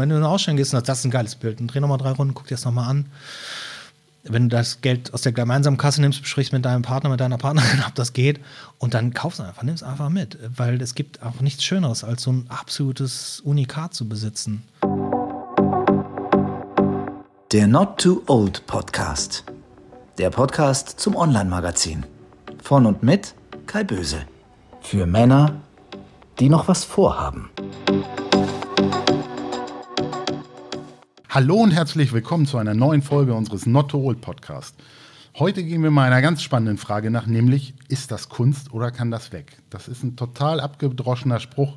Wenn du in eine Ausstellung gehst und sagst, das ist ein geiles Bild, dann dreh nochmal drei Runden, guck dir das nochmal an. Wenn du das Geld aus der gemeinsamen Kasse nimmst, besprichst mit deinem Partner, mit deiner Partnerin, ob das geht, und dann kaufst einfach, nimm es einfach mit. Weil es gibt auch nichts Schöneres, als so ein absolutes Unikat zu besitzen. Der Not Too Old Podcast. Der Podcast zum Online-Magazin. Von und mit Kai Böse. Für Männer, die noch was vorhaben. Hallo und herzlich willkommen zu einer neuen Folge unseres Not to Old Podcast. Heute gehen wir mal einer ganz spannenden Frage nach, nämlich ist das Kunst oder kann das weg? Das ist ein total abgedroschener Spruch,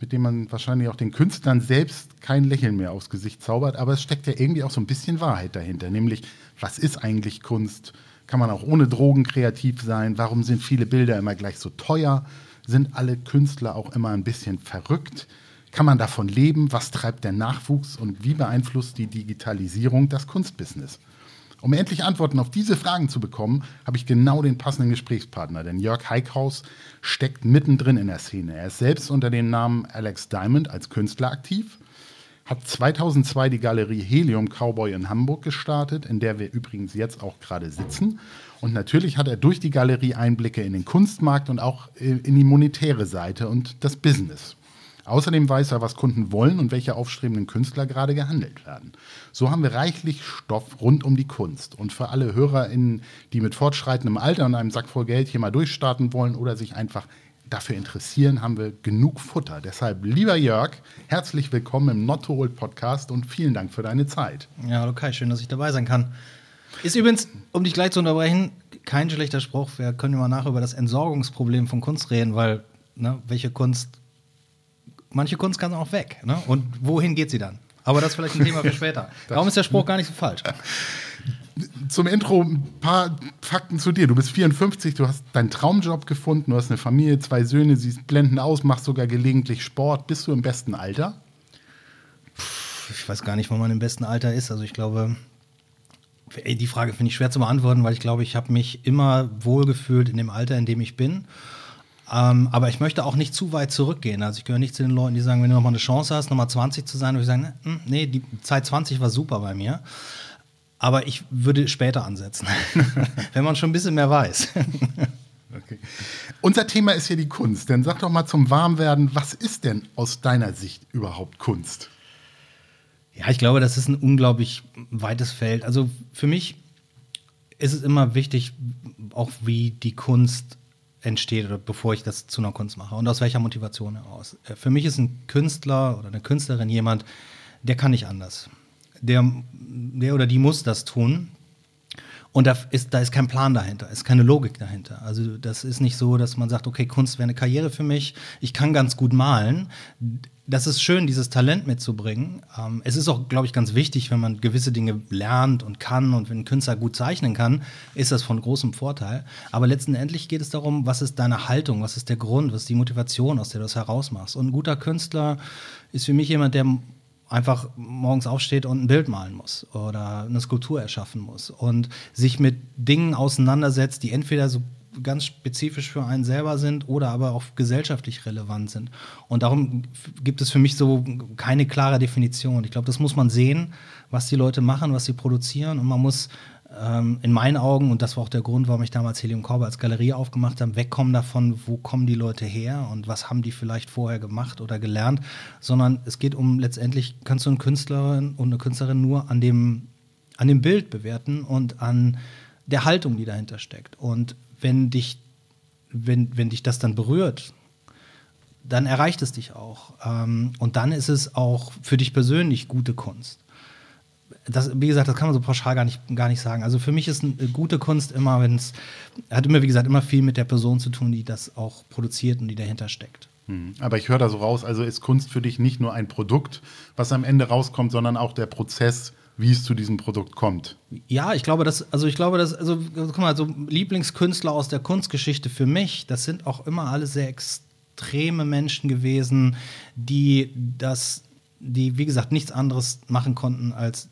mit dem man wahrscheinlich auch den Künstlern selbst kein Lächeln mehr aufs Gesicht zaubert, aber es steckt ja irgendwie auch so ein bisschen Wahrheit dahinter, nämlich was ist eigentlich Kunst? Kann man auch ohne Drogen kreativ sein? Warum sind viele Bilder immer gleich so teuer? Sind alle Künstler auch immer ein bisschen verrückt? Kann man davon leben? Was treibt der Nachwuchs und wie beeinflusst die Digitalisierung das Kunstbusiness? Um endlich Antworten auf diese Fragen zu bekommen, habe ich genau den passenden Gesprächspartner, denn Jörg Heikhaus steckt mittendrin in der Szene. Er ist selbst unter dem Namen Alex Diamond als Künstler aktiv, hat 2002 die Galerie Helium Cowboy in Hamburg gestartet, in der wir übrigens jetzt auch gerade sitzen. Und natürlich hat er durch die Galerie Einblicke in den Kunstmarkt und auch in die monetäre Seite und das Business. Außerdem weiß er, was Kunden wollen und welche aufstrebenden Künstler gerade gehandelt werden. So haben wir reichlich Stoff rund um die Kunst. Und für alle HörerInnen, die mit fortschreitendem Alter und einem Sack voll Geld hier mal durchstarten wollen oder sich einfach dafür interessieren, haben wir genug Futter. Deshalb, lieber Jörg, herzlich willkommen im Not to Old Podcast und vielen Dank für deine Zeit. Ja, hallo Kai, schön, dass ich dabei sein kann. Ist übrigens, um dich gleich zu unterbrechen, kein schlechter Spruch. Wir können mal nachher über das Entsorgungsproblem von Kunst reden, weil ne, welche Kunst manche Kunst kann auch weg. Ne? Und wohin geht sie dann? Aber das ist vielleicht ein Thema für später. Darum ist der Spruch gar nicht so falsch. Zum Intro ein paar Fakten zu dir. Du bist 54, du hast deinen Traumjob gefunden, du hast eine Familie, zwei Söhne, siehst blendend aus, machst sogar gelegentlich Sport. Bist du im besten Alter? Ich weiß gar nicht, wo man im besten Alter ist. Also ich glaube, die Frage finde ich schwer zu beantworten, weil ich glaube, ich habe mich immer wohlgefühlt in dem Alter, in dem ich bin. Ähm, aber ich möchte auch nicht zu weit zurückgehen. Also ich gehöre nicht zu den Leuten, die sagen, wenn du nochmal eine Chance hast, nochmal 20 zu sein, würde ich sagen, ne, hm, nee, die Zeit 20 war super bei mir. Aber ich würde später ansetzen, wenn man schon ein bisschen mehr weiß. okay. Unser Thema ist hier die Kunst. Denn sag doch mal zum Warmwerden, was ist denn aus deiner Sicht überhaupt Kunst? Ja, ich glaube, das ist ein unglaublich weites Feld. Also für mich ist es immer wichtig, auch wie die Kunst entsteht oder bevor ich das zu einer Kunst mache und aus welcher Motivation heraus. Äh, für mich ist ein Künstler oder eine Künstlerin jemand, der kann nicht anders. Der, der oder die muss das tun. Und da ist, da ist kein Plan dahinter, ist keine Logik dahinter. Also das ist nicht so, dass man sagt, okay, Kunst wäre eine Karriere für mich, ich kann ganz gut malen das ist schön, dieses Talent mitzubringen. Ähm, es ist auch, glaube ich, ganz wichtig, wenn man gewisse Dinge lernt und kann und wenn ein Künstler gut zeichnen kann, ist das von großem Vorteil. Aber letztendlich geht es darum, was ist deine Haltung, was ist der Grund, was ist die Motivation, aus der du das herausmachst. Und ein guter Künstler ist für mich jemand, der einfach morgens aufsteht und ein Bild malen muss oder eine Skulptur erschaffen muss und sich mit Dingen auseinandersetzt, die entweder so ganz spezifisch für einen selber sind oder aber auch gesellschaftlich relevant sind. Und darum gibt es für mich so keine klare Definition. Ich glaube, das muss man sehen, was die Leute machen, was sie produzieren. Und man muss ähm, in meinen Augen, und das war auch der Grund, warum ich damals Helium Corber als Galerie aufgemacht habe, wegkommen davon, wo kommen die Leute her und was haben die vielleicht vorher gemacht oder gelernt, sondern es geht um letztendlich, kannst du eine Künstlerin und eine Künstlerin nur an dem, an dem Bild bewerten und an der Haltung, die dahinter steckt. Und wenn dich, wenn, wenn dich das dann berührt, dann erreicht es dich auch. Ähm, und dann ist es auch für dich persönlich gute Kunst. Das, wie gesagt, das kann man so pauschal gar nicht, gar nicht sagen. Also für mich ist eine gute Kunst immer, wenn es, hat immer, wie gesagt, immer viel mit der Person zu tun, die das auch produziert und die dahinter steckt. Hm. Aber ich höre da so raus, also ist Kunst für dich nicht nur ein Produkt, was am Ende rauskommt, sondern auch der Prozess, wie es zu diesem Produkt kommt. Ja, ich glaube, dass, also ich glaube, dass, also guck mal, so Lieblingskünstler aus der Kunstgeschichte für mich, das sind auch immer alle sehr extreme Menschen gewesen, die das, die, wie gesagt, nichts anderes machen konnten als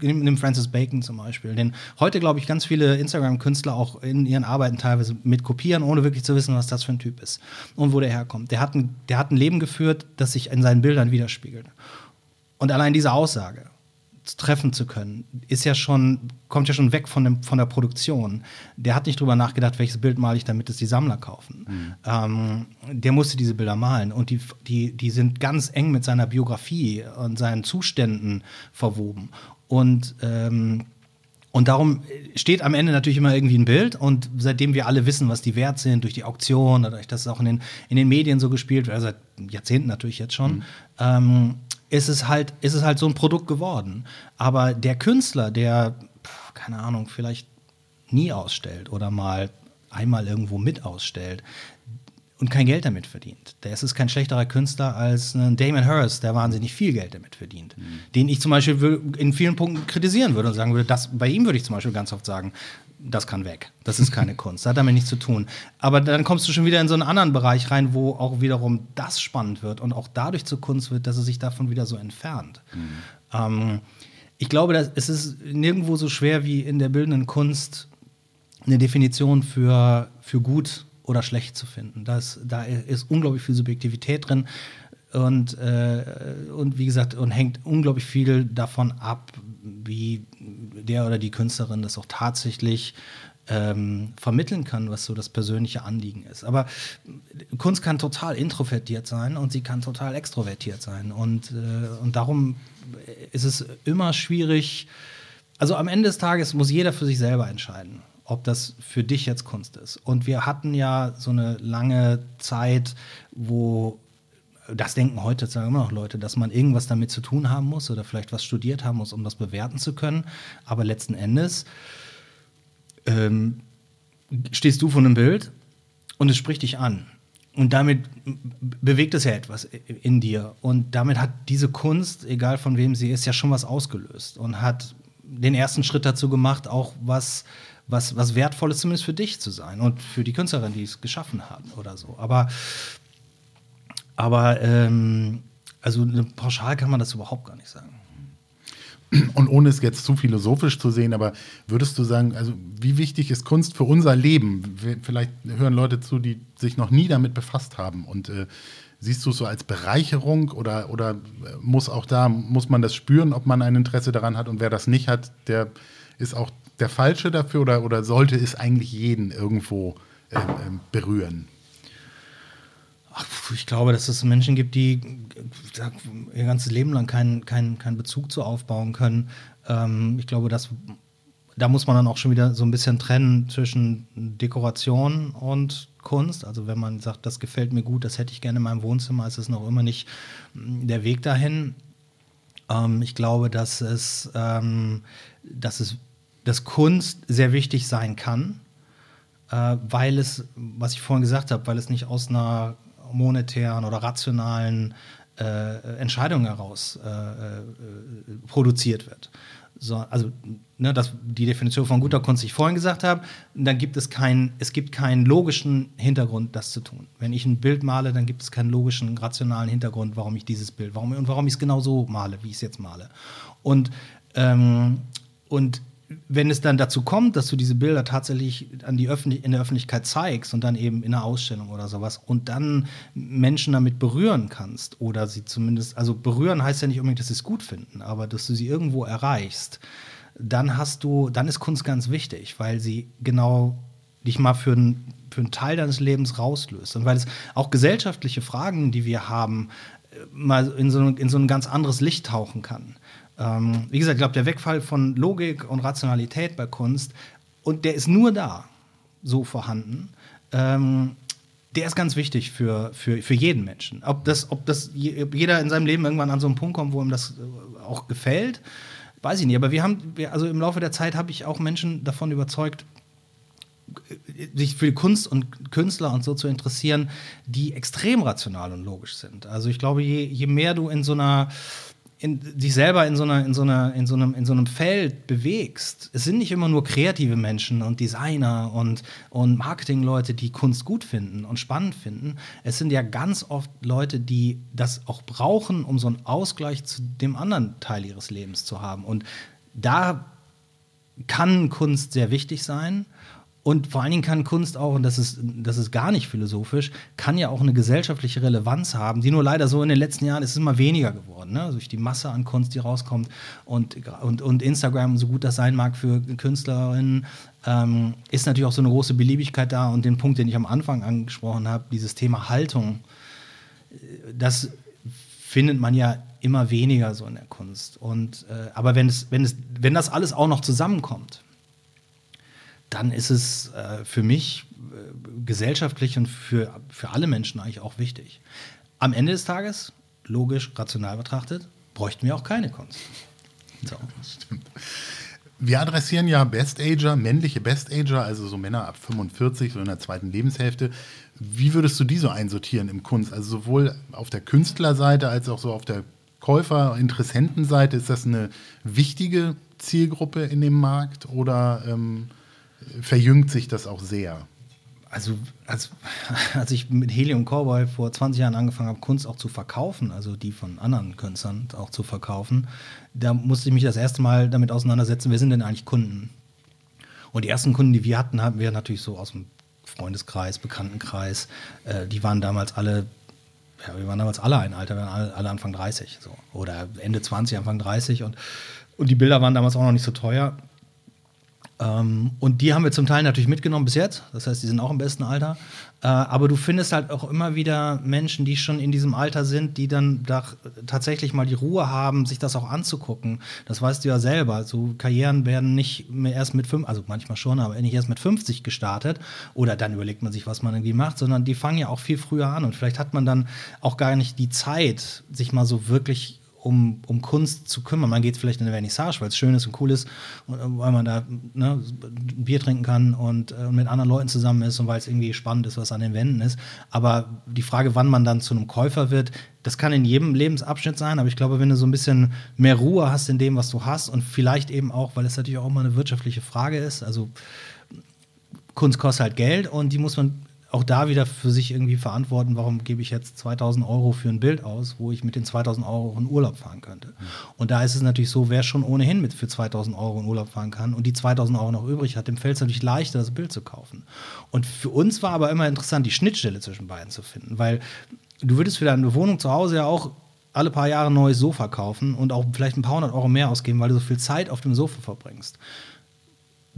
Nimm Francis Bacon zum Beispiel, den heute, glaube ich, ganz viele Instagram-Künstler auch in ihren Arbeiten teilweise mit kopieren, ohne wirklich zu wissen, was das für ein Typ ist und wo der herkommt. Der hat ein, der hat ein Leben geführt, das sich in seinen Bildern widerspiegelt. Und allein diese Aussage treffen zu können, ist ja schon, kommt ja schon weg von, dem, von der Produktion. Der hat nicht drüber nachgedacht, welches Bild male ich, damit es die Sammler kaufen. Mhm. Ähm, der musste diese Bilder malen und die, die, die sind ganz eng mit seiner Biografie und seinen Zuständen verwoben. Und ähm, und darum steht am Ende natürlich immer irgendwie ein Bild. Und seitdem wir alle wissen, was die wert sind, durch die Auktion, dadurch, dass es auch in den, in den Medien so gespielt wird, also seit Jahrzehnten natürlich jetzt schon, mhm. ähm, ist, es halt, ist es halt so ein Produkt geworden. Aber der Künstler, der, keine Ahnung, vielleicht nie ausstellt oder mal einmal irgendwo mit ausstellt, und kein Geld damit verdient. Der ist kein schlechterer Künstler als ein Damon Hirst, der wahnsinnig viel Geld damit verdient. Mhm. Den ich zum Beispiel in vielen Punkten kritisieren würde und sagen würde, das, bei ihm würde ich zum Beispiel ganz oft sagen, das kann weg. Das ist keine Kunst. Das hat damit nichts zu tun. Aber dann kommst du schon wieder in so einen anderen Bereich rein, wo auch wiederum das spannend wird und auch dadurch zur Kunst wird, dass es sich davon wieder so entfernt. Mhm. Ähm, ich glaube, dass, es ist nirgendwo so schwer wie in der bildenden Kunst eine Definition für, für gut oder schlecht zu finden. Das, da ist unglaublich viel Subjektivität drin und, äh, und wie gesagt, und hängt unglaublich viel davon ab, wie der oder die Künstlerin das auch tatsächlich ähm, vermitteln kann, was so das persönliche Anliegen ist. Aber Kunst kann total introvertiert sein und sie kann total extrovertiert sein. Und, äh, und darum ist es immer schwierig. Also am Ende des Tages muss jeder für sich selber entscheiden ob das für dich jetzt Kunst ist. Und wir hatten ja so eine lange Zeit, wo das denken heute immer noch Leute, dass man irgendwas damit zu tun haben muss oder vielleicht was studiert haben muss, um das bewerten zu können. Aber letzten Endes ähm, stehst du vor einem Bild und es spricht dich an. Und damit bewegt es ja etwas in dir. Und damit hat diese Kunst, egal von wem sie ist, ja schon was ausgelöst und hat den ersten Schritt dazu gemacht, auch was was, was Wertvolles zumindest für dich zu sein und für die Künstlerin, die es geschaffen haben oder so. Aber, aber ähm, also pauschal kann man das überhaupt gar nicht sagen. Und ohne es jetzt zu philosophisch zu sehen, aber würdest du sagen, also wie wichtig ist Kunst für unser Leben? Vielleicht hören Leute zu, die sich noch nie damit befasst haben. Und äh, siehst du es so als Bereicherung oder, oder muss auch da, muss man das spüren, ob man ein Interesse daran hat? Und wer das nicht hat, der ist auch der Falsche dafür oder, oder sollte es eigentlich jeden irgendwo äh, berühren? Ach, ich glaube, dass es Menschen gibt, die ihr ganzes Leben lang keinen kein, kein Bezug zu aufbauen können. Ähm, ich glaube, dass da muss man dann auch schon wieder so ein bisschen trennen zwischen Dekoration und Kunst. Also wenn man sagt, das gefällt mir gut, das hätte ich gerne in meinem Wohnzimmer, ist es noch immer nicht hm, der Weg dahin. Ähm, ich glaube, dass es, ähm, dass es dass Kunst sehr wichtig sein kann, äh, weil es, was ich vorhin gesagt habe, weil es nicht aus einer monetären oder rationalen äh, Entscheidung heraus äh, äh produziert wird. So, also ne, das, die Definition von guter Kunst, die ich vorhin gesagt habe, dann gibt es keinen, es gibt keinen logischen Hintergrund, das zu tun. Wenn ich ein Bild male, dann gibt es keinen logischen, rationalen Hintergrund, warum ich dieses Bild, warum und warum ich es genau so male, wie ich es jetzt male. Und ähm, und wenn es dann dazu kommt, dass du diese Bilder tatsächlich an die Öffentlich in der Öffentlichkeit zeigst und dann eben in einer Ausstellung oder sowas und dann Menschen damit berühren kannst oder sie zumindest, also berühren heißt ja nicht unbedingt, dass sie es gut finden, aber dass du sie irgendwo erreichst, dann hast du, dann ist Kunst ganz wichtig, weil sie genau dich mal für, ein, für einen Teil deines Lebens rauslöst und weil es auch gesellschaftliche Fragen, die wir haben, äh, mal in so, in so ein ganz anderes Licht tauchen kann. Ähm, wie gesagt, ich glaube, der Wegfall von Logik und Rationalität bei Kunst, und der ist nur da so vorhanden, ähm, der ist ganz wichtig für, für, für jeden Menschen. Ob, das, ob das jeder in seinem Leben irgendwann an so einen Punkt kommt, wo ihm das äh, auch gefällt, weiß ich nicht. Aber wir haben, also im Laufe der Zeit habe ich auch Menschen davon überzeugt, sich für Kunst und Künstler und so zu interessieren, die extrem rational und logisch sind. Also ich glaube, je, je mehr du in so einer in, dich selber in so, einer, in, so einer, in, so einem, in so einem Feld bewegst. Es sind nicht immer nur kreative Menschen und Designer und, und Marketingleute, die Kunst gut finden und spannend finden. Es sind ja ganz oft Leute, die das auch brauchen, um so einen Ausgleich zu dem anderen Teil ihres Lebens zu haben. Und da kann Kunst sehr wichtig sein. Und vor allen Dingen kann Kunst auch, und das ist, das ist gar nicht philosophisch, kann ja auch eine gesellschaftliche Relevanz haben, die nur leider so in den letzten Jahren ist immer weniger geworden. Ne? Durch die Masse an Kunst, die rauskommt und, und, und Instagram, so gut das sein mag für Künstlerinnen, ähm, ist natürlich auch so eine große Beliebigkeit da. Und den Punkt, den ich am Anfang angesprochen habe, dieses Thema Haltung, das findet man ja immer weniger so in der Kunst. Und, äh, aber wenn, es, wenn, es, wenn das alles auch noch zusammenkommt, dann ist es äh, für mich äh, gesellschaftlich und für, für alle Menschen eigentlich auch wichtig. Am Ende des Tages, logisch, rational betrachtet, bräuchten wir auch keine Kunst. So. Stimmt. Wir adressieren ja Best-Ager, männliche Best-Ager, also so Männer ab 45, so in der zweiten Lebenshälfte. Wie würdest du die so einsortieren im Kunst? Also sowohl auf der Künstlerseite als auch so auf der Käufer-Interessentenseite. Ist das eine wichtige Zielgruppe in dem Markt oder ähm, verjüngt sich das auch sehr? Also, als, als ich mit Helium Cowboy vor 20 Jahren angefangen habe, Kunst auch zu verkaufen, also die von anderen Künstlern auch zu verkaufen, da musste ich mich das erste Mal damit auseinandersetzen, wer sind denn eigentlich Kunden? Und die ersten Kunden, die wir hatten, haben wir natürlich so aus dem Freundeskreis, Bekanntenkreis. Äh, die waren damals alle, ja, wir waren damals alle ein Alter, wir waren alle, alle Anfang 30 so. Oder Ende 20, Anfang 30 und, und die Bilder waren damals auch noch nicht so teuer. Ähm, und die haben wir zum Teil natürlich mitgenommen bis jetzt. Das heißt, die sind auch im besten Alter. Äh, aber du findest halt auch immer wieder Menschen, die schon in diesem Alter sind, die dann da tatsächlich mal die Ruhe haben, sich das auch anzugucken. Das weißt du ja selber. So Karrieren werden nicht mehr erst mit fünf, also manchmal schon, aber nicht erst mit 50 gestartet. Oder dann überlegt man sich, was man irgendwie macht, sondern die fangen ja auch viel früher an. Und vielleicht hat man dann auch gar nicht die Zeit, sich mal so wirklich um, um Kunst zu kümmern. Man geht vielleicht in eine Vernissage, weil es schön ist und cool ist, und, äh, weil man da ne, Bier trinken kann und, äh, mit anderen Leuten zusammen ist und weil es irgendwie spannend ist, was an den Wänden ist. Aber die Frage, wann man dann zu einem Käufer wird, das kann in jedem Lebensabschnitt sein. Aber ich glaube, wenn du so ein bisschen mehr Ruhe hast in dem, was du hast und vielleicht eben auch, weil es natürlich auch immer eine wirtschaftliche Frage ist, also Kunst kostet halt Geld und die muss man auch da wieder für sich irgendwie verantworten, warum gebe ich jetzt 2000 Euro für ein Bild aus, wo ich mit den 2000 Euro in Urlaub fahren könnte. Mhm. Und da ist es natürlich so, wer schon ohnehin mit für 2000 Euro in Urlaub fahren kann und die 2000 Euro noch übrig hat, dem fällt es natürlich leichter, das Bild zu kaufen. Und für uns war aber immer interessant, die Schnittstelle zwischen beiden zu finden, weil du würdest für deine Wohnung zu Hause ja auch alle paar Jahre ein neues Sofa kaufen und auch vielleicht ein paar hundert Euro mehr ausgeben, weil du so viel Zeit auf dem Sofa verbringst.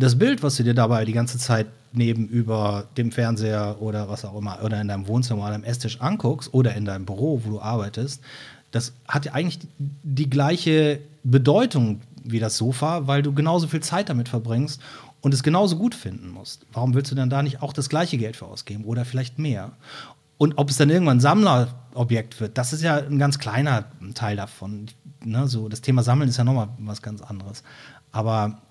Das Bild, was du dir dabei die ganze Zeit neben über dem Fernseher oder was auch immer oder in deinem Wohnzimmer oder am Esstisch anguckst oder in deinem Büro, wo du arbeitest, das hat ja eigentlich die gleiche Bedeutung wie das Sofa, weil du genauso viel Zeit damit verbringst und es genauso gut finden musst. Warum willst du dann da nicht auch das gleiche Geld für ausgeben oder vielleicht mehr? Und ob es dann irgendwann ein Sammlerobjekt wird, das ist ja ein ganz kleiner Teil davon. Ne, so, das Thema Sammeln ist ja nochmal was ganz anderes. Aber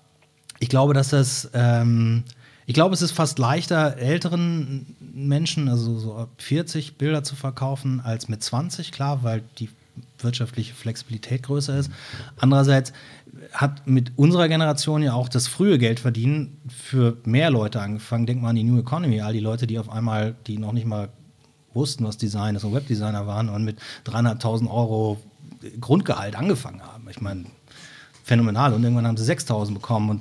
ich glaube, dass das ähm, ich glaube, es ist fast leichter, älteren Menschen, also so ab 40 Bilder zu verkaufen, als mit 20, klar, weil die wirtschaftliche Flexibilität größer ist. Andererseits hat mit unserer Generation ja auch das frühe Geldverdienen für mehr Leute angefangen. Denk mal an die New Economy, all die Leute, die auf einmal, die noch nicht mal wussten, was Design ist und Webdesigner waren und mit 300.000 Euro Grundgehalt angefangen haben. Ich meine, phänomenal. Und irgendwann haben sie 6.000 bekommen und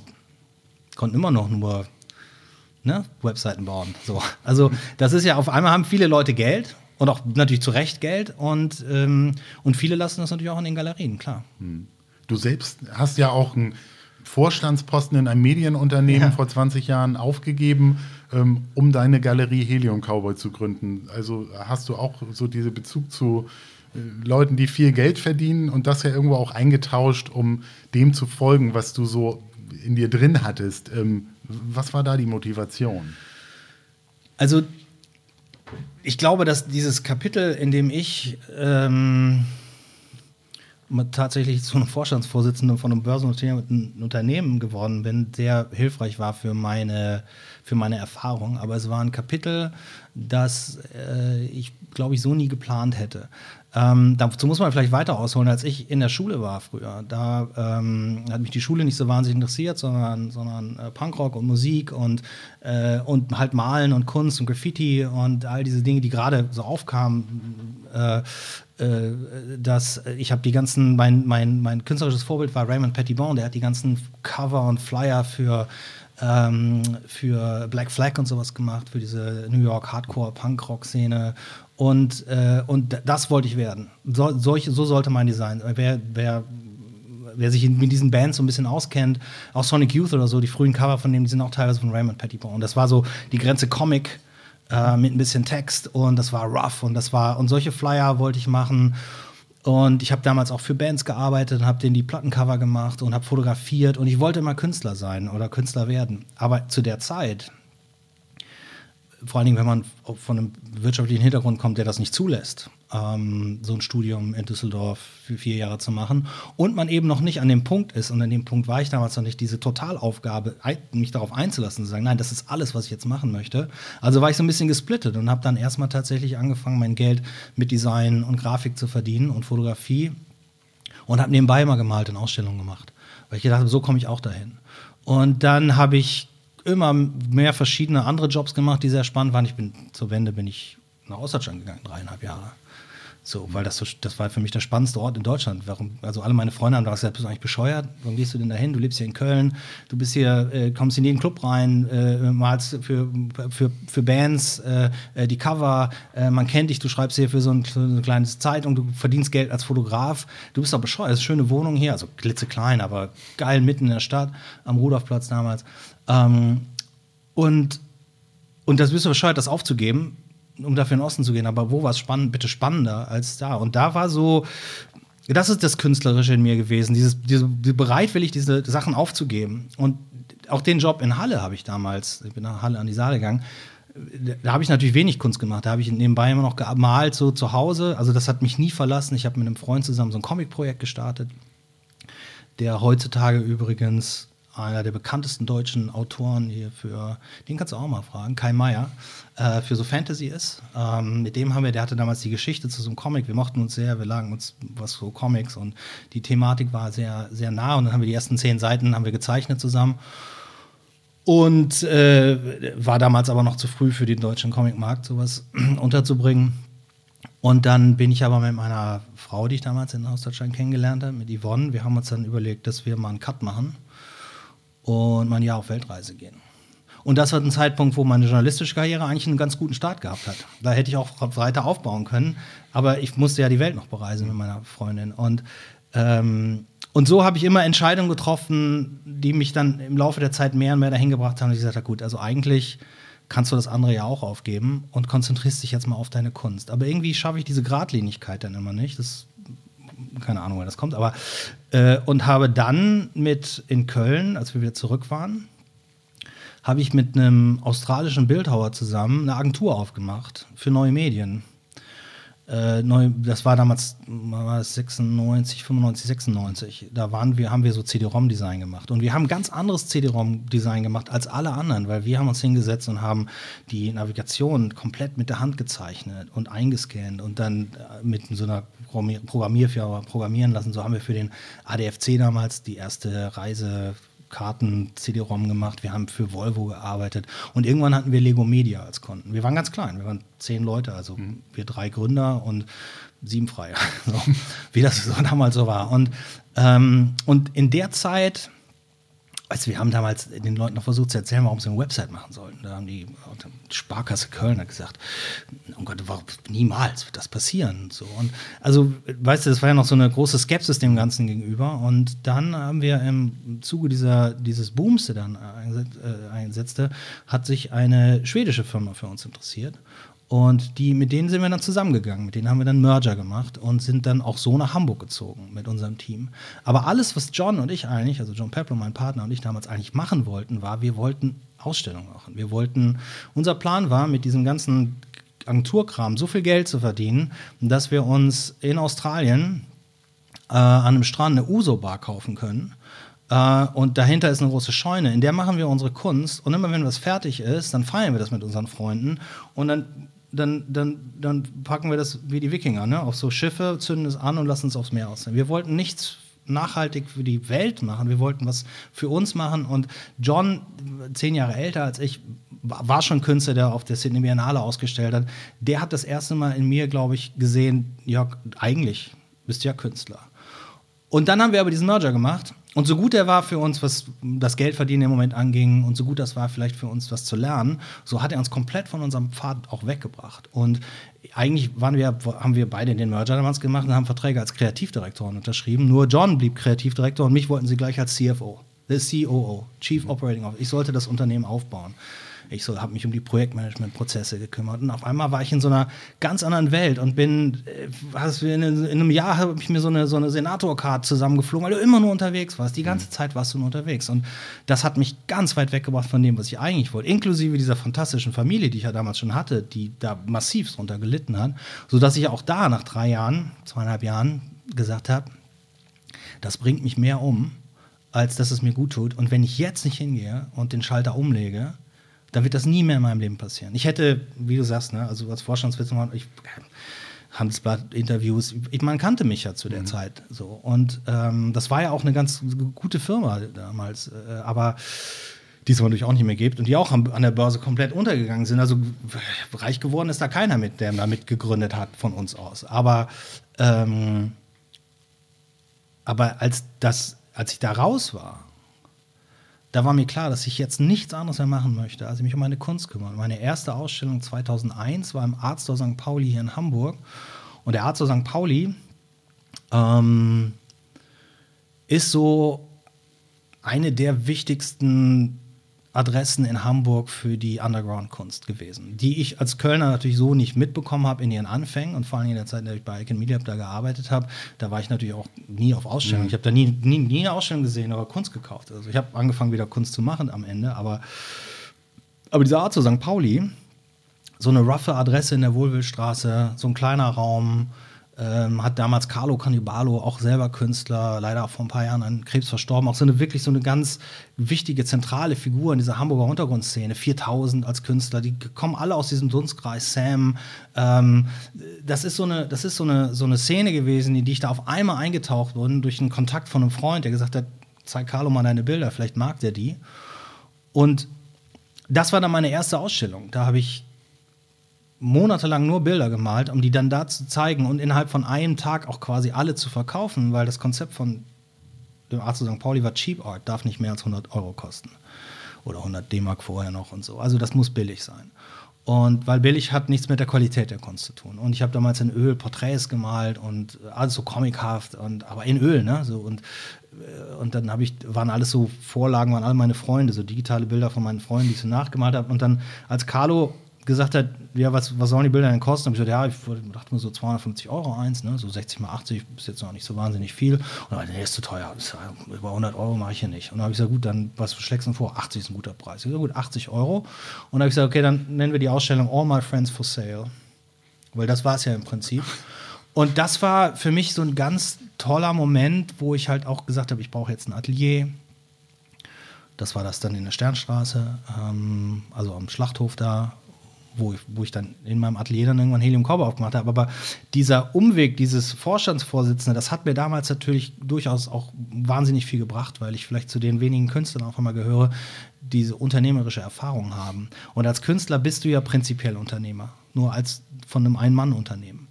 konnten immer noch nur ne, Webseiten bauen. So. Also das ist ja auf einmal haben viele Leute Geld und auch natürlich zu Recht Geld und, ähm, und viele lassen das natürlich auch in den Galerien, klar. Hm. Du selbst hast ja auch einen Vorstandsposten in einem Medienunternehmen ja. vor 20 Jahren aufgegeben, ähm, um deine Galerie Helium Cowboy zu gründen. Also hast du auch so diesen Bezug zu äh, Leuten, die viel Geld verdienen und das ja irgendwo auch eingetauscht, um dem zu folgen, was du so in dir drin hattest. Ähm, was war da die Motivation? Also, ich glaube, dass dieses Kapitel, in dem ich ähm, tatsächlich zu einem Vorstandsvorsitzenden von einem börsennotierten Unternehmen geworden bin, sehr hilfreich war für meine, für meine Erfahrung. Aber es war ein Kapitel, das äh, ich, glaube ich, so nie geplant hätte. Ähm, dazu muss man vielleicht weiter ausholen, als ich in der Schule war früher. Da ähm, hat mich die Schule nicht so wahnsinnig interessiert, sondern, sondern äh, Punkrock und Musik und, äh, und halt Malen und Kunst und Graffiti und all diese Dinge, die gerade so aufkamen. Äh, äh dass ich habe die ganzen, mein, mein, mein künstlerisches Vorbild war Raymond Pettibon, der hat die ganzen Cover und Flyer für ähm, für Black Flag und sowas gemacht, für diese New York Hardcore-Punk-Rock-Szene. Und, äh, und das wollte ich werden. So, solch, so sollte mein Design. Wer, wer, wer sich mit diesen Bands so ein bisschen auskennt, auch Sonic Youth oder so, die frühen Cover von dem, die sind auch teilweise von Raymond Pettibon. Und das war so die Grenze Comic äh, mit ein bisschen Text und das war rough und das war und solche Flyer wollte ich machen. Und ich habe damals auch für Bands gearbeitet und habe denen die Plattencover gemacht und habe fotografiert und ich wollte immer Künstler sein oder Künstler werden. Aber zu der Zeit, vor allen Dingen, wenn man von einem wirtschaftlichen Hintergrund kommt, der das nicht zulässt, ähm, so ein Studium in Düsseldorf für vier Jahre zu machen und man eben noch nicht an dem Punkt ist, und an dem Punkt war ich damals noch nicht, diese Totalaufgabe, mich darauf einzulassen, zu sagen, nein, das ist alles, was ich jetzt machen möchte. Also war ich so ein bisschen gesplittet und habe dann erstmal tatsächlich angefangen, mein Geld mit Design und Grafik zu verdienen und Fotografie und habe nebenbei mal gemalt und Ausstellungen gemacht, weil ich gedacht habe, so komme ich auch dahin. Und dann habe ich immer mehr verschiedene andere Jobs gemacht, die sehr spannend waren. Ich bin zur Wende bin ich nach Ostdeutschland gegangen, dreieinhalb Jahre. So, weil das so, das war für mich der spannendste Ort in Deutschland. Warum, also alle meine Freunde haben gesagt, bist du eigentlich bescheuert? Warum gehst du denn dahin? Du lebst hier in Köln, du bist hier, äh, kommst in jeden Club rein, äh, malst für, für, für Bands äh, äh die Cover, äh, man kennt dich, du schreibst hier für so, ein, so eine kleine Zeitung, du verdienst Geld als Fotograf. Du bist doch bescheuert. Das ist eine schöne Wohnung hier, also klitzeklein, aber geil mitten in der Stadt, am Rudolfplatz damals. Ähm, und, und das bist du bescheuert, das aufzugeben um dafür in den Osten zu gehen. Aber wo war es spannend, bitte spannender als da? Und da war so, das ist das Künstlerische in mir gewesen, dieses, diese, bereitwillig, diese Sachen aufzugeben. Und auch den Job in Halle habe ich damals, ich bin nach Halle an die Saale gegangen, da habe ich natürlich wenig Kunst gemacht. Da habe ich nebenbei immer noch gemalt, so zu Hause. Also das hat mich nie verlassen. Ich habe mit einem Freund zusammen so ein Comic-Projekt gestartet, der heutzutage übrigens einer der bekanntesten deutschen Autoren hier für, den kannst du auch mal fragen, Kai Meier, äh, für so Fantasy ist. Ähm, mit dem haben wir, der hatte damals die Geschichte zu so einem Comic. Wir mochten uns sehr, wir lagen uns was so Comics und die Thematik war sehr, sehr nah. Und dann haben wir die ersten zehn Seiten haben wir gezeichnet zusammen. Und äh, war damals aber noch zu früh für den deutschen Comicmarkt, sowas unterzubringen. Und dann bin ich aber mit meiner Frau, die ich damals in Ostdeutschland kennengelernt habe, mit Yvonne, wir haben uns dann überlegt, dass wir mal einen Cut machen und mal ein Jahr auf Weltreise gehen. Und das war ein Zeitpunkt, wo meine journalistische Karriere eigentlich einen ganz guten Start gehabt hat. Da hätte ich auch weiter aufbauen können, aber ich musste ja die Welt noch bereisen mit meiner Freundin. Und, ähm, und so habe ich immer Entscheidungen getroffen, die mich dann im Laufe der Zeit mehr und mehr dahin gebracht haben, dass ich gesagt habe, gut, also eigentlich kannst du das andere ja auch aufgeben und konzentrierst dich jetzt mal auf deine Kunst. Aber irgendwie schaffe ich diese Gradlinigkeit dann immer nicht. Das keine Ahnung, woher das kommt, aber äh, und habe dann mit in Köln, als wir wieder zurück waren, habe ich mit einem australischen Bildhauer zusammen eine Agentur aufgemacht für neue Medien. Äh, neu, das war damals war das 96, 95, 96. Da waren wir, haben wir so CD-ROM-Design gemacht. Und wir haben ganz anderes CD-ROM-Design gemacht als alle anderen, weil wir haben uns hingesetzt und haben die Navigation komplett mit der Hand gezeichnet und eingescannt und dann äh, mit so einer Programmierfirma programmieren lassen. So haben wir für den ADFC damals die erste Reise Karten, CD-ROM gemacht, wir haben für Volvo gearbeitet und irgendwann hatten wir Lego Media als Konten. Wir waren ganz klein, wir waren zehn Leute, also mhm. wir drei Gründer und sieben Freie, so, wie das so damals so war. Und, ähm, und in der Zeit Du, wir haben damals den Leuten noch versucht zu erzählen, warum sie eine Website machen sollten. Da haben die Sparkasse Köln gesagt, oh Gott, warum, niemals wird das passieren. Und so. Und also, weißt du, das war ja noch so eine große Skepsis dem Ganzen gegenüber. Und dann haben wir im Zuge dieser, dieses Booms, der dann äh, einsetzte, hat sich eine schwedische Firma für uns interessiert. Und die, mit denen sind wir dann zusammengegangen, mit denen haben wir dann Merger gemacht und sind dann auch so nach Hamburg gezogen mit unserem Team. Aber alles, was John und ich eigentlich, also John Pepper, mein Partner und ich damals eigentlich machen wollten, war, wir wollten Ausstellungen machen. Wir wollten, unser Plan war, mit diesem ganzen Agenturkram so viel Geld zu verdienen, dass wir uns in Australien äh, an einem Strand eine Uso-Bar kaufen können. Uh, und dahinter ist eine große Scheune, in der machen wir unsere Kunst. Und immer wenn was fertig ist, dann feiern wir das mit unseren Freunden. Und dann dann, dann, dann packen wir das wie die Wikinger, ne? auf so Schiffe, zünden es an und lassen es aufs Meer aussehen. Wir wollten nichts nachhaltig für die Welt machen, wir wollten was für uns machen. Und John, zehn Jahre älter als ich, war schon Künstler, der auf der Sydney Biennale ausgestellt hat. Der hat das erste Mal in mir, glaube ich, gesehen, ja, eigentlich bist du ja Künstler. Und dann haben wir aber diesen Merger gemacht. Und so gut er war für uns, was das Geldverdienen im Moment anging, und so gut das war vielleicht für uns, was zu lernen, so hat er uns komplett von unserem Pfad auch weggebracht. Und eigentlich wir, haben wir beide den Merger damals gemacht und haben Verträge als Kreativdirektoren unterschrieben. Nur John blieb Kreativdirektor und mich wollten sie gleich als CFO, the COO, Chief Operating Officer. Ich sollte das Unternehmen aufbauen. Ich so, habe mich um die Projektmanagement-Prozesse gekümmert. Und auf einmal war ich in so einer ganz anderen Welt und bin, äh, in, in, einem Jahr habe ich mir so eine, so eine Senator-Card zusammengeflogen, weil du immer nur unterwegs warst. Die ganze mhm. Zeit warst du nur unterwegs. Und das hat mich ganz weit weggebracht von dem, was ich eigentlich wollte. Inklusive dieser fantastischen Familie, die ich ja damals schon hatte, die da massiv drunter gelitten hat. Sodass ich auch da nach drei Jahren, zweieinhalb Jahren gesagt habe, das bringt mich mehr um, als dass es mir gut tut. Und wenn ich jetzt nicht hingehe und den Schalter umlege, dann wird das nie mehr in meinem Leben passieren. Ich hätte, wie du sagst, ne, also als Vorstandsvorsitzender, ich, Handelsblatt-Interviews, man kannte mich ja zu der mhm. Zeit so. Und ähm, das war ja auch eine ganz gute Firma damals, äh, aber die es natürlich auch nicht mehr gibt und die auch an der Börse komplett untergegangen sind. Also reich geworden ist da keiner mit, der damit gegründet hat von uns aus. Aber, ähm, aber als, das, als ich da raus war, da war mir klar, dass ich jetzt nichts anderes mehr machen möchte, als mich um meine Kunst kümmern. Meine erste Ausstellung 2001 war im Arzthaus St. Pauli hier in Hamburg. Und der Arzthaus St. Pauli ähm, ist so eine der wichtigsten Adressen in Hamburg für die Underground-Kunst gewesen, die ich als Kölner natürlich so nicht mitbekommen habe in ihren Anfängen und vor allem in der Zeit, in der ich bei Icon Media da gearbeitet habe, da war ich natürlich auch nie auf Ausstellungen. Mhm. Ich habe da nie, nie, nie eine Ausstellung gesehen, aber Kunst gekauft. Also ich habe angefangen, wieder Kunst zu machen am Ende, aber, aber diese Art zu St. Pauli, so eine roughe Adresse in der Wohlwillstraße, so ein kleiner Raum, ähm, hat damals Carlo Cannibalo, auch selber Künstler, leider vor ein paar Jahren an Krebs verstorben, auch so eine wirklich so eine ganz wichtige, zentrale Figur in dieser Hamburger Untergrundszene. 4000 als Künstler, die kommen alle aus diesem Dunstkreis. Sam, ähm, das ist so eine, das ist so eine, so eine Szene gewesen, in die ich da auf einmal eingetaucht wurde durch einen Kontakt von einem Freund, der gesagt hat, zeig Carlo mal deine Bilder, vielleicht mag der die. Und das war dann meine erste Ausstellung. Da habe ich monatelang nur Bilder gemalt, um die dann da zu zeigen und innerhalb von einem Tag auch quasi alle zu verkaufen, weil das Konzept von dem Arzt St. Pauli war Cheap Art, darf nicht mehr als 100 Euro kosten. Oder 100 D-Mark vorher noch und so. Also das muss billig sein. Und weil billig hat nichts mit der Qualität der Kunst zu tun. Und ich habe damals in Öl Porträts gemalt und alles so comichaft und aber in Öl, ne? So und äh, und dann habe ich waren alles so Vorlagen, waren alle meine Freunde, so digitale Bilder von meinen Freunden, die ich so nachgemalt habe. Und dann als Carlo gesagt hat, ja, was, was sollen die Bilder denn kosten? Habe ich gesagt, ja, ich dachte mir so 250 Euro eins, ne? so 60 mal 80 ist jetzt noch nicht so wahnsinnig viel. Und dann, nee, ist zu teuer, ist, über 100 Euro mache ich hier nicht. Und dann habe ich gesagt, gut, dann was schlägst du vor? 80 ist ein guter Preis. Ich gesagt, gut, 80 Euro. Und dann habe ich gesagt, okay, dann nennen wir die Ausstellung All My Friends for Sale. Weil das war es ja im Prinzip. Und das war für mich so ein ganz toller Moment, wo ich halt auch gesagt habe, ich brauche jetzt ein Atelier. Das war das dann in der Sternstraße, ähm, also am Schlachthof da wo ich, wo ich dann in meinem Atelier dann irgendwann Helium Cowboy aufgemacht habe. Aber dieser Umweg, dieses Vorstandsvorsitzende, das hat mir damals natürlich durchaus auch wahnsinnig viel gebracht, weil ich vielleicht zu den wenigen Künstlern auch immer gehöre, die diese unternehmerische Erfahrung haben. Und als Künstler bist du ja prinzipiell Unternehmer, nur als von einem Ein-Mann-Unternehmen.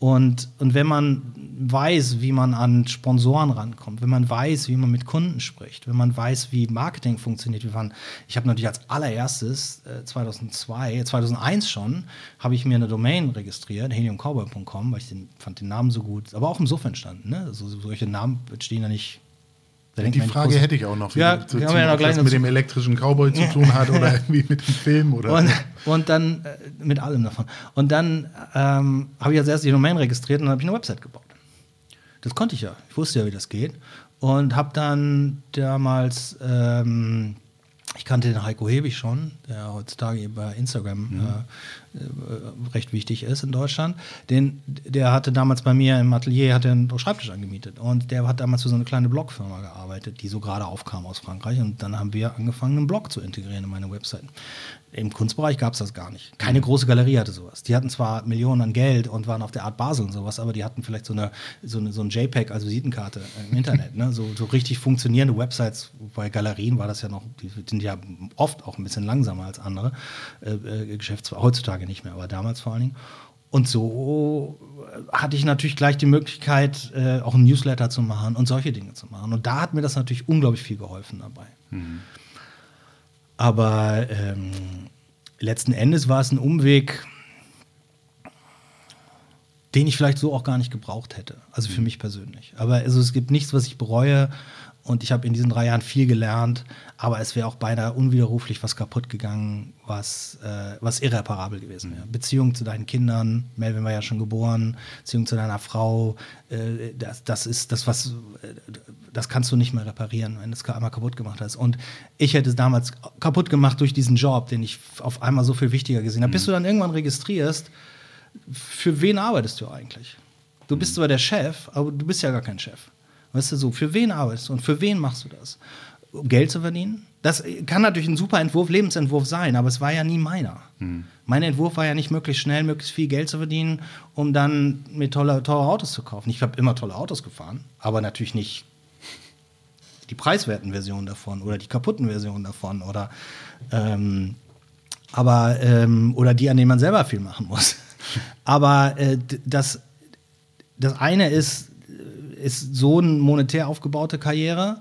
Und, und wenn man weiß, wie man an Sponsoren rankommt, wenn man weiß, wie man mit Kunden spricht, wenn man weiß, wie Marketing funktioniert, wie man, ich habe natürlich als allererstes äh, 2002, 2001 schon, habe ich mir eine Domain registriert, heliumcowboy.com, weil ich den, fand den Namen so gut, aber auch im Suff entstanden. Ne? Also solche Namen stehen ja nicht die Frage hätte ich auch noch, wie ja, zu, ja was mit dem elektrischen Cowboy zu tun hat oder irgendwie mit dem Film oder und, und dann äh, mit allem davon. Und dann ähm, habe ich als erstes die Domain registriert und habe ich eine Website gebaut. Das konnte ich ja. Ich wusste ja, wie das geht. Und habe dann damals ähm, ich kannte den Heiko Hebig schon, der heutzutage bei Instagram mhm. Äh, äh, recht wichtig ist in Deutschland. Den, der hatte damals bei mir im Atelier hat einen Schreibtisch angemietet und der hat damals für so eine kleine Blogfirma gearbeitet, die so gerade aufkam aus Frankreich und dann haben wir angefangen, einen Blog zu integrieren in meine Website. Im Kunstbereich gab es das gar nicht. Keine mhm. große Galerie hatte sowas. Die hatten zwar Millionen an Geld und waren auf der Art Basel und sowas, aber die hatten vielleicht so eine, so eine so ein JPEG, also Visitenkarte im Internet. ne? so, so richtig funktionierende Websites. Bei Galerien war das ja noch, die sind ja oft auch ein bisschen langsamer als andere äh, äh, Geschäftsführer. Heutzutage nicht mehr, aber damals vor allen Dingen. Und so hatte ich natürlich gleich die Möglichkeit, äh, auch ein Newsletter zu machen und solche Dinge zu machen. Und da hat mir das natürlich unglaublich viel geholfen dabei. Mhm. Aber ähm, letzten Endes war es ein Umweg, den ich vielleicht so auch gar nicht gebraucht hätte. Also für mhm. mich persönlich. Aber also es gibt nichts, was ich bereue. Und ich habe in diesen drei Jahren viel gelernt, aber es wäre auch beinahe unwiderruflich was kaputt gegangen, was, äh, was irreparabel gewesen wäre. Mhm. Beziehung zu deinen Kindern, Melvin war ja schon geboren, Beziehung zu deiner Frau, äh, das, das ist das, was, äh, das kannst du nicht mehr reparieren, wenn du es einmal kaputt gemacht hast. Und ich hätte es damals kaputt gemacht durch diesen Job, den ich auf einmal so viel wichtiger gesehen habe. Mhm. Bis du dann irgendwann registrierst, für wen arbeitest du eigentlich? Du bist mhm. zwar der Chef, aber du bist ja gar kein Chef. Weißt du, so, für wen arbeitest du und für wen machst du das? Um Geld zu verdienen? Das kann natürlich ein super Entwurf, Lebensentwurf sein, aber es war ja nie meiner. Hm. Mein Entwurf war ja nicht möglichst schnell, möglichst viel Geld zu verdienen, um dann mir tolle, teure Autos zu kaufen. Ich habe immer tolle Autos gefahren, aber natürlich nicht die preiswerten Versionen davon oder die kaputten Versionen davon oder ähm, aber ähm, oder die, an denen man selber viel machen muss. aber äh, das, das eine ist ist so eine monetär aufgebaute Karriere.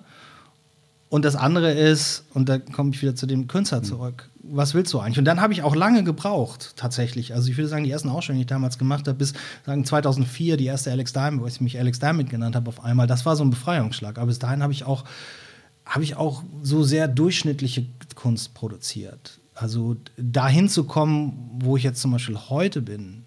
Und das andere ist, und da komme ich wieder zu dem Künstler hm. zurück, was willst du eigentlich? Und dann habe ich auch lange gebraucht, tatsächlich. Also ich würde sagen, die ersten Ausstellungen, die ich damals gemacht habe, bis sagen 2004, die erste Alex Diamond, wo ich mich Alex Diamond genannt habe auf einmal, das war so ein Befreiungsschlag. Aber bis dahin habe ich auch, habe ich auch so sehr durchschnittliche Kunst produziert. Also dahin zu kommen, wo ich jetzt zum Beispiel heute bin,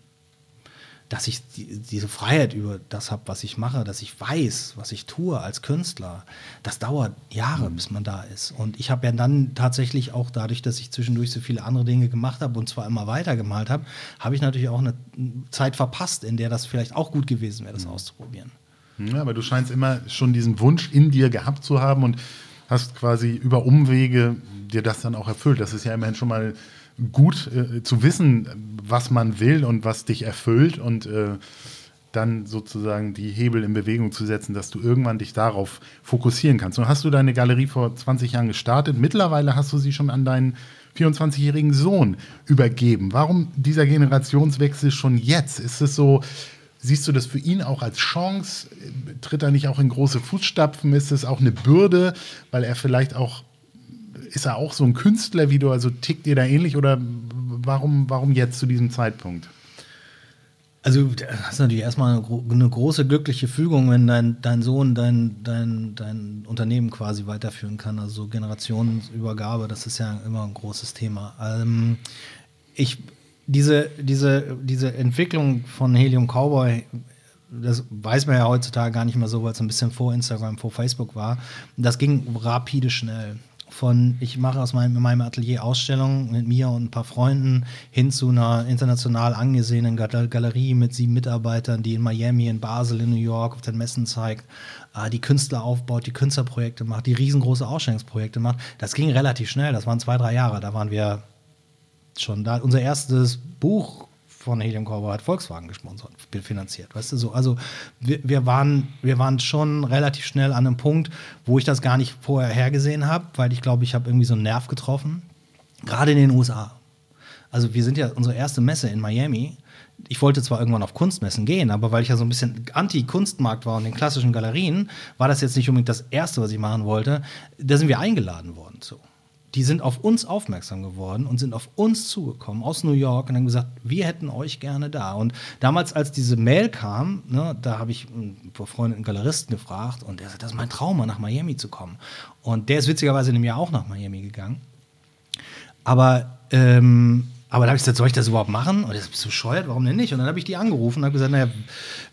dass ich die, diese Freiheit über das habe, was ich mache, dass ich weiß, was ich tue als Künstler, das dauert Jahre, mhm. bis man da ist. Und ich habe ja dann tatsächlich auch dadurch, dass ich zwischendurch so viele andere Dinge gemacht habe und zwar immer weiter gemalt habe, habe ich natürlich auch eine Zeit verpasst, in der das vielleicht auch gut gewesen wäre, das mhm. auszuprobieren. Ja, aber du scheinst immer schon diesen Wunsch in dir gehabt zu haben und hast quasi über Umwege dir das dann auch erfüllt. Das ist ja immerhin schon mal gut äh, zu wissen, was man will und was dich erfüllt und äh, dann sozusagen die Hebel in Bewegung zu setzen, dass du irgendwann dich darauf fokussieren kannst. Und hast du deine Galerie vor 20 Jahren gestartet? Mittlerweile hast du sie schon an deinen 24-jährigen Sohn übergeben. Warum dieser Generationswechsel schon jetzt? Ist es so, siehst du das für ihn auch als Chance? Tritt er nicht auch in große Fußstapfen? Ist es auch eine Bürde, weil er vielleicht auch ist er auch so ein Künstler wie du? Also tickt ihr da ähnlich oder warum, warum jetzt zu diesem Zeitpunkt? Also, das ist natürlich erstmal eine, große glückliche Fügung, wenn dein, dein Sohn dein, dein, dein Unternehmen quasi weiterführen kann. Also Generationenübergabe, das ist ja immer ein großes Thema. Ähm, ich, diese, diese, diese Entwicklung von Helium Cowboy, das weiß man ja heutzutage gar nicht mehr so, weil es ein bisschen vor Instagram, vor Facebook war. Das ging rapide schnell von ich mache aus meinem, meinem Atelier Ausstellungen mit mir und ein paar Freunden hin zu einer international angesehenen Galerie mit sieben Mitarbeitern, die in Miami, in Basel, in New York auf den Messen zeigt, äh, die Künstler aufbaut, die Künstlerprojekte macht, die riesengroße Ausstellungsprojekte macht. Das ging relativ schnell, das waren zwei, drei Jahre. Da waren wir schon da. Unser erstes Buch von Helium Cowboy hat Volkswagen gesponsert, finanziert. Weißt du so? Also wir, wir, waren, wir waren schon relativ schnell an einem Punkt, wo ich das gar nicht vorher hergesehen habe, weil ich glaube, ich habe irgendwie so einen Nerv getroffen. Gerade in den USA. Also wir sind ja unsere erste Messe in Miami. Ich wollte zwar irgendwann auf Kunstmessen gehen, aber weil ich ja so ein bisschen anti-Kunstmarkt war und den klassischen Galerien, war das jetzt nicht unbedingt das Erste, was ich machen wollte. Da sind wir eingeladen worden. So die sind auf uns aufmerksam geworden und sind auf uns zugekommen aus New York und haben gesagt, wir hätten euch gerne da. Und damals, als diese Mail kam, ne, da habe ich einen befreundeten Galeristen gefragt und der sagt, das ist mein Traum, mal nach Miami zu kommen. Und der ist witzigerweise in dem Jahr auch nach Miami gegangen. Aber ähm, aber da habe ich gesagt, soll ich das überhaupt machen? Und das ist bescheuert, warum denn nicht? Und dann habe ich die angerufen und habe gesagt, naja,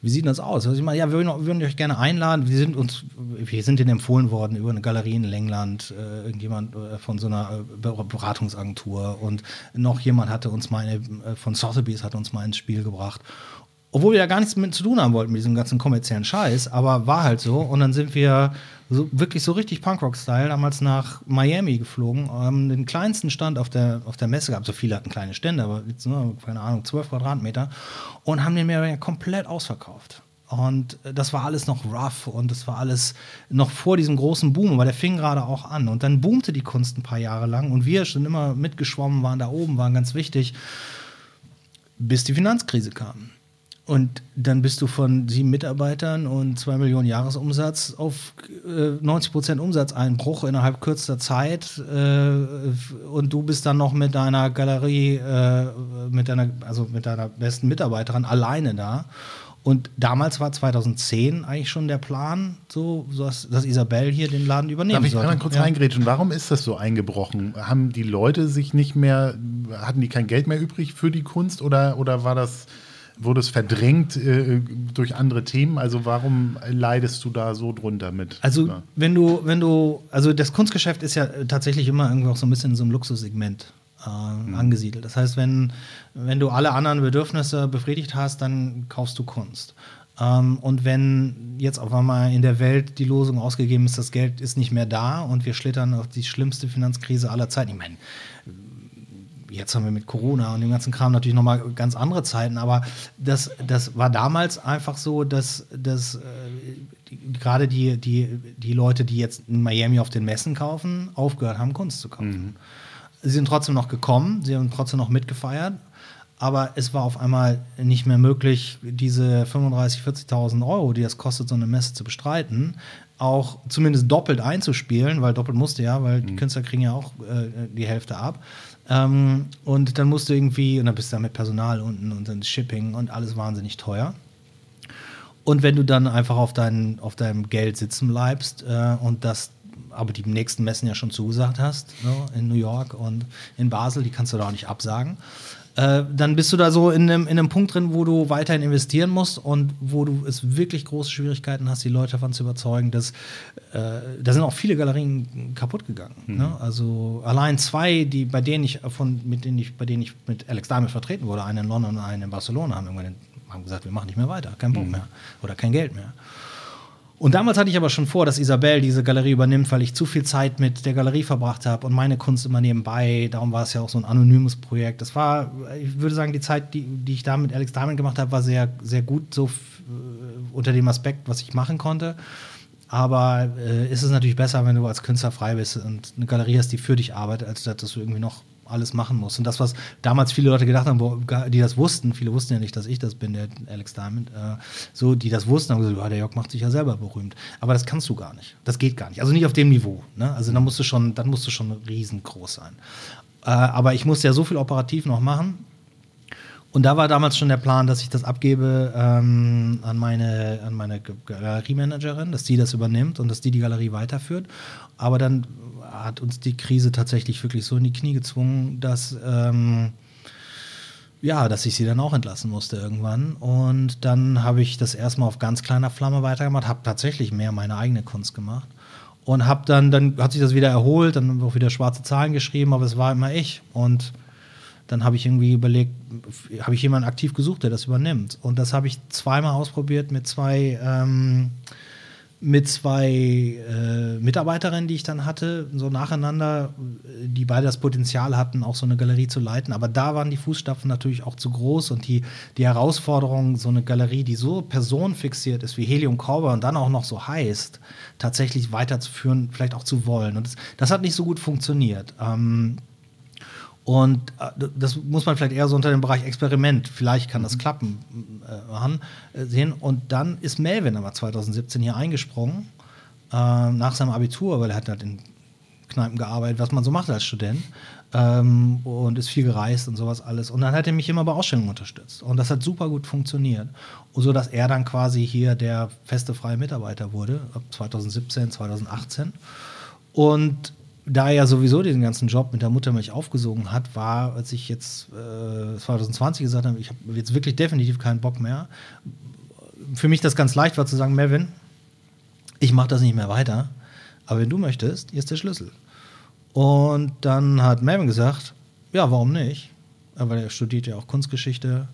wie sieht das aus? Also ich meine, ja, wir würden, würden euch gerne einladen. Wir sind uns, wir sind denen empfohlen worden über eine Galerie in England, äh, irgendjemand äh, von so einer äh, Beratungsagentur und noch jemand hatte uns mal eine, äh, von Sotheby's hat uns mal ins Spiel gebracht. Obwohl wir ja gar nichts mit zu tun haben wollten mit diesem ganzen kommerziellen Scheiß, aber war halt so. Und dann sind wir so, wirklich so richtig Punkrock-Style damals nach Miami geflogen, haben den kleinsten Stand auf der, auf der Messe gehabt. So viele hatten kleine Stände, aber jetzt nur, keine Ahnung, 12 Quadratmeter. Und haben den mehr komplett ausverkauft. Und das war alles noch rough und das war alles noch vor diesem großen Boom, aber der fing gerade auch an. Und dann boomte die Kunst ein paar Jahre lang und wir sind immer mitgeschwommen, waren da oben, waren ganz wichtig bis die Finanzkrise kam. Und dann bist du von sieben Mitarbeitern und zwei Millionen Jahresumsatz auf äh, 90 Prozent Umsatzeinbruch innerhalb kürzester Zeit. Äh, und du bist dann noch mit deiner Galerie, äh, mit deiner, also mit deiner besten Mitarbeiterin alleine da. Und damals war 2010 eigentlich schon der Plan, so, dass, dass Isabel hier den Laden übernehmen Darf ich sollte. einmal kurz ja. reingrätschen? Warum ist das so eingebrochen? Haben die Leute sich nicht mehr, hatten die kein Geld mehr übrig für die Kunst oder, oder war das, wurde es verdrängt äh, durch andere Themen? Also warum leidest du da so drunter mit? Also Ja. wenn du, wenn du, also das Kunstgeschäft ist ja tatsächlich immer irgendwie auch so ein bisschen in so einem Luxussegment äh, angesiedelt. Das heißt, wenn, wenn du alle anderen Bedürfnisse befriedigt hast, dann kaufst du Kunst. Ähm, und wenn jetzt auf einmal in der Welt die Losung ausgegeben ist, das Geld ist nicht mehr da und wir schlittern auf die schlimmste Finanzkrise aller Zeiten. Ich meine, jetzt haben wir mit Corona und dem ganzen Kram natürlich nochmal ganz andere Zeiten, aber das, das war damals einfach so, dass, dass äh, die, gerade die, die, die Leute, die jetzt in Miami auf den Messen kaufen, aufgehört haben, Kunst zu kaufen. Sie sind trotzdem noch gekommen, sie haben trotzdem noch mitgefeiert, aber es war auf einmal nicht mehr möglich, diese 35.000, 40.000 Euro, die das kostet, so eine Messe zu bestreiten, auch zumindest doppelt einzuspielen, weil doppelt musste ja, weil die Künstler kriegen ja auch äh, die Hälfte ab. Ähm, und dann musst du irgendwie, und dann bist du da mit Personal unten und dann Shipping und alles wahnsinnig teuer. Und wenn du dann einfach auf, dein, auf deinem Geld sitzen bleibst äh, und das aber die nächsten Messen ja schon zugesagt hast, ne, in New York und in Basel, die kannst du da auch nicht absagen, äh, dann bist du da so in einem, in einem Punkt drin, wo du weiterhin investieren musst und wo du es wirklich große Schwierigkeiten hast, die Leute davon zu überzeugen, dass äh, da sind auch viele Galerien kaputt gegangen. Ne? Also allein zwei, die bei denen ich von, mit denen ich, bei denen ich mit Alex Diamond vertreten wurde, eine in London und eine in Barcelona, haben irgendwann den, haben gesagt, wir machen nicht mehr weiter, kein Bock mehr oder kein Geld mehr. Und damals hatte ich aber schon vor, dass Isabel diese Galerie übernimmt, weil ich zu viel Zeit mit der Galerie verbracht habe und meine Kunst immer nebenbei. Darum war es ja auch so ein anonymes Projekt. Das war, ich würde sagen, die Zeit, die, die ich da mit Alex Diamond gemacht habe, war sehr, sehr gut, so äh, unter dem Aspekt, was ich machen konnte. Aber äh, ist es natürlich besser, wenn du als Künstler frei bist und eine Galerie hast, die für dich arbeitet, als dass du irgendwie noch alles machen musst. Und das, was damals viele Leute gedacht haben, wo, die das wussten, viele wussten ja nicht, dass ich das bin, der Alex Diamond, äh, so, die das wussten, haben gesagt, ja, der Jörg macht sich ja selber berühmt. Aber das kannst du gar nicht. Das geht gar nicht. Also nicht auf dem Niveau. Ne? Also dann musst du schon, dann musst du schon riesengroß sein. Äh, aber ich musste ja so viel operativ noch machen. Und da war damals schon der Plan, dass ich das abgebe ähm, an meine, an meine Galeriemanagerin, dass die das übernimmt und dass die die Galerie weiterführt. Aber dann hat uns die Krise tatsächlich wirklich so in die Knie gezwungen, dass, ähm, ja, dass ich sie dann auch entlassen musste irgendwann. Und dann habe ich das erstmal auf ganz kleiner Flamme weitergemacht, habe tatsächlich mehr meine eigene Kunst gemacht. Und habe dann, dann hat sich das wieder erholt, dann haben wir auch wieder schwarze Zahlen geschrieben, aber es war immer ich. Und dann habe ich irgendwie überlegt, habe ich jemanden aktiv gesucht, der das übernimmt. Und das habe ich zweimal ausprobiert mit zwei, ähm, mit zwei äh, Mitarbeiterinnen, die ich dann hatte, so nacheinander, die beide das Potenzial hatten, auch so eine Galerie zu leiten. Aber da waren die Fußstapfen natürlich auch zu groß und die, die Herausforderung, so eine Galerie, die so personenfixiert ist wie Helium Cowboy und dann auch noch so heißt, tatsächlich weiterzuführen, vielleicht auch zu wollen. Und das, das hat nicht so gut funktioniert. Ähm, und äh, das muss man vielleicht eher so unter dem Bereich Experiment, vielleicht kann das klappen, äh, machen, äh, sehen. Und dann ist Melvin aber 2017 hier eingesprungen, äh, nach seinem Abitur, weil er hat halt in Kneipen gearbeitet, was man so macht als Student. Ähm, und ist viel gereist und sowas alles. Und dann hat er mich immer bei Ausstellungen unterstützt. Und das hat super gut funktioniert. Und so dass er dann quasi hier der feste freie Mitarbeiter wurde, ab 2017, 2018. Und da er ja sowieso diesen ganzen Job mit der Muttermilch aufgesogen hat, war, als ich jetzt äh, 2020 gesagt habe, ich habe jetzt wirklich definitiv keinen Bock mehr, für mich das ganz leicht war zu sagen, Melvin, ich mache das nicht mehr weiter, aber wenn du möchtest, hier ist der Schlüssel. Und dann hat Melvin gesagt, ja, warum nicht? Weil er studiert ja auch Kunstgeschichte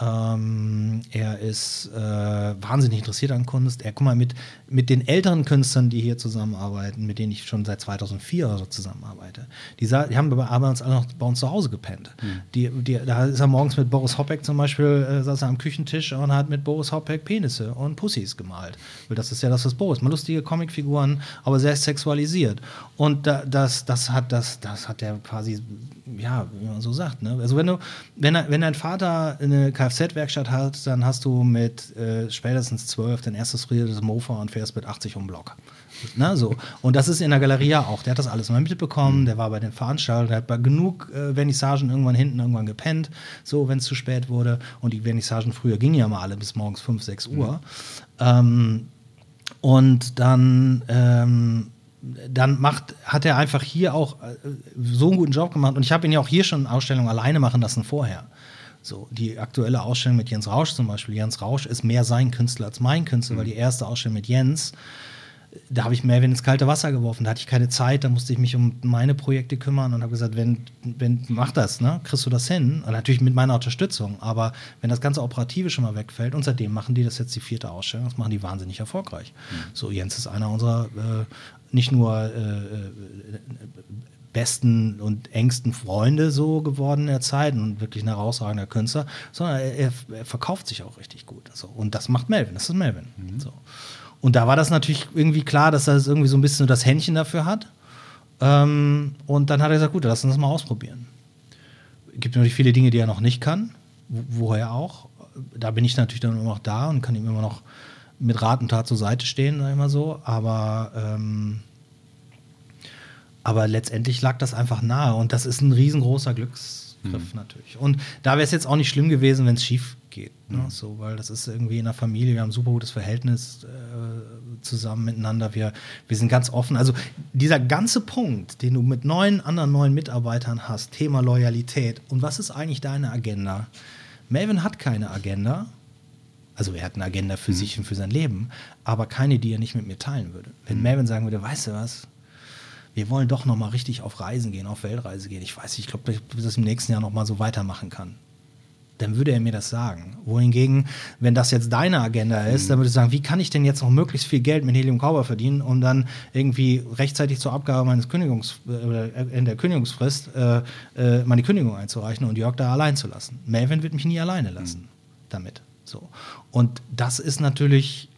Ähm, er ist äh, wahnsinnig interessiert an Kunst. Er, guck mal, mit, mit den älteren Künstlern, die hier zusammenarbeiten, mit denen ich schon seit 2004 oder so zusammenarbeite, die, die haben aber abends alle noch bei uns zu Hause gepennt. Mhm. Die, die, da ist er morgens mit Boris Hoppeck zum Beispiel, äh, saß er am Küchentisch und hat mit Boris Hoppeck Penisse und Pussys gemalt. Weil das ist ja das, was Boris, mal lustige Comicfiguren, aber sehr sexualisiert. Und da, das, das hat das, das hat er quasi ja, wie man so sagt. Ne? Also wenn du, wenn, wenn dein Vater eine Kfz-Werkstatt hat, dann hast du mit äh, spätestens zwölf dein erstes friertes Mofa und fährst mit 80 um Block. Ne, so. Und das ist in der Galerie auch. Der hat das alles mal mitbekommen, der war bei den Veranstaltungen, der hat bei genug äh, Vernissagen irgendwann hinten irgendwann gepennt, so wenn es zu spät wurde. Und die Vernissagen früher gingen ja mal alle bis morgens 5, 6 Uhr. Mhm. Ähm, und dann ähm, dann macht, hat er einfach hier auch äh, so einen guten Job gemacht. Und ich habe ihn ja auch hier schon Ausstellungen alleine machen lassen vorher. So, die aktuelle Ausstellung mit Jens Rausch zum Beispiel. Jens Rausch ist mehr sein Künstler als mein Künstler, mhm. weil die erste Ausstellung mit Jens da habe ich Melvin ins kalte Wasser geworfen. Da hatte ich keine Zeit, da musste ich mich um meine Projekte kümmern und habe gesagt, wenn, wenn, mach das, ne? Kriegst du das hin? Und natürlich mit meiner Unterstützung. Aber wenn das ganze Operative schon mal wegfällt, und seitdem machen die das jetzt die vierte Ausstellung, das machen die wahnsinnig erfolgreich. Mhm. So, Jens ist einer unserer äh, nicht nur äh, besten und engsten Freunde so geworden in der Zeit und wirklich ein herausragender Künstler, sondern er, er verkauft sich auch richtig gut. So. Und das macht Melvin, das ist Melvin. Mhm. So. Und da war das natürlich irgendwie klar, dass er das irgendwie so ein bisschen das Händchen dafür hat. Ähm, und dann hat er gesagt, gut, lass uns das mal ausprobieren. Es gibt natürlich viele Dinge, die er noch nicht kann, woher auch. Da bin ich natürlich dann immer noch da und kann ihm immer noch mit Rat und Tat zur Seite stehen, sag ich mal so. Aber, ähm, aber letztendlich lag das einfach nahe und das ist ein riesengroßer Glücksgriff mhm. natürlich. Und da wäre es jetzt auch nicht schlimm gewesen, wenn es schief geht. Ne? Mhm. So, weil das ist irgendwie in der Familie, wir haben ein super gutes Verhältnis äh, zusammen miteinander. Wir, wir sind ganz offen. Also dieser ganze Punkt, den du mit neun anderen neuen Mitarbeitern hast, Thema Loyalität. Und was ist eigentlich deine Agenda? Melvin hat keine Agenda. Also er hat eine Agenda für mhm. sich und für sein Leben, aber keine, die er nicht mit mir teilen würde. Wenn mhm. Melvin sagen würde, weißt du was, wir wollen doch noch mal richtig auf Reisen gehen, auf Weltreise gehen. Ich weiß, nicht, ich glaube, dass ich das im nächsten Jahr noch mal so weitermachen kann dann würde er mir das sagen. Wohingegen, wenn das jetzt deine Agenda ist, mhm. dann würde ich sagen, wie kann ich denn jetzt noch möglichst viel Geld mit Helium Cowboy verdienen, um dann irgendwie rechtzeitig zur Abgabe meines Kündigungs äh, in der Kündigungsfrist äh, äh, meine Kündigung einzureichen und Jörg da allein zu lassen. Melvin wird mich nie alleine lassen mhm. damit. So. Und das ist natürlich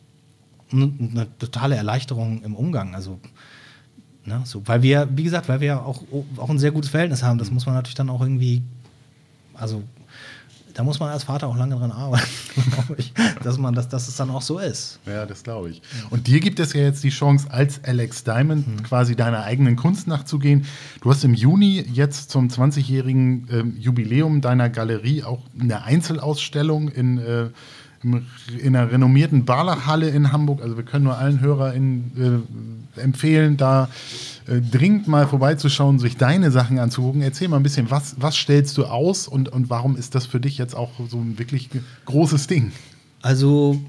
eine totale Erleichterung im Umgang. Also Ne, so, weil wir, wie gesagt, weil wir auch, auch ein sehr gutes Verhältnis haben, das muss man natürlich dann auch irgendwie, also da muss man als Vater auch lange dran arbeiten, glaube ich, dass, man, dass, dass es dann auch so ist. Ja, das glaube ich. Und dir gibt es ja jetzt die Chance, als Alex Diamond mhm. quasi deiner eigenen Kunst nachzugehen. Du hast im Juni jetzt zum 20-jährigen äh, Jubiläum deiner Galerie auch eine Einzelausstellung in äh, in einer renommierten Barlachhalle in Hamburg. Also wir können nur allen HörerInnen äh, empfehlen, da äh, dringend mal vorbeizuschauen, sich deine Sachen anzugucken. Erzähl mal ein bisschen, was, was stellst du aus und, und warum ist das für dich jetzt auch so ein wirklich großes Ding? Also,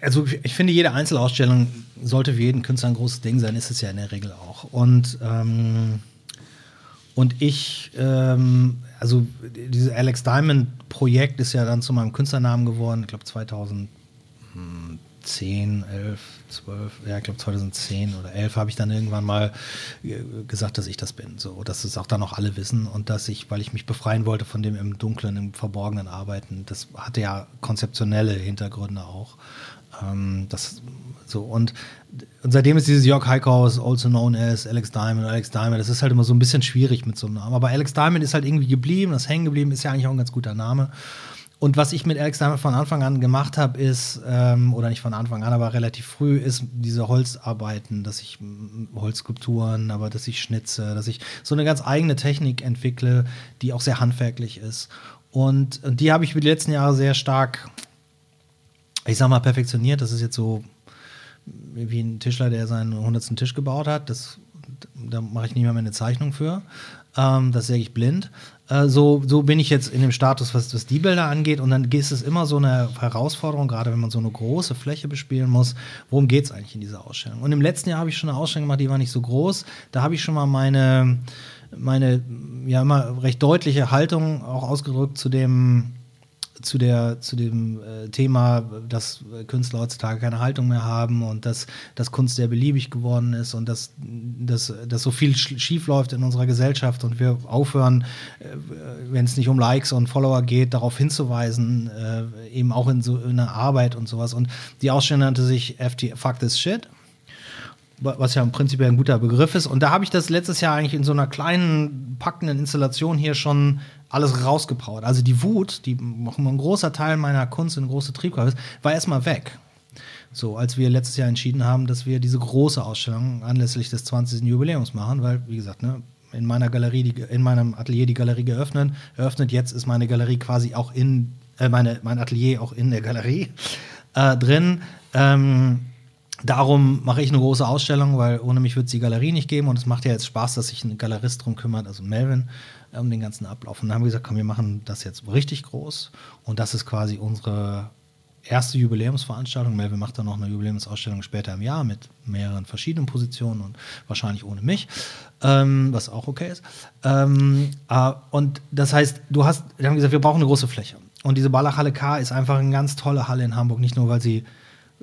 also ich finde, jede Einzelausstellung sollte für jeden Künstler ein großes Ding sein, ist es ja in der Regel auch. Und, ähm, und ich, ähm, also dieses Alex Diamond-Projekt ist ja dann zu meinem Künstlernamen geworden, ich glaube 2000. 10, 11, 12, ja, ich glaube 2010 oder 11 habe ich dann irgendwann mal äh, gesagt, dass ich das bin. So, dass es auch dann auch alle wissen und dass ich, weil ich mich befreien wollte von dem im Dunklen, im Verborgenen arbeiten, das hatte ja konzeptionelle Hintergründe auch. Ähm, das, so, und, und seitdem ist dieses Jörg Heikhaus, also known as Alex Diamond, Alex Diamond, das ist halt immer so ein bisschen schwierig mit so einem Namen. Aber Alex Diamond ist halt irgendwie geblieben, das hängen geblieben, ist ja eigentlich auch ein ganz guter Name. Und was ich mit Alex von Anfang an gemacht habe, ist, ähm, oder nicht von Anfang an, aber relativ früh, ist diese Holzarbeiten, dass ich Holzskulpturen, aber dass ich schnitze, dass ich so eine ganz eigene Technik entwickle, die auch sehr handwerklich ist. Und, und die habe ich über die letzten Jahre sehr stark, ich sag mal, perfektioniert. Das ist jetzt so wie ein Tischler, der seinen hundertsten Tisch gebaut hat. Das, da mache ich nicht mehr eine Zeichnung für. Ähm, das säge ich blind. Äh, so, so bin ich jetzt in dem Status, was, was die Bilder angeht. Und dann ist es immer so eine Herausforderung, gerade wenn man so eine große Fläche bespielen muss. Worum geht es eigentlich in dieser Ausstellung? Und im letzten Jahr habe ich schon eine Ausstellung gemacht, die war nicht so groß. Da habe ich schon mal meine, meine ja immer recht deutliche Haltung auch ausgedrückt zu dem zu, der, zu dem äh, Thema, dass Künstler heutzutage keine Haltung mehr haben und dass, dass Kunst sehr beliebig geworden ist und dass, dass, dass so viel schief läuft in unserer Gesellschaft und wir aufhören, äh, wenn es nicht um Likes und Follower geht, darauf hinzuweisen, äh, eben auch in so in Arbeit und sowas. Und die Ausstellung nannte sich FT Fuck This Shit was ja im Prinzip ein guter Begriff ist. Und da habe ich das letztes Jahr eigentlich in so einer kleinen, packenden Installation hier schon alles rausgebraut. Also die Wut, die ein großer Teil meiner Kunst, eine große Triebkraft ist, war erstmal weg. So, als wir letztes Jahr entschieden haben, dass wir diese große Ausstellung anlässlich des 20. Jubiläums machen, weil, wie gesagt, ne, in meiner Galerie, die, in meinem Atelier die Galerie geöffnet, eröffnet. Jetzt ist meine Galerie quasi auch in, äh, meine, mein Atelier auch in der Galerie äh, drin. Ähm, Darum mache ich eine große Ausstellung, weil ohne mich wird es die Galerie nicht geben und es macht ja jetzt Spaß, dass sich ein Galerist drum kümmert, also Melvin, um den ganzen Ablauf. Und dann haben wir gesagt, komm, wir machen das jetzt richtig groß und das ist quasi unsere erste Jubiläumsveranstaltung. Melvin macht dann noch eine Jubiläumsausstellung später im Jahr mit mehreren verschiedenen Positionen und wahrscheinlich ohne mich, ähm, was auch okay ist. Ähm, äh, und das heißt, du hast, wir haben gesagt, wir brauchen eine große Fläche. Und diese Ballachhalle K ist einfach eine ganz tolle Halle in Hamburg, nicht nur, weil sie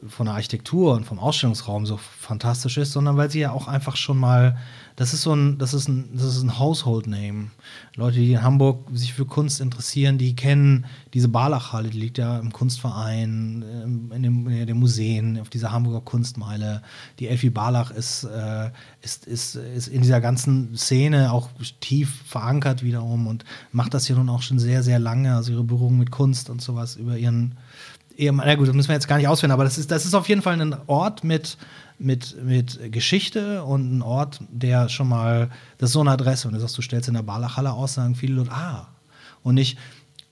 von der Architektur und vom Ausstellungsraum so fantastisch ist, sondern weil sie ja auch einfach schon mal, das ist so ein, das ist ein, das ist ein Household Name. Leute, die in Hamburg sich für Kunst interessieren, die kennen diese Barlachhalle, die liegt ja im Kunstverein, ähm, in, dem, in den Museen, auf dieser Hamburger Kunstmeile. Die Elfie Barlach ist, äh, ist, ist, ist in dieser ganzen Szene auch tief verankert wiederum und macht das ja nun auch schon sehr, sehr lange, also ihre Berührung mit Kunst und sowas über ihren na gut, das müssen wir jetzt gar nicht ausführen, aber das ist, das ist auf jeden Fall ein Ort mit, mit, mit Geschichte und ein Ort, der schon mal, das ist so eine Adresse. Und du sagst, du stellst in der Barlachhalle aus, sagen viele Leute, ah. Und nicht,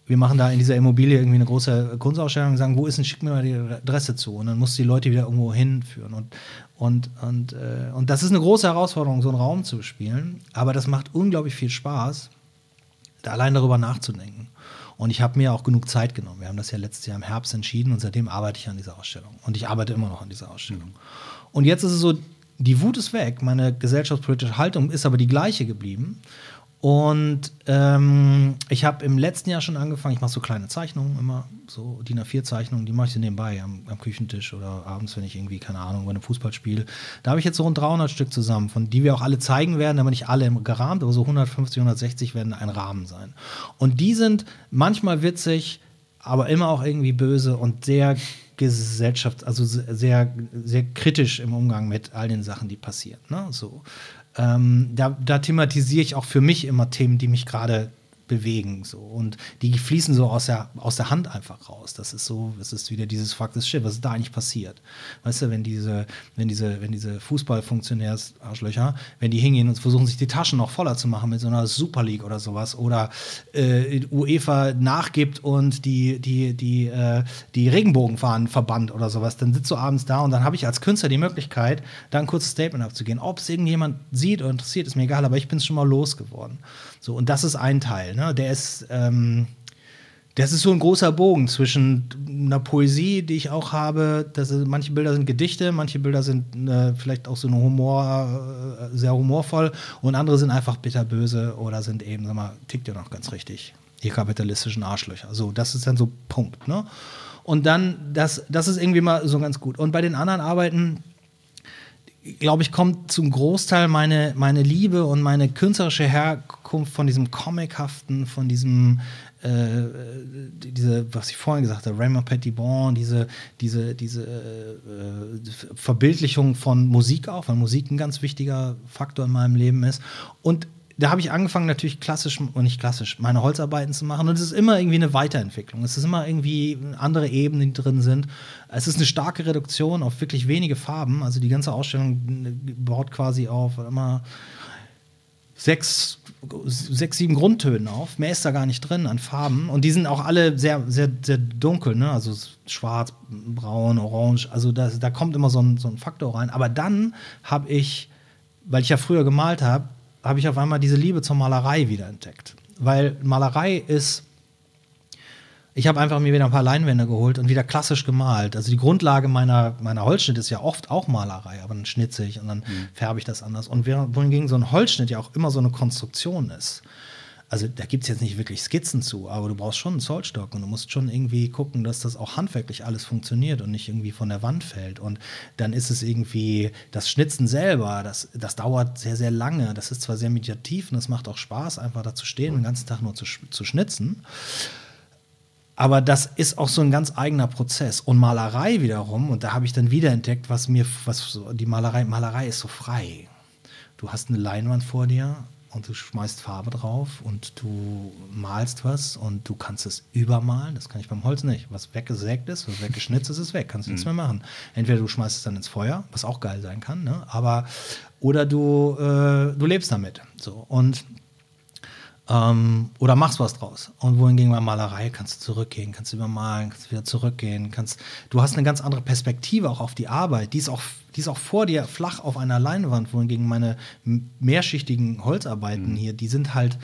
wir machen da in dieser Immobilie irgendwie eine große Kunstausstellung und sagen, wo ist denn, schick mir mal die Adresse zu. Und dann musst du die Leute wieder irgendwo hinführen. Und, und, und, äh, und das ist eine große Herausforderung, so einen Raum zu spielen. Aber das macht unglaublich viel Spaß, da allein darüber nachzudenken. Und ich habe mir auch genug Zeit genommen. Wir haben das ja letztes Jahr im Herbst entschieden und seitdem arbeite ich an dieser Ausstellung. Und ich arbeite immer noch an dieser Ausstellung. Und jetzt ist es so, die Wut ist weg, meine gesellschaftspolitische Haltung ist aber die gleiche geblieben. Und ähm, ich habe im letzten Jahr schon angefangen, ich mache so kleine Zeichnungen immer, so DIN A4-Zeichnungen, die mache ich nebenbei am, am, Küchentisch oder abends, wenn ich irgendwie, keine Ahnung, bei einem Fußball spiele. Da habe ich jetzt so rund 300 Stück zusammen, von die wir auch alle zeigen werden, aber nicht alle gerahmt, aber so 150, 160 werden ein Rahmen sein. Und die sind manchmal witzig, aber immer auch irgendwie böse und sehr Gesellschaft, also sehr, sehr kritisch im Umgang mit all den Sachen, die passieren. Ne? So ähm, da, da thematisiere ich auch für mich immer Themen, die mich gerade bewegen. So. Und die fließen so aus der, aus der Hand einfach raus. Das ist so, das ist wieder dieses Fakt des Shit, was ist da eigentlich passiert? Weißt du, wenn diese, wenn diese, wenn diese Fußballfunktionärs, Arschlöcher, wenn die hingehen und versuchen, sich die Taschen noch voller zu machen mit so einer Super League oder sowas oder äh, UEFA nachgibt und die, die, die, äh, die Regenbogenfahnen verbannt oder sowas, dann sitzt du abends da und dann habe ich als Künstler die Möglichkeit, da ein kurzes Statement abzugehen. Ob es irgendjemand sieht oder interessiert, ist mir egal, aber ich bin es schon mal losgeworden. So, und das ist ein Teil, ne? Der ist, ähm, das ist so ein großer Bogen zwischen einer Poesie, die ich auch habe. Das ist, manche Bilder sind Gedichte, manche Bilder sind äh, vielleicht auch so eine Humor, äh, sehr humorvoll und andere sind einfach bitterböse oder sind eben, sag mal, tickt ja noch ganz richtig. Ihr kapitalistischen Arschlöcher. So, das ist dann so Punkt, ne? Und dann, das, das ist irgendwie mal so ganz gut. Und bei den anderen Arbeiten, glaube ich, kommt zum Großteil meine, meine Liebe und meine künstlerische Herkunft von diesem Comichaften, von diesem, äh, diese, was ich vorhin gesagt habe, Raymond Petitbon, diese, diese, diese äh, Verbildlichung von Musik auch, weil Musik ein ganz wichtiger Faktor in meinem Leben ist. Und da habe ich angefangen, natürlich klassisch und nicht klassisch, meine Holzarbeiten zu machen. Und es ist immer irgendwie eine Weiterentwicklung. Es ist immer irgendwie andere Ebenen, die drin sind. Es ist eine starke Reduktion auf wirklich wenige Farben. Also die ganze Ausstellung baut quasi auf immer sechs, sechs, sieben Grundtönen auf. Mehr ist da gar nicht drin an Farben. Und die sind auch alle sehr, sehr, sehr dunkel, ne? Also schwarz, braun, orange. Also da, da kommt immer so ein, so ein Faktor rein. Aber dann habe ich, weil ich ja früher gemalt habe, habe ich auf einmal diese Liebe zur Malerei wieder entdeckt. Weil Malerei ist, ich habe einfach mir wieder ein paar Leinwände geholt und wieder klassisch gemalt. Also die Grundlage meiner, meiner Holzschnitt ist ja oft auch Malerei, aber dann schnitze ich und dann mhm. färbe ich das anders. Und wohingegen so ein Holzschnitt ja auch immer so eine Konstruktion ist. also da gibt es jetzt nicht wirklich Skizzen zu, aber du brauchst schon einen Zollstock und du musst schon irgendwie gucken, dass das auch handwerklich alles funktioniert und nicht irgendwie von der Wand fällt. Und dann ist es irgendwie das Schnitzen selber, das, das dauert sehr, sehr lange. Das ist zwar sehr meditativ und es macht auch Spaß, einfach da zu stehen und den ganzen Tag nur zu, zu schnitzen. Aber das ist auch so ein ganz eigener Prozess. Und Malerei wiederum, und da habe ich dann wieder entdeckt, was mir, was die Malerei, Malerei ist so frei. Du hast eine Leinwand vor dir und du schmeißt Farbe drauf und du malst was und du kannst es übermalen. Das kann ich beim Holz nicht. Was weggesägt ist, was weggeschnitzt ist, ist weg. Kannst nichts mhm. mehr machen. Entweder du schmeißt es dann ins Feuer, was auch geil sein kann, ne? aber oder du, äh, du lebst damit. So. Und ähm, oder machst was draus. Und wohingegen bei Malerei kannst du zurückgehen, kannst du übermalen, kannst wieder zurückgehen, kannst. Du hast eine ganz andere Perspektive auch auf die Arbeit. Die ist auch, die ist auch vor dir flach auf einer Leinwand, wohingegen meine mehrschichtigen Holzarbeiten mhm. hier, die sind halt.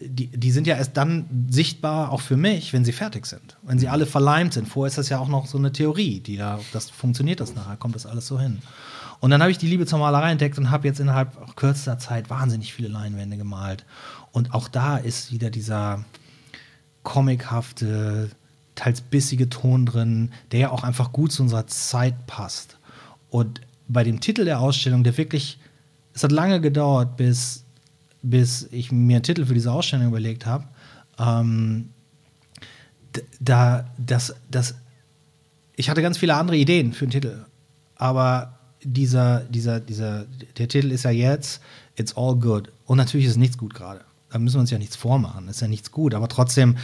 Die, die sind ja erst dann sichtbar, auch für mich, wenn sie fertig sind. Wenn sie alle verleimt sind. Vorher ist das ja auch noch so eine Theorie, die da, das funktioniert das nachher, kommt das alles so hin. Und dann habe ich die Liebe zur Malerei entdeckt und habe jetzt innerhalb kürzester Zeit wahnsinnig viele Leinwände gemalt. Und auch da ist wieder dieser comichafte, teils bissige Ton drin, der ja auch einfach gut zu unserer Zeit passt. Und bei dem Titel der Ausstellung, der wirklich, es hat lange gedauert, bis, bis ich mir einen Titel für diese Ausstellung überlegt habe, ähm, da, das, das, ich hatte ganz viele andere Ideen für einen Titel, aber dieser, dieser, dieser, der Titel ist ja jetzt It's All Good. Und natürlich ist nichts gut gerade da müssen wir uns ja nichts vormachen, ist ja nichts gut, aber trotzdem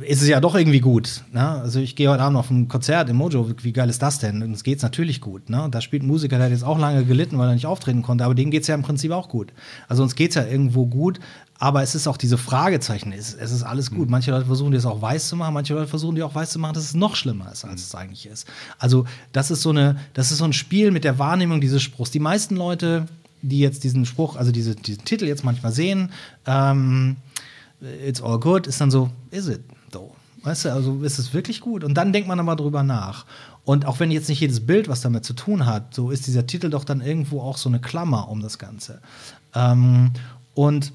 ist es ja doch irgendwie gut. Ne? Also ich gehe heute Abend auf ein Konzert im Mojo, wie geil ist das denn? Und es geht natürlich gut. Ne? Da spielt ein Musiker, der hat jetzt auch lange gelitten, weil er nicht auftreten konnte, aber dem geht es ja im Prinzip auch gut. Also uns geht es ja irgendwo gut, aber es ist auch diese Fragezeichen, es, es ist alles gut. Manche Leute versuchen das auch weiß zu machen, manche Leute versuchen die auch weiß zu machen, dass es noch schlimmer ist, als es eigentlich ist. Also das ist so eine, das ist so ein Spiel mit der Wahrnehmung dieses Spruchs. Die meisten Leute die jetzt diesen Spruch, also diese, diesen Titel jetzt manchmal sehen, ähm, it's all good, ist dann so, is it though? Weißt du, also ist es wirklich gut? Und dann denkt man aber drüber nach. Und auch wenn jetzt nicht jedes Bild was damit zu tun hat, so ist dieser Titel doch dann irgendwo auch so eine Klammer um das Ganze. Ähm, und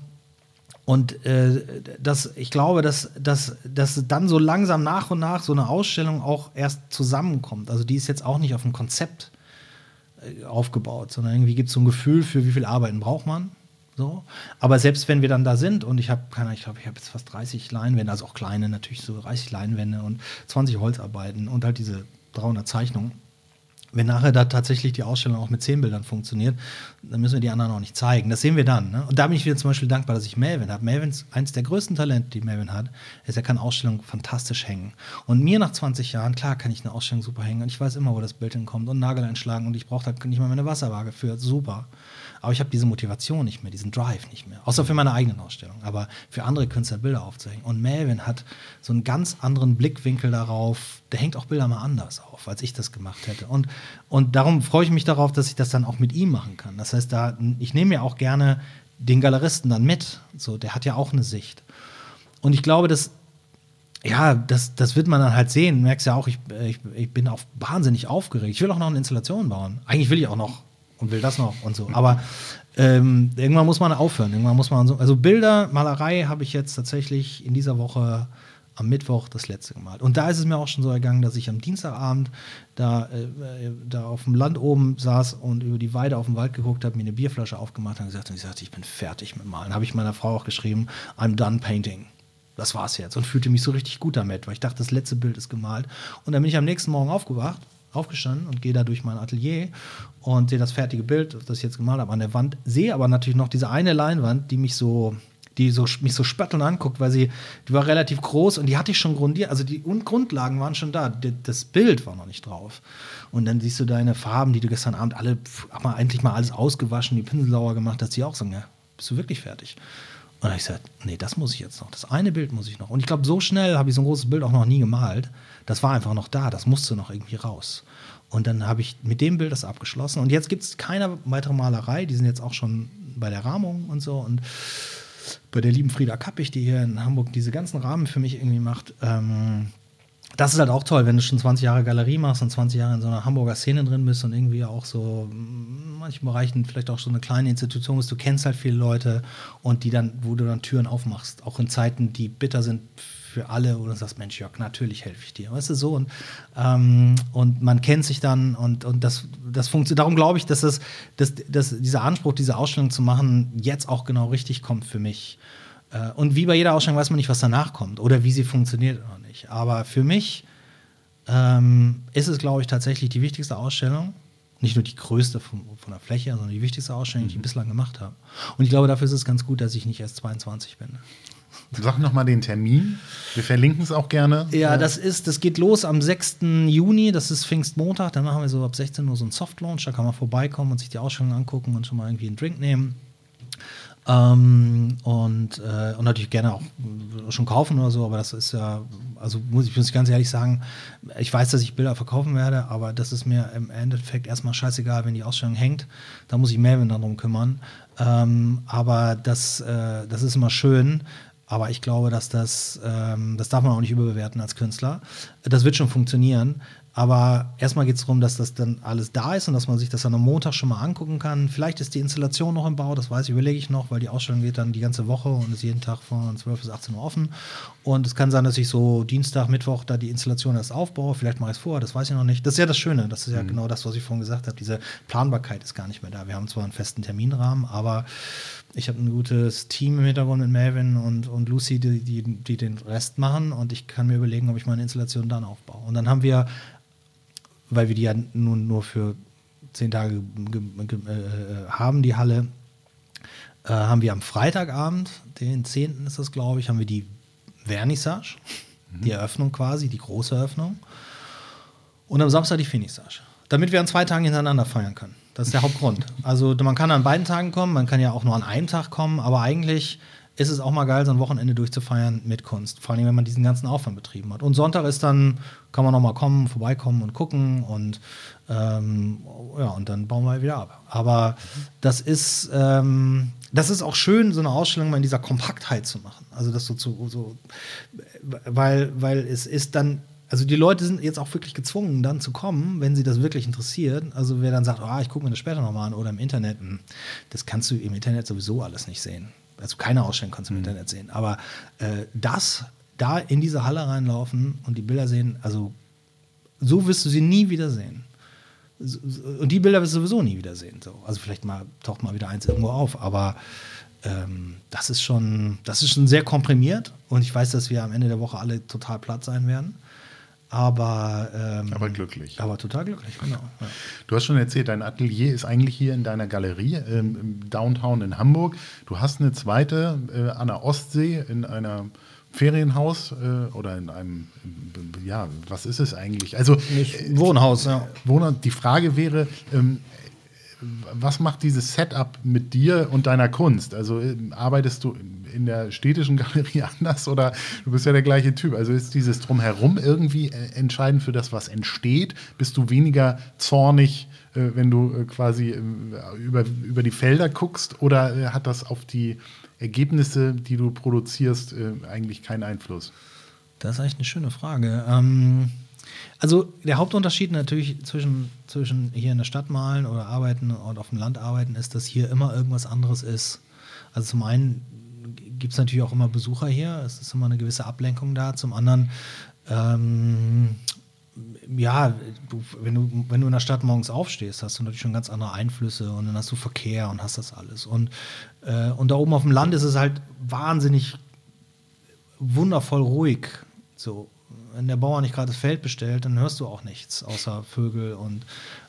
und äh, das, ich glaube, dass, dass, dass dann so langsam nach und nach so eine Ausstellung auch erst zusammenkommt. Also die ist jetzt auch nicht auf dem Konzept aufgebaut, sondern irgendwie gibt es so ein Gefühl für, wie viel Arbeiten braucht man. So. Aber selbst wenn wir dann da sind und ich habe, keine ich glaube, ich habe jetzt fast 30 Leinwände, also auch kleine natürlich, so 30 Leinwände und 20 Holzarbeiten und halt diese 300 Zeichnungen wenn nachher da tatsächlich die Ausstellung auch mit zehn Bildern funktioniert, dann müssen wir die anderen auch nicht zeigen. Das sehen wir dann. Ne? Und da bin ich wieder zum Beispiel dankbar, dass ich Melvin habe. Melvin ist eines der größten Talente, die Melvin hat, ist, er kann Ausstellungen fantastisch hängen. Und mir nach 20 Jahren, klar kann ich eine Ausstellung super hängen und ich weiß immer, wo das Bild hinkommt und Nagel einschlagen und ich brauche da nicht mal meine Wasserwaage für. Super. Aber ich habe diese Motivation nicht mehr, diesen Drive nicht mehr. Außer für meine eigenen Ausstellungen. Aber für andere Künstler Bilder aufzuhängen. Und Melvin hat so einen ganz anderen Blickwinkel darauf. Der hängt auch Bilder mal anders auf, als ich das gemacht hätte. Und, und darum freue ich mich darauf, dass ich das dann auch mit ihm machen kann. Das heißt, da, ich nehme ja auch gerne den Galeristen dann mit. So, der hat ja auch eine Sicht. Und ich glaube, dass ja, das, das wird man dann halt sehen. Du merkst ja auch, ich, ich, ich bin auch wahnsinnig aufgeregt. Ich will auch noch eine Installation bauen. Eigentlich will ich auch noch und will das noch und so. Aber ähm, irgendwann muss man aufhören. Irgendwann muss man so. Also Bilder, Malerei habe ich jetzt tatsächlich in dieser Woche am Mittwoch das letzte gemalt. Und da ist es mir auch schon so ergangen, dass ich am Dienstagabend da, äh, da auf dem Land oben saß und über die Weide auf den Wald geguckt habe, mir eine Bierflasche aufgemacht habe und gesagt, ich bin fertig mit Malen. Habe ich meiner Frau auch geschrieben, I'm done painting. Das war's jetzt. Und fühlte mich so richtig gut damit, weil ich dachte, das letzte Bild ist gemalt. Und dann bin ich am nächsten Morgen aufgewacht aufgestanden und gehe da durch mein Atelier und sehe das fertige Bild, das ich jetzt gemalt habe, an der Wand. Sehe aber natürlich noch diese eine Leinwand, die mich so die so, mich so spötteln anguckt, weil sie, die war relativ groß und die hatte ich schon grundiert. Also die Grundlagen waren schon da. Das Bild war noch nicht drauf. Und dann siehst du deine Farben, die du gestern Abend alle, mal endlich mal alles ausgewaschen, die Pinsel sauer gemacht hast, die auch sagen, ja, bist du wirklich fertig? Und dann habe ich gesagt, nee, das muss ich jetzt noch. Das eine Bild muss ich noch. Und ich glaube, so schnell habe ich so ein großes Bild auch noch nie gemalt. Das war einfach noch da, das musste noch irgendwie raus. Und dann habe ich mit dem Bild das abgeschlossen. Und jetzt gibt es keine weitere Malerei, die sind jetzt auch schon bei der Rahmung und so. Und bei der lieben Frieda Kappich, die hier in Hamburg diese ganzen Rahmen für mich irgendwie macht, ähm, das ist halt auch toll, wenn du schon 20 Jahre Galerie machst und 20 Jahre in so einer Hamburger Szene drin bist und irgendwie auch so in manchen Bereichen vielleicht auch so eine kleine Institution bist. Du kennst halt viele Leute und die dann, wo du dann Türen aufmachst, auch in Zeiten, die bitter sind für alle, wo du sagst, Mensch, Jörg, natürlich helfe ich dir. Weißt du so? Und, ähm, und man kennt sich dann und, und das, das funktioniert. Darum glaube ich, dass, das, dass, dass dieser Anspruch, diese Ausstellung zu machen, jetzt auch genau richtig kommt für mich. Äh, und wie bei jeder Ausstellung weiß man nicht, was danach kommt oder wie sie funktioniert oder nicht. Aber für mich ähm, ist es, glaube ich, tatsächlich die wichtigste Ausstellung. Nicht nur die größte von, von der Fläche, sondern die wichtigste Ausstellung, die ich mhm. bislang gemacht habe. Und ich glaube, dafür ist es ganz gut, dass ich nicht erst 22 bin. Sag noch mal den Termin. Wir verlinken es auch gerne. Ja, das ist, das geht los am 6. Juni, das ist Pfingstmontag. Dann machen wir so ab 16 Uhr so einen Soft Launch. Da kann man vorbeikommen und sich die Ausstellung angucken und schon mal irgendwie einen Drink nehmen. Ähm, und, äh, und natürlich gerne auch schon kaufen oder so, aber das ist ja, also muss ich muss ganz ehrlich sagen, ich weiß, dass ich Bilder verkaufen werde, aber das ist mir im Endeffekt erstmal scheißegal, wenn die Ausstellung hängt. Da muss ich Melvin darum kümmern. Ähm, aber das, äh, das ist immer schön. Aber ich glaube, dass das, ähm, das darf man auch nicht überbewerten als Künstler. Das wird schon funktionieren. Aber erstmal geht es darum, dass das dann alles da ist und dass man sich das dann am Montag schon mal angucken kann. Vielleicht ist die Installation noch im Bau, das weiß ich, überlege ich noch, weil die Ausstellung geht dann die ganze Woche und ist jeden Tag von 12 bis 18 Uhr offen. Und es kann sein, dass ich so Dienstag, Mittwoch da die Installation erst aufbaue. Vielleicht mache ich es vorher, das weiß ich noch nicht. Das ist ja das Schöne, das ist ja mhm. genau das, was ich vorhin gesagt habe. Diese Planbarkeit ist gar nicht mehr da. Wir haben zwar einen festen Terminrahmen, aber ich habe ein gutes Team im Hintergrund mit Melvin und, und Lucy, die, die, die den Rest machen und ich kann mir überlegen, ob ich meine Installation dann aufbaue. Und dann haben wir weil wir die ja nun nur für zehn Tage äh, haben, die Halle, äh, haben wir am Freitagabend, den 10. ist das, glaube ich, haben wir die Vernissage, mhm. die Eröffnung quasi, die große Eröffnung. Und am Samstag die Finissage. Damit wir an zwei Tagen hintereinander feiern können. Das ist der Hauptgrund. Also man kann an beiden Tagen kommen, man kann ja auch nur an einem Tag kommen, aber eigentlich ist es auch mal geil, so ein Wochenende durchzufeiern mit Kunst. Vor allem, wenn man diesen ganzen Aufwand betrieben hat. Und Sonntag ist dann, kann man noch mal kommen, vorbeikommen und gucken und ähm, ja, und dann bauen wir wieder ab. Aber das ist, ähm, das ist auch schön, so eine Ausstellung mal in dieser Kompaktheit zu machen. Also das so zu, so, weil, weil es ist dann also die Leute sind jetzt auch wirklich gezwungen, dann zu kommen, wenn sie das wirklich interessiert. Also wer dann sagt, oh, ich gucke mir das später nochmal an oder im Internet, hm, das kannst du im Internet sowieso alles nicht sehen also keine Ausstellung kannst du im mhm. Internet sehen, aber äh, das, da in diese Halle reinlaufen und die Bilder sehen, also so wirst du sie nie wieder sehen. Und die Bilder wirst du sowieso nie wieder sehen. So. Also vielleicht mal taucht mal wieder eins irgendwo auf, aber ähm, das ist schon, das ist schon sehr komprimiert und ich weiß, dass wir am Ende der Woche alle total platt sein werden. Aber, ähm, aber glücklich. Aber total glücklich, genau. Ja. Du hast schon erzählt, dein Atelier ist eigentlich hier in deiner Galerie ähm, Downtown in Hamburg. Du hast eine zweite äh, an der Ostsee in einer Ferienhaus äh, oder in einem, ja, was ist es eigentlich? Also äh, Wohnhaus, ja. Wohnhaus. Die Frage wäre, ähm, was macht dieses Setup mit dir und deiner Kunst? Also äh, arbeitest du in der städtischen Galerie anders oder du bist ja der gleiche Typ? Also ist dieses Drumherum irgendwie äh, entscheidend für das, was entsteht? Bist du weniger zornig, äh, wenn du quasi über, über die Felder guckst oder hat das auf die Ergebnisse, die du produzierst, eigentlich keinen Einfluss? Das ist eigentlich eine schöne Frage. Ähm also der Hauptunterschied natürlich zwischen, zwischen hier in der Stadt malen oder arbeiten und auf dem Land arbeiten ist, dass hier immer irgendwas anderes ist. Also zum einen gibt es natürlich auch immer Besucher hier, es ist immer eine gewisse Ablenkung da. Zum anderen, ähm, ja, du, wenn, du, wenn du in der Stadt morgens aufstehst, hast du natürlich schon ganz andere Einflüsse und dann hast du Verkehr und hast das alles. Und, äh, und da oben auf dem Land ist es halt wahnsinnig wundervoll ruhig. So wenn der Bauer nicht gerade das Feld bestellt, dann hörst du auch nichts außer Vögel und,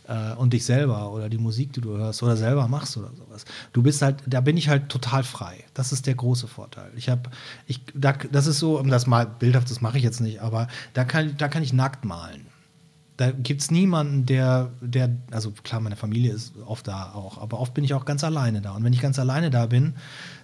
äh, und dich selber oder die Musik, die du hörst oder selber machst oder sowas. Du bist halt, da bin ich halt total frei. Das ist der große Vorteil. Ich habe, ich, da, das ist so, um das mal bildhaft, das mache ich jetzt nicht, aber da kann, da kann ich nackt malen da gibt es niemanden, der, der, also klar, meine Familie ist oft da auch, aber oft bin ich auch ganz alleine da. Und wenn ich ganz alleine da bin,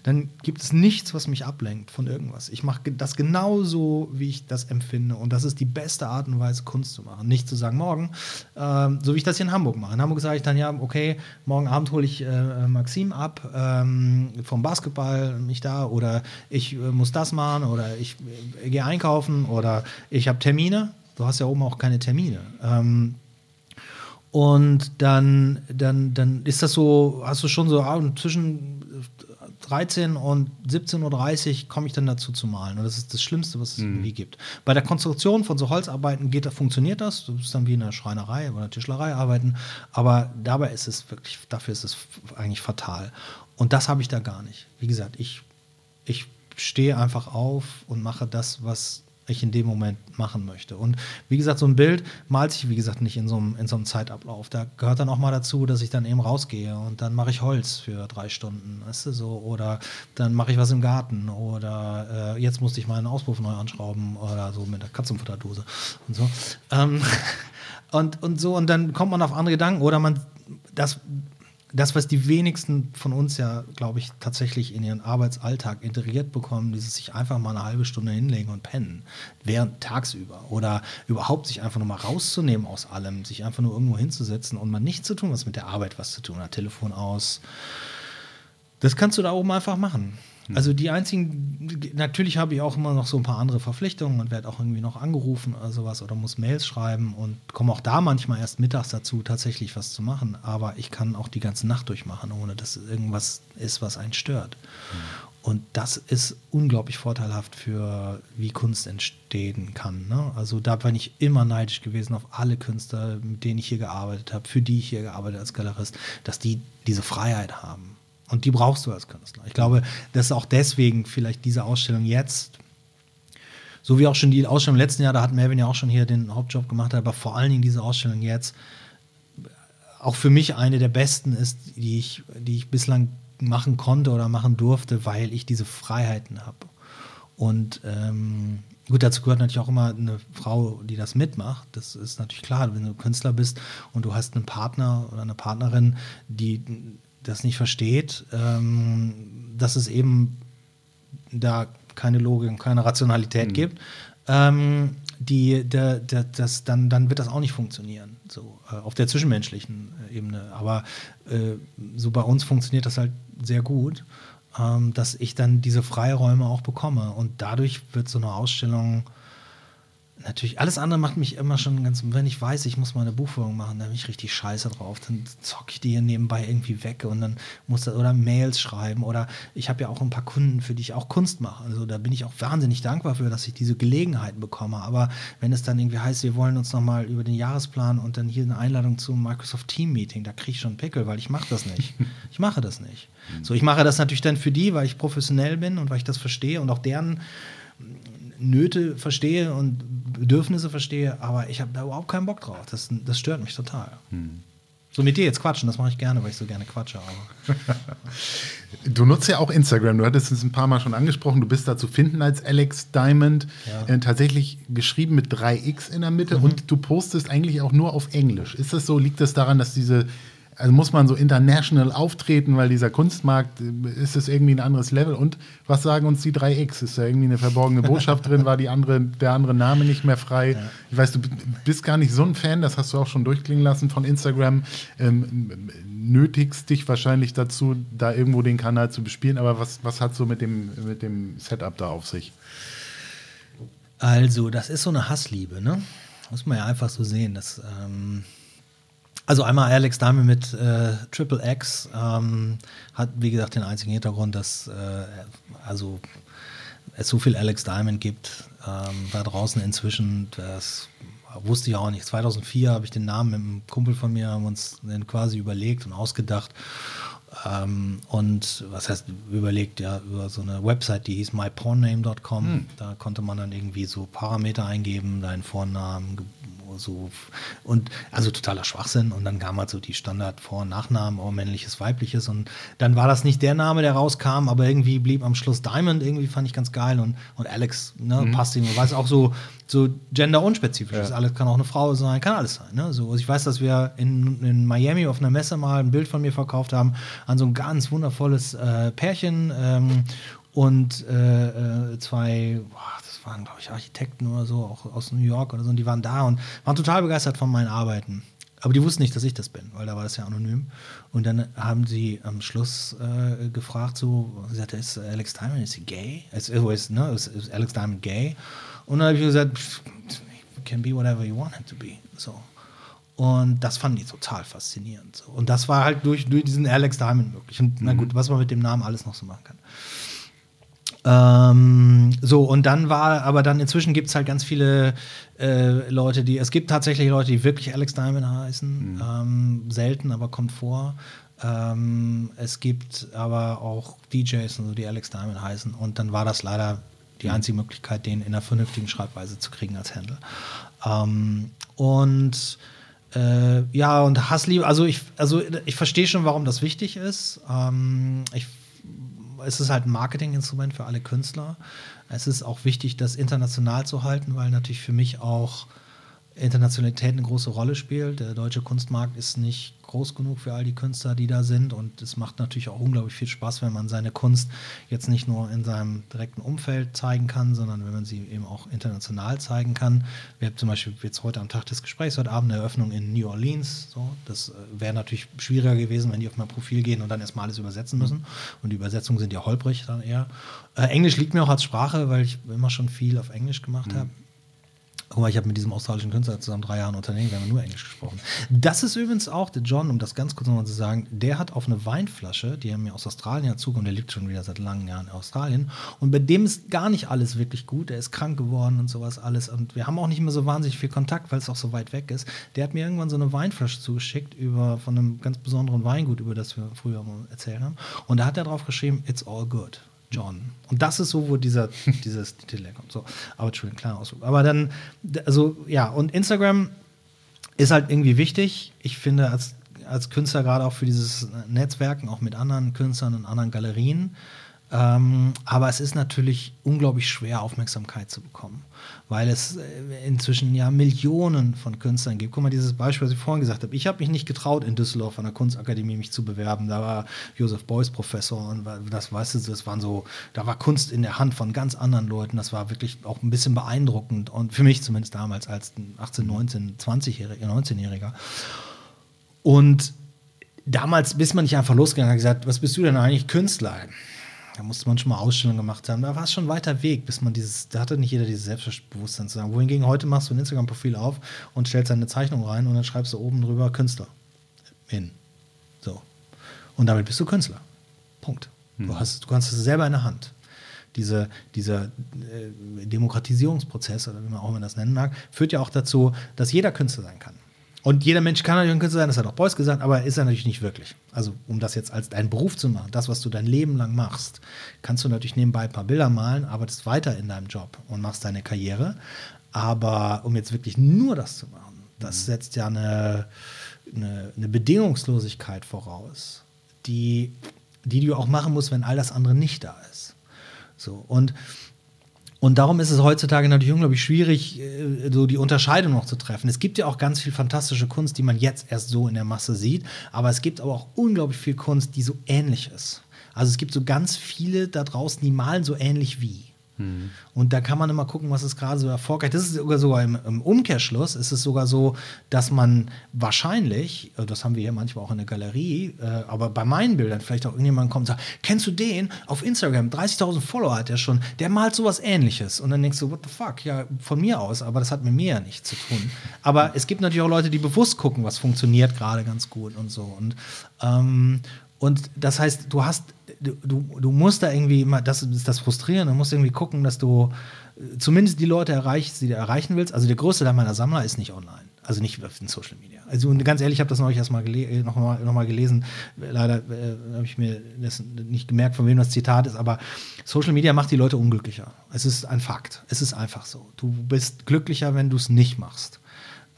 dann gibt es nichts, was mich ablenkt von irgendwas. Ich mache das genauso, wie ich das empfinde. Und das ist die beste Art und Weise, Kunst zu machen. Nicht zu sagen, morgen, ähm, so wie ich das hier in Hamburg mache. In Hamburg sage ich dann ja, okay, morgen Abend hole ich äh, Maxim ab ähm, vom Basketball, mich da, oder ich äh, muss das machen, oder ich äh, gehe einkaufen, oder ich habe Termine Du hast ja oben auch keine Termine. Ähm, und dann, dann, dann ist das so, hast du schon so ah, zwischen 13 und 17.30 Uhr komme ich dann dazu zu malen. Und das ist das Schlimmste, was es mhm. irgendwie gibt. Bei der Konstruktion von so Holzarbeiten geht, funktioniert das. Du bist dann wie in einer Schreinerei oder einer Tischlerei arbeiten. Aber dabei ist es wirklich, dafür ist es eigentlich fatal. Und das habe ich da gar nicht. Wie gesagt, ich, ich stehe einfach auf und mache das, was ich in dem Moment machen möchte. Und wie gesagt, so ein Bild malt sich, wie gesagt, nicht in so einem, in so einem Zeitablauf. Da gehört dann auch mal dazu, dass ich dann eben rausgehe und dann mache ich Holz für drei Stunden, weißt du, so. Oder dann mache ich was im Garten oder äh, jetzt musste ich meinen Auspuff neu anschrauben oder so mit der Katzenfutterdose und so. Ähm, und, und so, und dann kommt man auf andere Gedanken oder man, das das, was die wenigsten von uns ja, glaube ich, tatsächlich in ihren Arbeitsalltag integriert bekommen, dieses sich einfach mal eine halbe Stunde hinlegen und pennen, während tagsüber oder überhaupt sich einfach nur mal rauszunehmen aus allem, sich einfach nur irgendwo hinzusetzen und mal nichts zu tun, was mit der Arbeit was zu tun hat, Telefon aus. Das kannst du da oben einfach machen. Hm. Also die einzigen, natürlich habe ich auch immer noch so ein paar andere Verpflichtungen und werde auch irgendwie noch angerufen oder sowas oder muss Mails schreiben und komme auch da manchmal erst mittags dazu, tatsächlich was zu machen. Aber ich kann auch die ganze Nacht durchmachen, ohne dass irgendwas ist, was einen stört. Mhm. Und das ist unglaublich vorteilhaft für, wie Kunst entstehen kann. Ne? Also da bin ich immer neidisch gewesen auf alle Künstler, mit denen ich hier gearbeitet habe, für die ich hier gearbeitet habe als Galerist, dass die diese Freiheit haben und die brauchst du als Künstler. Ich glaube, dass auch deswegen vielleicht diese Ausstellung jetzt, so wie auch schon die Ausstellung im letzten Jahr, da hat Melvin ja auch schon hier den Hauptjob gemacht, aber vor allen Dingen diese Ausstellung jetzt auch für mich eine der besten ist, die ich, die ich bislang machen konnte oder machen durfte, weil ich diese Freiheiten habe. Und ähm, gut, dazu gehört natürlich auch immer eine Frau, die das mitmacht. Das ist natürlich klar, wenn du Künstler bist und du hast einen Partner oder eine Partnerin, die das nicht versteht, ähm, dass es eben da keine Logik und keine Rationalität mhm. gibt, ähm, die, der, der, das, dann, dann wird das auch nicht funktionieren, so äh, auf der zwischenmenschlichen äh, Ebene. Aber äh, so bei uns funktioniert das halt sehr gut, ähm, dass ich dann diese Freiräume auch bekomme. Und dadurch wird so eine Ausstellung natürlich, alles andere macht mich immer schon ganz, wenn ich weiß, ich muss mal eine Buchführung machen, dann bin ich richtig scheiße drauf. Dann zocke ich die hier nebenbei irgendwie weg und dann muss das, oder Mails schreiben oder ich habe ja auch ein paar Kunden, für die ich auch Kunst mache. Also da bin ich auch wahnsinnig dankbar für, dass ich diese Gelegenheiten bekomme. Aber wenn es dann irgendwie heißt, wir wollen uns nochmal über den Jahresplan und dann hier eine Einladung zum Microsoft Team Meeting, da kriege ich schon einen Pickel, weil ich mache das nicht. Ich mache das nicht. So, ich mache das natürlich dann für die, weil ich professionell bin und weil ich das verstehe und auch deren Nöte verstehe und Bedürfnisse verstehe, aber ich habe da überhaupt keinen Bock drauf. Das, das stört mich total. Hm. So mit dir jetzt quatschen, das mache ich gerne, weil ich so gerne quatsche. du nutzt ja auch Instagram, du hattest es ein paar Mal schon angesprochen, du bist da zu finden als Alex Diamond, ja. äh, tatsächlich geschrieben mit 3x in der Mitte mhm. und du postest eigentlich auch nur auf Englisch. Ist das so, liegt das daran, dass diese also muss man so international auftreten, weil dieser Kunstmarkt äh, ist es irgendwie ein anderes Level. Und was sagen uns die 3X? Ist da irgendwie eine verborgene Botschaft drin? War die andere, der andere Name nicht mehr frei? Ja. Ich weiß, du bist gar nicht so ein Fan, das hast du auch schon durchklingen lassen von Instagram. Ähm, nötigst dich wahrscheinlich dazu, da irgendwo den Kanal zu bespielen. Aber was, was hat so mit dem, mit dem Setup da auf sich? Also, das ist so eine Hassliebe, ne? Muss man ja einfach so sehen. Das. Ähm also einmal Alex Diamond mit äh, Triple X ähm, hat, wie gesagt, den einzigen Hintergrund, dass äh, also es so viel Alex Diamond gibt ähm, da draußen inzwischen. Das wusste ich auch nicht. 2004 habe ich den Namen mit einem Kumpel von mir, haben uns den quasi überlegt und ausgedacht. Ähm, und was heißt überlegt, ja, über so eine Website, die hieß mypornname.com. Hm. Da konnte man dann irgendwie so Parameter eingeben, deinen Vornamen, so und also totaler Schwachsinn und dann kam halt so die Standard Vor- und Nachnamen, oh, männliches, weibliches und dann war das nicht der Name, der rauskam, aber irgendwie blieb am Schluss Diamond, irgendwie fand ich ganz geil und, und Alex, ne, mhm. passt ihm, weil es auch so, so gender-unspezifisch ist. Alles kann auch eine Frau sein, kann alles sein. Ne? So, also ich weiß, dass wir in, in Miami auf einer Messe mal ein Bild von mir verkauft haben an so ein ganz wundervolles äh, Pärchen ähm, und äh, äh zwei, boah, waren, glaube ich, Architekten oder so, auch aus New York oder so, und die waren da und waren total begeistert von meinen Arbeiten. Aber die wussten nicht, dass ich das bin, weil da war das ja anonym. Und dann haben sie am Schluss äh, gefragt, so, sie sagte, ist Alex Diamond, ist sie gay? Ist, ist, ne, ist, ist Alex Diamond gay? Und dann habe ich gesagt, pff, can be whatever you want him to be. So. Und das fanden die total faszinierend. So. Und das war halt durch, durch diesen Alex Diamond möglich. Und na gut, was man mit dem Namen alles noch so machen kann. Ähm, so, und dann war, aber dann inzwischen gibt es halt ganz viele äh, Leute, die, es gibt tatsächlich Leute, die wirklich Alex Diamond heißen. Ähm, selten, aber kommt vor. Ähm, es gibt aber auch DJs, und so, die Alex Diamond heißen. Und dann war das leider die einzige Möglichkeit, den in einer vernünftigen Schreibweise zu kriegen als Handle. Ähm, und äh, ja, und Hassliebe, also ich, also ich verstehe schon, warum das wichtig ist. Ähm, ich, es ist halt ein Marketinginstrument für alle Künstler. Es ist auch wichtig, das international zu halten, weil natürlich für mich auch Internationalität eine große Rolle spielt. Der deutsche Kunstmarkt ist nicht groß genug für all die Künstler, die da sind. Und es macht natürlich auch unglaublich viel Spaß, wenn man seine Kunst jetzt nicht nur in seinem direkten Umfeld zeigen kann, sondern wenn man sie eben auch international zeigen kann. Wir haben zum Beispiel jetzt heute am Tag des Gesprächs, heute Abend eine Eröffnung in New Orleans. So, das äh, wäre natürlich schwieriger gewesen, wenn die auf mein Profil gehen und dann erstmal alles übersetzen müssen. Und die Übersetzungen sind ja holprig dann eher. Äh, Englisch liegt mir auch als Sprache, weil ich immer schon viel auf Englisch gemacht mhm. habe. Guck mal, ich habe mit diesem australischen Künstler zusammen drei Jahre Unternehmen, wir haben nur Englisch gesprochen. Das ist übrigens auch der John, um das ganz kurz nochmal zu sagen, der hat auf eine Weinflasche, die er mir aus Australien hat zugekommen, der lebt schon wieder seit langen Jahren in Australien. Und bei dem ist gar nicht alles wirklich gut. Er ist krank geworden und sowas alles. Und wir haben auch nicht mehr so wahnsinnig viel Kontakt, weil es auch so weit weg ist. Der hat mir irgendwann so eine Weinflasche zugeschickt über, von einem ganz besonderen Weingut, über das wir früher erzählt haben. Und da hat er drauf geschrieben, it's all good. John. Und das ist so, wo dieser, dieses Titel herkommt. So, aber Entschuldigung, kleiner Ausflug. Aber dann, also ja, und Instagram ist halt irgendwie wichtig. Ich finde, als, als Künstler, gerade auch für dieses Netzwerken, auch mit anderen Künstlern und anderen Galerien, ähm, aber es ist natürlich unglaublich schwer, Aufmerksamkeit zu bekommen, weil es äh, inzwischen ja Millionen von Künstlern gibt. Guck mal, dieses Beispiel, was ich vorhin gesagt habe. Ich habe mich nicht getraut, in Düsseldorf an der Kunstakademie mich zu bewerben. Da war Josef Beuys Professor und das, weißt du, das waren so, da war Kunst in der Hand von ganz anderen Leuten. Das war wirklich auch ein bisschen beeindruckend und für mich zumindest damals als 18, 19, 20-Jähriger, 19-Jähriger. Und damals bist man nicht einfach losgegangen und gesagt, was bist du denn eigentlich Künstler? Da musste man schon mal Ausstellungen gemacht haben. Da war es schon weiter Weg, bis man dieses, da hatte nicht jeder dieses Selbstbewusstsein zu sagen. Wohingegen heute machst du ein Instagram-Profil auf und stellst deine Zeichnung rein und dann schreibst du oben drüber Künstler hin. So. Und damit bist du Künstler. Punkt. Hm. Du, hast, du kannst es selber in der Hand. Diese, dieser äh, Demokratisierungsprozess, oder wie man auch immer das nennen mag, führt ja auch dazu, dass jeder Künstler sein kann. Und jeder Mensch kann natürlich ein Künstler sein, das hat auch Beuys gesagt, aber ist er natürlich nicht wirklich. Also, um das jetzt als deinen Beruf zu machen, das, was du dein Leben lang machst, kannst du natürlich nebenbei ein paar Bilder malen, arbeitest weiter in deinem Job und machst deine Karriere. Aber um jetzt wirklich nur das zu machen, das mhm. setzt ja eine, eine, eine Bedingungslosigkeit voraus, die, die du auch machen musst, wenn all das andere nicht da ist. So, und und darum ist es heutzutage natürlich unglaublich schwierig, äh, so die Unterscheidung noch zu treffen. Es gibt ja auch ganz viel fantastische Kunst, die man jetzt erst so in der Masse sieht, aber es gibt aber auch unglaublich viel Kunst, die so ähnlich ist. Also es gibt so ganz viele da draußen, die malen so ähnlich wie. Mhm. Und da kann man immer gucken, was ist gerade so erfolgreich. Das ist sogar sogar im, im, Umkehrschluss, ist es sogar so, dass man wahrscheinlich, äh, das haben wir hier manchmal auch in der Galerie, äh, aber bei meinen Bildern vielleicht auch irgendjemand kommt und sagt, kennst du den auf Instagram? 30.000 Follower hat er schon, der malt sowas ähnliches. Und dann denkst du, what the fuck? Ja, von mir aus, aber das hat mit mir ja nichts zu tun. Aber es gibt natürlich auch Leute, die bewusst gucken, was funktioniert gerade ganz gut und so. Und, ähm, und das heißt, du hast du, du musst da irgendwie immer, das ist das Frustrierende, du musst irgendwie gucken, dass du äh, zumindest die Leute erreichst, die du erreichen willst. Also der größte Teil meiner Sammler ist nicht online. Also nicht in Social Media. Also und ganz ehrlich, ich habe das neulich erst mal äh, noch, mal, noch mal gelesen. Leider äh, habe ich mir das nicht gemerkt, von wem das Zitat ist, aber Social Media macht die Leute unglücklicher. Es ist ein Fakt. Es ist einfach so. Du bist glücklicher, wenn du es nicht machst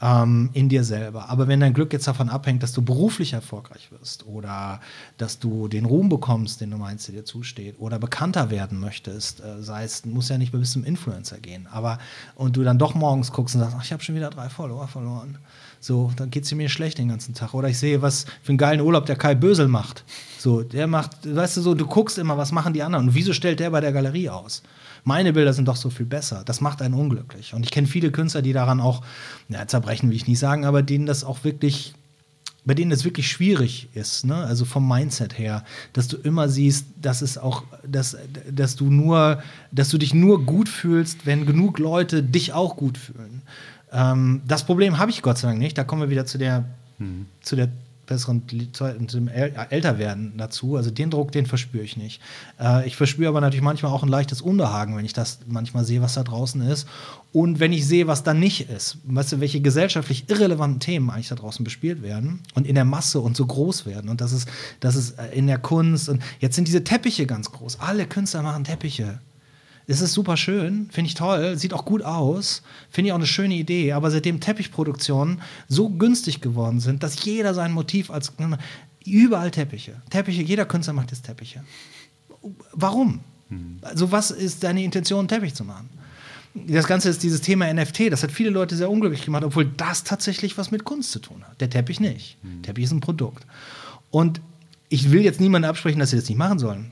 ähm, in dir selber. Aber wenn dein Glück jetzt davon abhängt, dass du beruflich erfolgreich wirst oder dass du den Ruhm bekommst, den du meinst, der dir zusteht, oder bekannter werden möchtest, äh, sei es, muss ja nicht bis zum Influencer gehen, aber und du dann doch morgens guckst und sagst, ach, ich habe schon wieder drei Follower verloren. So, dann geht es mir schlecht den ganzen Tag. Oder ich sehe, was für einen geilen Urlaub der Kai Bösel macht. So, der macht, weißt du so, du guckst immer, was machen die anderen und wieso stellt der bei der Galerie aus? meine Bilder sind doch so viel besser. Das macht einen unglücklich. Und ich kenne viele Künstler, die daran auch, ja, zerbrechen will ich nicht sagen, aber denen das auch wirklich bei denen das wirklich schwierig ist, ne? also vom Mindset her, dass du immer siehst, dass es auch, dass, dass du nur, dass du dich nur gut fühlst, wenn genug Leute dich auch gut fühlen. Ähm, das Problem habe ich Gott sei Dank nicht. Da kommen wir wieder zu der, Mhm. zu der besseren zum Älterwerden dazu. Also den Druck, den verspüre ich nicht. Äh, ich verspüre aber natürlich manchmal auch ein leichtes Unbehagen, wenn ich das manchmal sehe, was da draußen ist. Und wenn ich sehe, was da nicht ist. Weißt du, welche gesellschaftlich irrelevanten Themen eigentlich da draußen bespielt werden und in der Masse und so groß werden. Und das ist, das ist äh, in der Kunst. Und jetzt sind diese Teppiche ganz groß. Alle Künstler machen Teppiche. Es ist super schön, finde ich toll, sieht auch gut aus, finde ich auch eine schöne Idee. Aber seitdem Teppichproduktionen so günstig geworden sind, dass jeder sein Motiv als. Überall Teppiche. Teppiche, jeder Künstler macht jetzt Teppiche. Warum? Also, was ist deine Intention, einen Teppich zu machen? Das Ganze ist dieses Thema NFT, das hat viele Leute sehr unglücklich gemacht, obwohl das tatsächlich was mit Kunst zu tun hat. Der Teppich nicht. Teppich ist ein Produkt. Und ich will jetzt niemandem absprechen, dass sie das nicht machen sollen,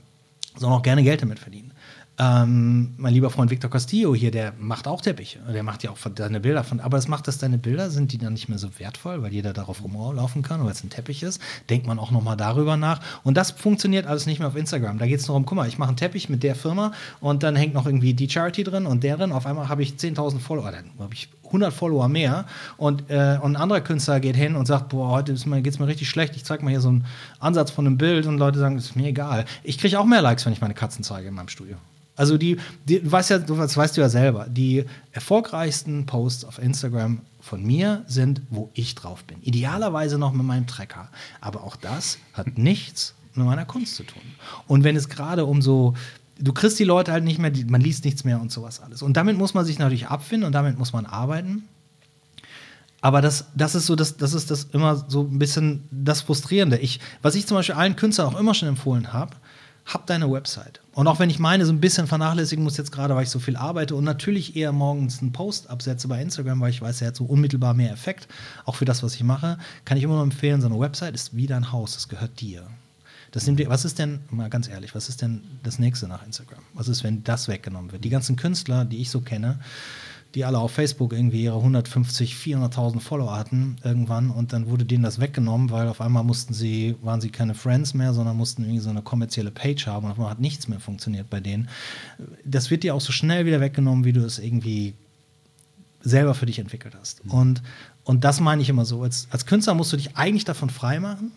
sondern auch gerne Geld damit verdienen. Ähm, mein lieber Freund Victor Castillo hier, der macht auch Teppiche. Der macht ja auch deine Bilder von. Aber es macht, dass deine Bilder sind die dann nicht mehr so wertvoll, weil jeder darauf rumlaufen kann, weil es ein Teppich ist. Denkt man auch nochmal darüber nach. Und das funktioniert alles nicht mehr auf Instagram. Da geht es nur um, guck mal, ich mache einen Teppich mit der Firma und dann hängt noch irgendwie die Charity drin und der drin. Auf einmal habe ich 10.000 Follower, dann habe ich 100 Follower mehr und, äh, und ein anderer Künstler geht hin und sagt, boah, heute geht es mir richtig schlecht, ich zeige mal hier so einen Ansatz von einem Bild und Leute sagen, ist mir egal. Ich kriege auch mehr Likes, wenn ich meine Katzen zeige in meinem Studio. Also die, die du weißt ja, das weißt du ja selber, die erfolgreichsten Posts auf Instagram von mir sind, wo ich drauf bin. Idealerweise noch mit meinem Trecker. Aber auch das hat nichts mit meiner Kunst zu tun. Und wenn es gerade um so, du kriegst die Leute halt nicht mehr, man liest nichts mehr und sowas alles. Und damit muss man sich natürlich abfinden und damit muss man arbeiten. Aber das, das ist so, das, das ist das immer so ein bisschen das Frustrierende. Ich, was ich zum Beispiel allen Künstlern auch immer schon empfohlen habe, hab deine Website. Und auch wenn ich meine so ein bisschen vernachlässigen muss jetzt gerade, weil ich so viel arbeite und natürlich eher morgens einen Post absetze bei Instagram, weil ich weiß, er hat so unmittelbar mehr Effekt, auch für das, was ich mache, kann ich immer nur empfehlen, so eine Website ist wie dein Haus, das gehört dir. Das nimmt dir, was ist denn, mal ganz ehrlich, was ist denn das nächste nach Instagram? Was ist, wenn das weggenommen wird? Die ganzen Künstler, die ich so kenne, die alle auf Facebook irgendwie ihre 150, 400.000 Follower hatten irgendwann und dann wurde denen das weggenommen, weil auf einmal mussten sie, waren sie keine Friends mehr, sondern mussten irgendwie so eine kommerzielle Page haben und auf einmal hat nichts mehr funktioniert bei denen. Das wird dir auch so schnell wieder weggenommen, wie du es irgendwie selber für dich entwickelt hast. Mhm. Und, und das meine ich immer so. Als, als Künstler musst du dich eigentlich davon freimachen,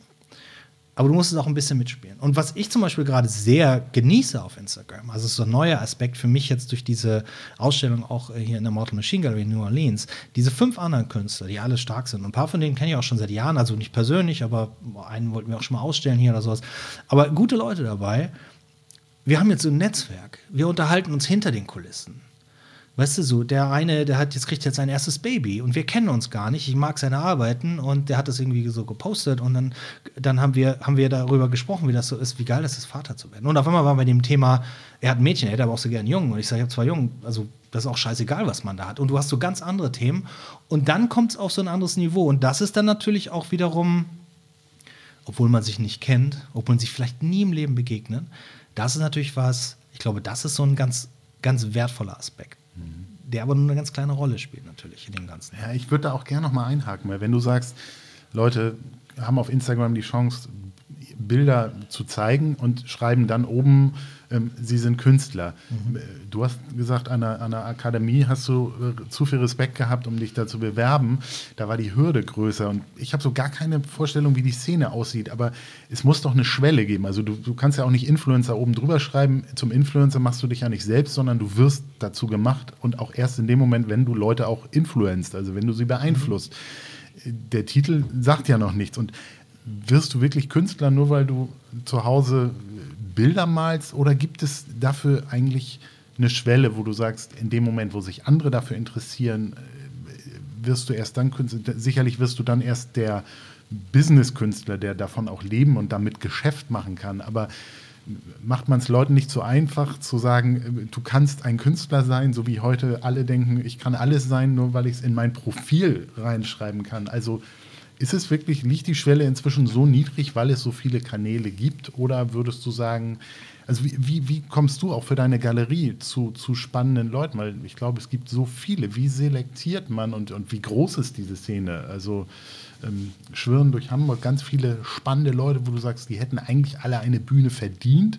aber du musst es auch ein bisschen mitspielen. Und was ich zum Beispiel gerade sehr genieße auf Instagram, also so ein neuer Aspekt für mich jetzt durch diese Ausstellung auch hier in der Mortal Machine Gallery in New Orleans, diese fünf anderen Künstler, die alle stark sind. Und ein paar von denen kenne ich auch schon seit Jahren, also nicht persönlich, aber einen wollten wir auch schon mal ausstellen hier oder sowas. Aber gute Leute dabei. Wir haben jetzt so ein Netzwerk. Wir unterhalten uns hinter den Kulissen. Weißt du so, der eine, der hat jetzt kriegt jetzt sein erstes Baby und wir kennen uns gar nicht. Ich mag seine Arbeiten und der hat das irgendwie so gepostet und dann, dann haben wir haben wir darüber gesprochen, wie das so ist, wie geil das ist, Vater zu werden. Und auf einmal waren wir bei dem Thema, er hat ein Mädchen, er hätte aber auch so gern Jungen und ich sage, ich habe zwei Jungen, also das ist auch scheißegal, was man da hat. Und du hast so ganz andere Themen und dann kommt es auf so ein anderes Niveau und das ist dann natürlich auch wiederum, obwohl man sich nicht kennt, obwohl man sich vielleicht nie im Leben begegnet, das ist natürlich was. Ich glaube, das ist so ein ganz ganz wertvoller Aspekt der aber nur eine ganz kleine Rolle spielt natürlich in dem Ganzen. Ja, ich würde da auch gerne noch mal einhaken, weil wenn du sagst, Leute haben auf Instagram die Chance, Bilder zu zeigen und schreiben dann oben, ähm, sie sind Künstler. Mhm. Du hast gesagt, an der, an der Akademie hast du äh, zu viel Respekt gehabt, um dich da zu bewerben. Da war die Hürde größer und ich habe so gar keine Vorstellung, wie die Szene aussieht, aber es muss doch eine Schwelle geben. Also du, du kannst ja auch nicht Influencer oben drüber schreiben. Zum Influencer machst du dich ja nicht selbst, sondern du wirst dazu gemacht und auch erst in dem Moment, wenn du Leute auch influenzt, also wenn du sie beeinflusst. Mhm. Der Titel sagt ja noch nichts und wirst du wirklich Künstler, nur weil du zu Hause Bilder malst? Oder gibt es dafür eigentlich eine Schwelle, wo du sagst, in dem Moment, wo sich andere dafür interessieren, äh, wirst du erst dann Künstler, sicherlich wirst du dann erst der Business-Künstler, der davon auch leben und damit Geschäft machen kann. Aber macht man es Leuten nicht so einfach zu sagen, äh, du kannst ein Künstler sein, so wie heute alle denken, ich kann alles sein, nur weil ich es in mein Profil reinschreiben kann. Also ist es wirklich, liegt die Schwelle inzwischen so niedrig, weil es so viele Kanäle gibt? Oder würdest du sagen, also wie, wie, wie kommst du auch für deine Galerie zu, zu spannenden Leuten? Weil ich glaube, es gibt so viele. Wie selektiert man und, und wie groß ist diese Szene? Also ähm, schwirren durch Hamburg ganz viele spannende Leute, wo du sagst, die hätten eigentlich alle eine Bühne verdient?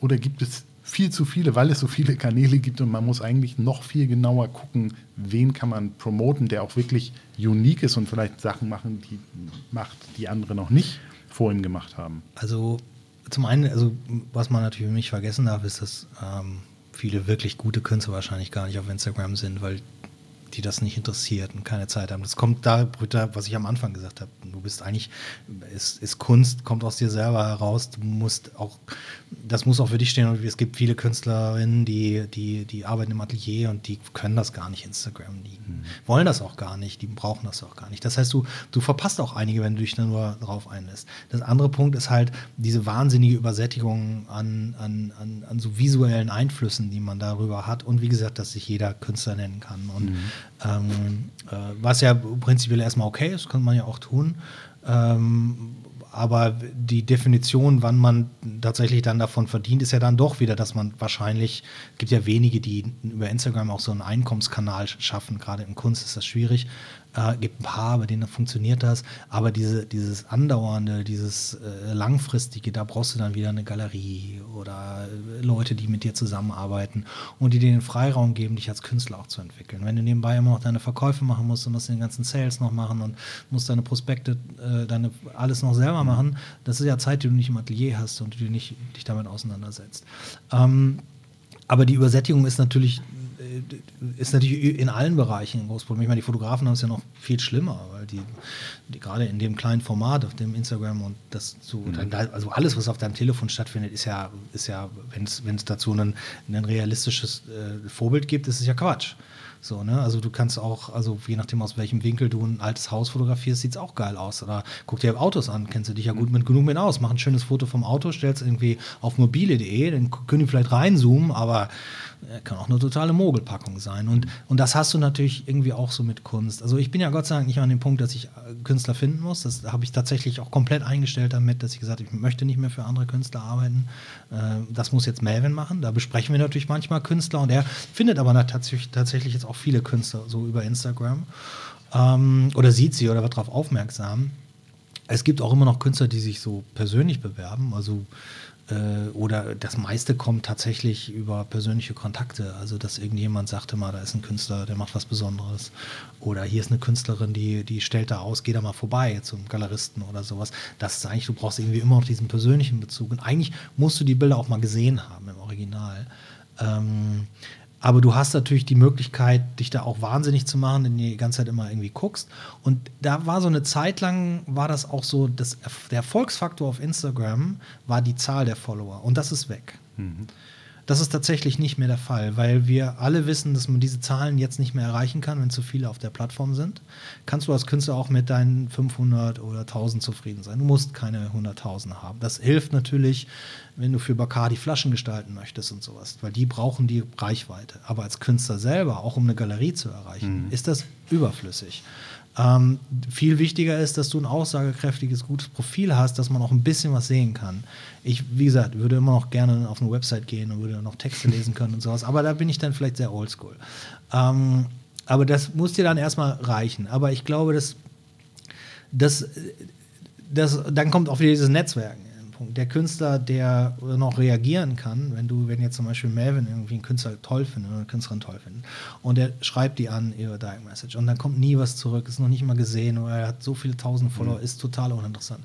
Oder gibt es viel zu viele, weil es so viele Kanäle gibt und man muss eigentlich noch viel genauer gucken, wen kann man promoten, der auch wirklich unique ist und vielleicht Sachen machen, die macht, die andere noch nicht vor ihm gemacht haben. Also zum einen, also was man natürlich nicht vergessen darf, ist, dass ähm, viele wirklich gute Künstler wahrscheinlich gar nicht auf Instagram sind, weil die das nicht interessiert und keine Zeit haben. Das kommt da, was ich am Anfang gesagt habe. Du bist eigentlich, ist, ist Kunst, kommt aus dir selber heraus. Du musst auch, das muss auch für dich stehen. Und es gibt viele Künstlerinnen, die, die, die arbeiten im Atelier und die können das gar nicht Instagram. Die mhm. wollen das auch gar nicht, die brauchen das auch gar nicht. Das heißt, du, du verpasst auch einige, wenn du dich dann nur drauf einlässt. Das andere Punkt ist halt diese wahnsinnige Übersättigung an, an, an, an so visuellen Einflüssen, die man darüber hat. Und wie gesagt, dass sich jeder Künstler nennen kann. Und mhm. Ähm, äh, was ja prinzipiell erstmal okay ist, kann man ja auch tun. Ähm, aber die Definition, wann man tatsächlich dann davon verdient, ist ja dann doch wieder, dass man wahrscheinlich, es gibt ja wenige, die über Instagram auch so einen Einkommenskanal schaffen, gerade in Kunst ist das schwierig, äh, gibt ein paar, bei denen funktioniert das. Aber diese, dieses andauernde, dieses äh, langfristige, da brauchst du dann wieder eine Galerie oder äh, Leute, die mit dir zusammenarbeiten und die dir den Freiraum geben, dich als Künstler auch zu entwickeln. Wenn du nebenbei immer noch deine Verkäufe machen musst und musst den ganzen Sales noch machen und musst deine Prospekte, äh, deine alles noch selber machen, das ist ja Zeit, die du nicht im Atelier hast und die du nicht dich damit auseinandersetzt. Ähm, aber die Übersättigung ist natürlich ist natürlich in allen Bereichen ein großes Problem. Ich meine, die Fotografen haben es ja noch viel schlimmer, weil die, die gerade in dem kleinen Format auf dem Instagram und das so, mhm. also alles, was auf deinem Telefon stattfindet, ist ja, ist ja, wenn es dazu ein, ein realistisches äh, Vorbild gibt, ist es ja Quatsch. So, ne? Also du kannst auch, also je nachdem aus welchem Winkel du ein altes Haus fotografierst, sieht es auch geil aus. Oder guck dir Autos an, kennst du dich ja gut mit genug mit aus. Mach ein schönes Foto vom Auto, stellst irgendwie auf mobile.de, dann können die vielleicht reinzoomen, aber kann auch eine totale Mogelpackung sein. Und, und das hast du natürlich irgendwie auch so mit Kunst. Also ich bin ja Gott sei Dank nicht an dem Punkt, dass ich äh, Künstler finden muss. Das habe ich tatsächlich auch komplett eingestellt damit, dass ich gesagt habe, ich möchte nicht mehr für andere Künstler arbeiten. Äh, das muss jetzt Melvin machen. Da besprechen wir natürlich manchmal Künstler und er findet aber tatsächlich, tatsächlich jetzt auch viele Künstler so über Instagram. Ähm, oder sieht sie oder wird darauf aufmerksam. Es gibt auch immer noch Künstler, die sich so persönlich bewerben. Also äh, oder das meiste kommt tatsächlich über persönliche Kontakte. Also, dass irgendjemand sagte mal, da ist ein Künstler, der macht was Besonderes. Oder hier ist eine Künstlerin, die, die stellt da aus, geh da mal vorbei zum Galeristen oder sowas. Das ist eigentlich, du brauchst irgendwie immer noch diesen persönlichen Bezug. Und eigentlich musst du die Bilder auch mal gesehen haben im Original. Ähm, aber du hast natürlich die Möglichkeit, dich da auch wahnsinnig zu machen, wenn du die ganze Zeit immer irgendwie guckst. Und da war so eine Zeit lang, war das auch so, dass der Erfolgsfaktor auf Instagram war die Zahl der Follower. Und das ist weg. Mhm. Das ist tatsächlich nicht mehr der Fall, weil wir alle wissen, dass man diese Zahlen jetzt nicht mehr erreichen kann, wenn zu viele auf der Plattform sind. Kannst du als Künstler auch mit deinen 500 oder 1000 zufrieden sein. Du musst keine 100.000 haben. Das hilft natürlich, wenn du für Bacardi Flaschen gestalten möchtest und sowas, weil die brauchen die Reichweite. Aber als Künstler selber, auch um eine Galerie zu erreichen, mhm. ist das überflüssig. Ähm, viel wichtiger ist, dass du ein aussagekräftiges, gutes Profil hast, dass man auch ein bisschen was sehen kann. Ich, wie gesagt, würde immer noch gerne auf eine Website gehen und würde noch Texte lesen können und sowas, aber da bin ich dann vielleicht sehr oldschool. Ähm, aber das muss dir dann erstmal reichen. Aber ich glaube, dass, dass, dass dann kommt auch wieder dieses Netzwerken. Punkt. Der Künstler, der noch reagieren kann, wenn du, wenn jetzt zum Beispiel Melvin irgendwie einen Künstler toll findet oder eine Künstlerin toll findet und der schreibt die an über Direct Message und dann kommt nie was zurück, ist noch nicht mal gesehen oder er hat so viele tausend Follower, mhm. ist total uninteressant.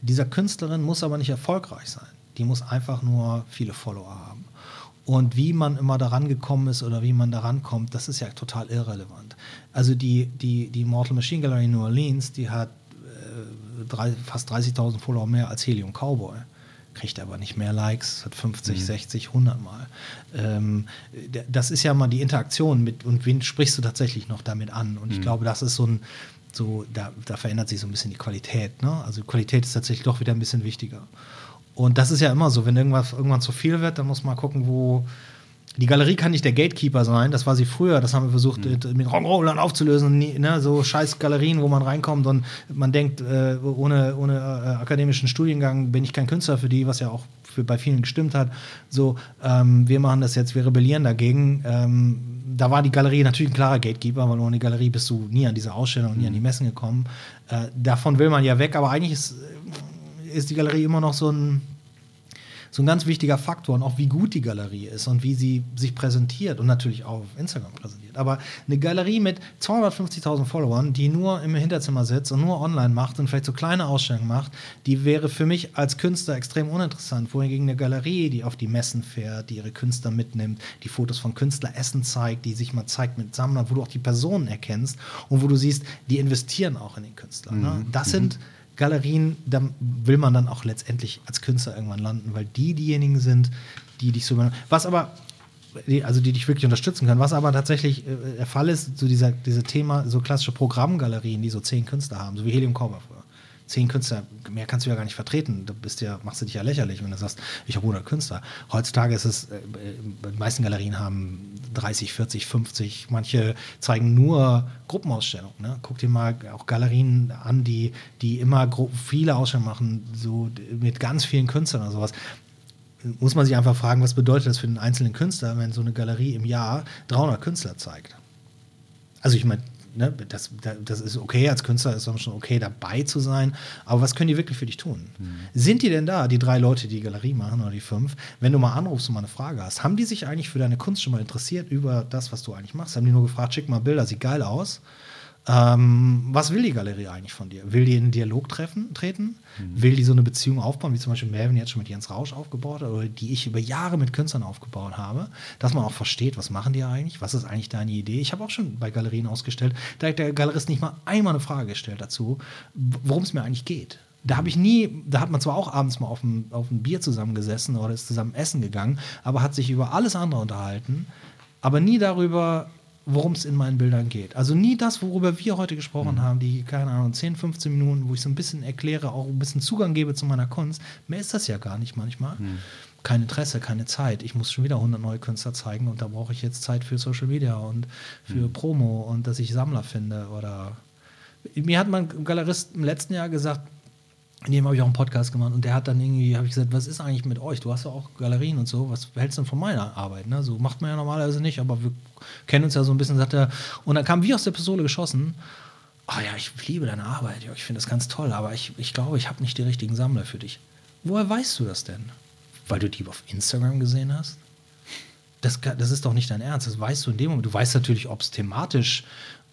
Dieser Künstlerin muss aber nicht erfolgreich sein. Die muss einfach nur viele Follower haben. Und wie man immer daran gekommen ist oder wie man daran kommt, das ist ja total irrelevant. Also die, die, die Mortal Machine Gallery New Orleans, die hat drei, fast 30.000 Follower mehr als Helium Cowboy. Kriegt aber nicht mehr Likes, hat 50, mhm. 60, 100 Mal. Ähm, das ist ja mal die Interaktion mit, und wen sprichst du tatsächlich noch damit an? Und ich mhm. glaube, das ist so ein, so, da, da, verändert sich so ein bisschen die Qualität. Ne? Also Qualität ist tatsächlich doch wieder ein bisschen wichtiger. Und das ist ja immer so, wenn irgendwas irgendwann zu viel wird, dann muss man gucken, wo, die Galerie kann nicht der Gatekeeper sein, das war sie früher, das haben wir versucht mhm. mit Rockrollern aufzulösen, ne, so scheiß Galerien, wo man reinkommt und man denkt, äh, ohne, ohne äh, akademischen Studiengang bin ich kein Künstler für die, was ja auch für, bei vielen gestimmt hat. So, ähm, wir machen das jetzt, wir rebellieren dagegen. Ähm, da war die Galerie natürlich ein klarer Gatekeeper, weil ohne Galerie bist du nie an diese Ausstellung und nie an die mhm. Messen gekommen. Äh, davon will man ja weg, aber eigentlich ist, ist die Galerie immer noch so ein so ein ganz wichtiger Faktor und auch wie gut die Galerie ist und wie sie sich präsentiert und natürlich auch auf Instagram präsentiert. Aber eine Galerie mit 250.000 Followern, die nur im Hinterzimmer sitzt und nur online macht und vielleicht so kleine Ausstellungen macht, die wäre für mich als Künstler extrem uninteressant. Wohingegen eine Galerie, die auf die Messen fährt, die ihre Künstler mitnimmt, die Fotos von Künstleressen zeigt, die sich mal zeigt mit Sammlern, wo du auch die Personen erkennst und wo du siehst, die investieren auch in den Künstler. Ne? Mhm. Das sind Galerien, da will man dann auch letztendlich als Künstler irgendwann landen, weil die diejenigen sind, die dich so Was aber, also die dich wirklich unterstützen können, was aber tatsächlich äh, der Fall ist, so dieser, diese Thema, so klassische Programmgalerien, die so zehn Künstler haben, so wie Helium Cobra früher. Zehn Künstler, mehr kannst du ja gar nicht vertreten. Du bist ja, machst du dich ja lächerlich, wenn du sagst, ich habe 100 Künstler. Heutzutage ist es, äh, äh, die meisten Galerien haben 30, 40, 50. Manche zeigen nur Gruppenausstellungen. Ne? Guck dir mal auch Galerien an, die, die immer viele Ausstellungen machen, so mit ganz vielen Künstlern oder sowas muss man sich einfach fragen, was bedeutet das für den einzelnen Künstler, wenn so eine Galerie im Jahr 300 Künstler zeigt? Also ich meine, ne, das, da- das ist okay, als Künstler ist es schon okay, dabei zu sein, aber was können die wirklich für dich tun? Sind die denn da, die drei Leute, die die Galerie machen oder die fünf, wenn du mal anrufst und mal eine Frage hast, haben die sich eigentlich für deine Kunst schon mal interessiert über das, was du eigentlich machst? Haben die nur gefragt, schick mal Bilder, sieht geil aus? Ähm, was will die Galerie eigentlich von dir? Will die in einen Dialog treffen, treten? Will die so eine Beziehung aufbauen, wie zum Beispiel Melvin jetzt schon mit Jens Rausch aufgebaut hat oder die ich über Jahre mit Künstlern aufgebaut habe, dass man auch versteht, was machen die eigentlich? Was ist eigentlich deine Idee? Ich habe auch schon bei Galerien ausgestellt, da hat der Galerist nicht mal einmal eine Frage gestellt dazu, worum es mir eigentlich geht. Da habe ich nie, da hat man zwar auch abends mal auf ein, auf ein Bier zusammengesessen oder ist zusammen essen gegangen, aber hat sich über alles andere unterhalten, aber nie darüber, worum es in meinen Bildern geht. Also nie das, worüber wir heute gesprochen haben, die, keine Ahnung, 10, 15 Minuten, wo ich so ein bisschen erkläre, auch ein bisschen Zugang gebe zu meiner Kunst. Mehr ist das ja gar nicht manchmal. Kein Interesse, keine Zeit. Ich muss schon wieder 100 neue Künstler zeigen und da brauche ich jetzt Zeit für Social Media und für Promo und dass ich Sammler finde oder mir hat mein Galerist im letzten Jahr gesagt, in dem habe ich auch einen Podcast gemacht und der hat dann irgendwie, habe ich gesagt, was ist eigentlich mit euch? Du hast ja auch Galerien und so, was hältst du denn von meiner Arbeit? Ne? So macht man ja normalerweise nicht, aber wir kennen uns ja so ein bisschen, sagt er. Und dann kam wie aus der Pistole geschossen, ah ja, ich liebe deine Arbeit, ich finde das ganz toll, aber ich, ich glaube, ich habe nicht die richtigen Sammler für dich. Woher weißt du das denn? Weil du die auf Instagram gesehen hast? Das, das ist doch nicht dein Ernst. Das weißt du in dem Moment. Du weißt natürlich, ob es thematisch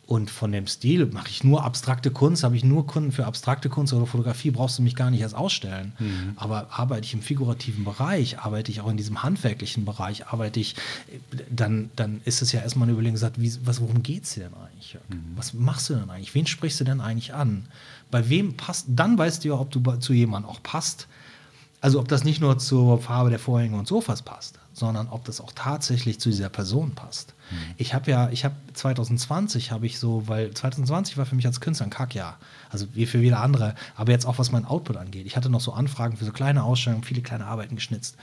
und von dem Stil, mache ich nur abstrakte Kunst, habe ich nur Kunden für abstrakte Kunst oder Fotografie, brauchst du mich gar nicht erst ausstellen. Aber arbeite ich im figurativen Bereich, arbeite ich auch in diesem handwerklichen Bereich, arbeite ich, dann, dann ist es ja erstmal eine Überlegung, gesagt, wie, was, worum geht es dir denn eigentlich? Jörg? Was machst du denn eigentlich? Wen sprichst du denn eigentlich an? Bei wem passt, dann weißt du ja, ob du zu jemandem auch passt. Also ob das nicht nur zur Farbe der Vorhänge und Sofas passt, sondern ob das auch tatsächlich zu dieser Person passt. Ich habe ja, ich habe 2020 habe ich so, weil 2020 war für mich als Künstler ein Kackjahr, also wie für viele andere, aber jetzt auch was mein Output angeht. Ich hatte noch so Anfragen für so kleine Ausstellungen, viele kleine Arbeiten geschnitzt.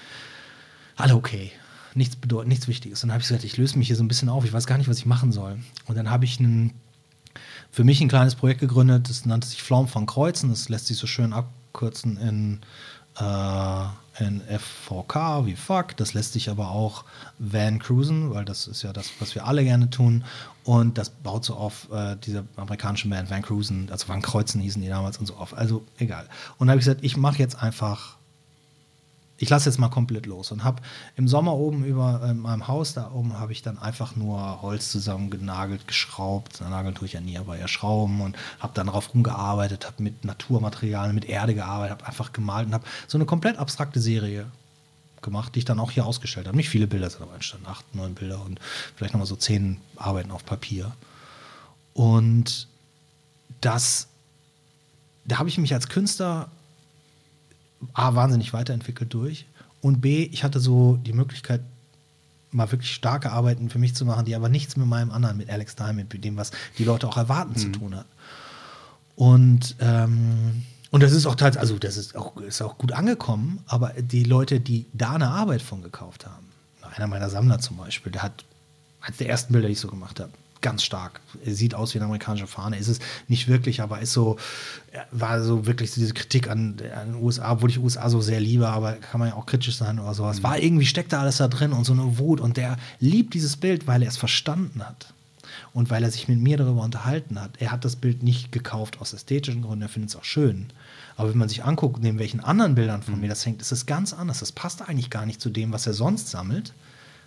Alle okay. Nichts bedeutend, nichts Wichtiges. Und dann habe ich gesagt, ich löse mich hier so ein bisschen auf, ich weiß gar nicht, was ich machen soll. Und dann habe ich einen für mich ein kleines Projekt gegründet, das nannte sich Flaum von Kreuzen. Das lässt sich so schön abkürzen in, äh, in FVK wie Fuck. Das lässt sich aber auch Van Cruisen, weil das ist ja das, was wir alle gerne tun. Und das baut so auf äh, diese amerikanischen Band Van Cruisen, also Van Kreuzen hießen die damals und so auf. Also egal. Und dann habe ich gesagt, ich mache jetzt einfach ich lasse jetzt mal komplett los und habe im Sommer oben über in meinem Haus, da oben habe ich dann einfach nur Holz zusammengenagelt, geschraubt. Nageln tue ich ja nie, aber eher Schrauben und habe dann darauf rumgearbeitet, habe mit Naturmaterialien, mit Erde gearbeitet, habe einfach gemalt und habe so eine komplett abstrakte Serie gemacht, die ich dann auch hier ausgestellt habe. Nicht viele Bilder sind aber entstanden, acht, neun Bilder und vielleicht nochmal so zehn Arbeiten auf Papier. Und das, da habe ich mich als Künstler A, wahnsinnig weiterentwickelt durch und B, ich hatte so die Möglichkeit, mal wirklich starke Arbeiten für mich zu machen, die aber nichts mit meinem anderen, mit Alex Diamond, mit dem, was die Leute auch erwarten, zu tun hat. Und, ähm, und das ist auch tatsächlich, also das ist auch, ist auch gut angekommen, aber die Leute, die da eine Arbeit von gekauft haben, einer meiner Sammler zum Beispiel, der hat eines der ersten Bilder, die ich so gemacht habe, ganz stark. Er sieht aus wie eine amerikanische Fahne. Ist es nicht wirklich, aber ist so, war so wirklich so diese Kritik an, an den USA, obwohl ich USA so sehr liebe, aber kann man ja auch kritisch sein oder sowas. War irgendwie, steckt da alles da drin und so eine Wut und der liebt dieses Bild, weil er es verstanden hat. und weil er sich mit mir darüber unterhalten hat. Er hat das Bild nicht gekauft aus ästhetischen Gründen, er findet es auch schön. Aber wenn man sich anguckt, neben welchen anderen Bildern von mhm. mir das hängt, ist es ganz anders. Das passt eigentlich gar nicht zu dem, was er sonst sammelt.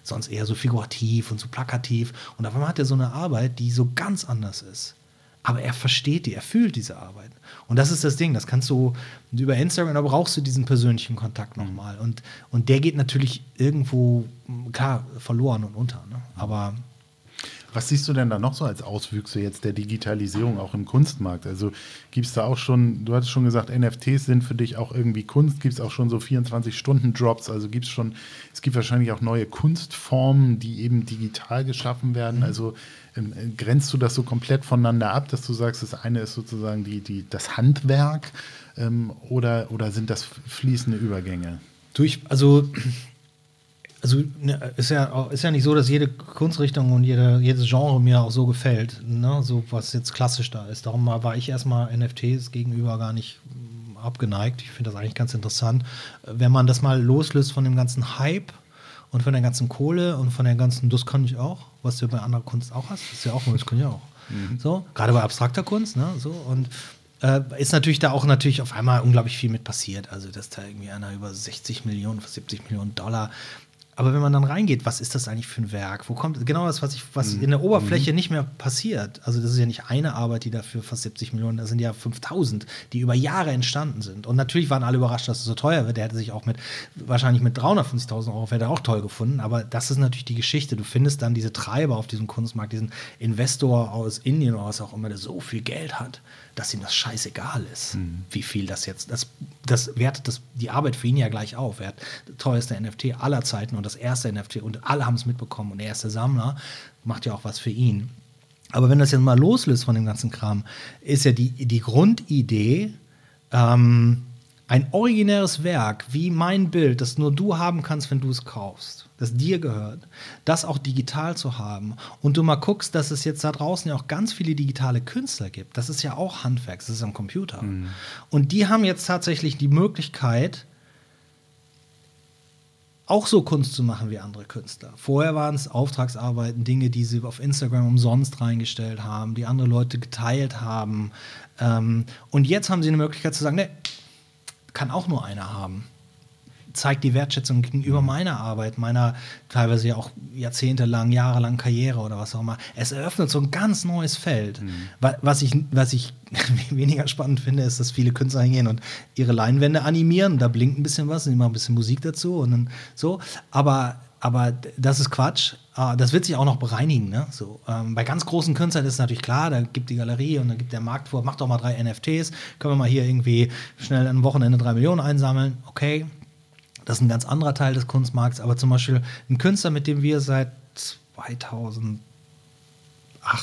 Sonst eher so figurativ und so plakativ. Und auf einmal hat er so eine Arbeit, die so ganz anders ist. Aber er versteht die, er fühlt diese Arbeit. Und das ist das Ding, das kannst du über Instagram, da brauchst du diesen persönlichen Kontakt nochmal. Und, und der geht natürlich irgendwo, klar, verloren und unter. Ne? Aber was siehst du denn da noch so als Auswüchse jetzt der Digitalisierung auch im Kunstmarkt? Also gibt es da auch schon, du hattest schon gesagt, NFTs sind für dich auch irgendwie Kunst, gibt es auch schon so 24-Stunden-Drops, also gibt es schon, es gibt wahrscheinlich auch neue Kunstformen, die eben digital geschaffen werden. Mhm. Also ähm, grenzt du das so komplett voneinander ab, dass du sagst, das eine ist sozusagen die, die, das Handwerk ähm, oder, oder sind das fließende Übergänge? Durch, also also ne, ist ja, ist ja nicht so, dass jede Kunstrichtung und jede, jedes Genre mir auch so gefällt, ne? so was jetzt klassisch da ist. Darum war ich erstmal NFTs gegenüber gar nicht mm, abgeneigt. Ich finde das eigentlich ganz interessant. Wenn man das mal loslöst von dem ganzen Hype und von der ganzen Kohle und von der ganzen, das kann ich auch, was du bei anderer Kunst auch hast, das ist ja auch, das kann ich auch. Mhm. So, gerade bei abstrakter Kunst, ne? So, und äh, ist natürlich da auch natürlich auf einmal unglaublich viel mit passiert. Also, dass da irgendwie einer über 60 Millionen, 70 Millionen Dollar aber wenn man dann reingeht, was ist das eigentlich für ein Werk? Wo kommt genau das, was, ich, was mhm. in der Oberfläche mhm. nicht mehr passiert? Also, das ist ja nicht eine Arbeit, die dafür fast 70 Millionen, das sind ja 5000, die über Jahre entstanden sind. Und natürlich waren alle überrascht, dass es so teuer wird. Der hätte sich auch mit, wahrscheinlich mit 350.000 Euro, wäre auch toll gefunden. Aber das ist natürlich die Geschichte. Du findest dann diese Treiber auf diesem Kunstmarkt, diesen Investor aus Indien oder was auch immer, der so viel Geld hat dass ihm das scheißegal ist, mhm. wie viel das jetzt. Das, das wertet das, die Arbeit für ihn ja gleich auf. Er hat das teuerste NFT aller Zeiten und das erste NFT und alle haben es mitbekommen und er ist der Sammler, macht ja auch was für ihn. Aber wenn das jetzt mal loslöst von dem ganzen Kram, ist ja die, die Grundidee, ähm, ein originäres Werk, wie mein Bild, das nur du haben kannst, wenn du es kaufst das dir gehört, das auch digital zu haben und du mal guckst, dass es jetzt da draußen ja auch ganz viele digitale Künstler gibt. Das ist ja auch Handwerk, das ist am Computer. Mhm. Und die haben jetzt tatsächlich die Möglichkeit, auch so Kunst zu machen wie andere Künstler. Vorher waren es Auftragsarbeiten, Dinge, die sie auf Instagram umsonst reingestellt haben, die andere Leute geteilt haben. Ähm, und jetzt haben sie eine Möglichkeit zu sagen, ne, kann auch nur einer haben zeigt die Wertschätzung gegenüber mhm. meiner Arbeit, meiner teilweise ja auch jahrzehntelang, jahrelang Karriere oder was auch immer. Es eröffnet so ein ganz neues Feld. Mhm. Was, ich, was ich weniger spannend finde, ist, dass viele Künstler hingehen und ihre Leinwände animieren. Da blinkt ein bisschen was, und die machen ein bisschen Musik dazu und dann so. Aber aber das ist Quatsch. Ah, das wird sich auch noch bereinigen. Ne? So, ähm, bei ganz großen Künstlern ist es natürlich klar, da gibt die Galerie und dann gibt der Markt vor, mach doch mal drei NFTs, können wir mal hier irgendwie schnell am Wochenende drei Millionen einsammeln. Okay, das ist ein ganz anderer Teil des Kunstmarkts, aber zum Beispiel ein Künstler, mit dem wir seit 2008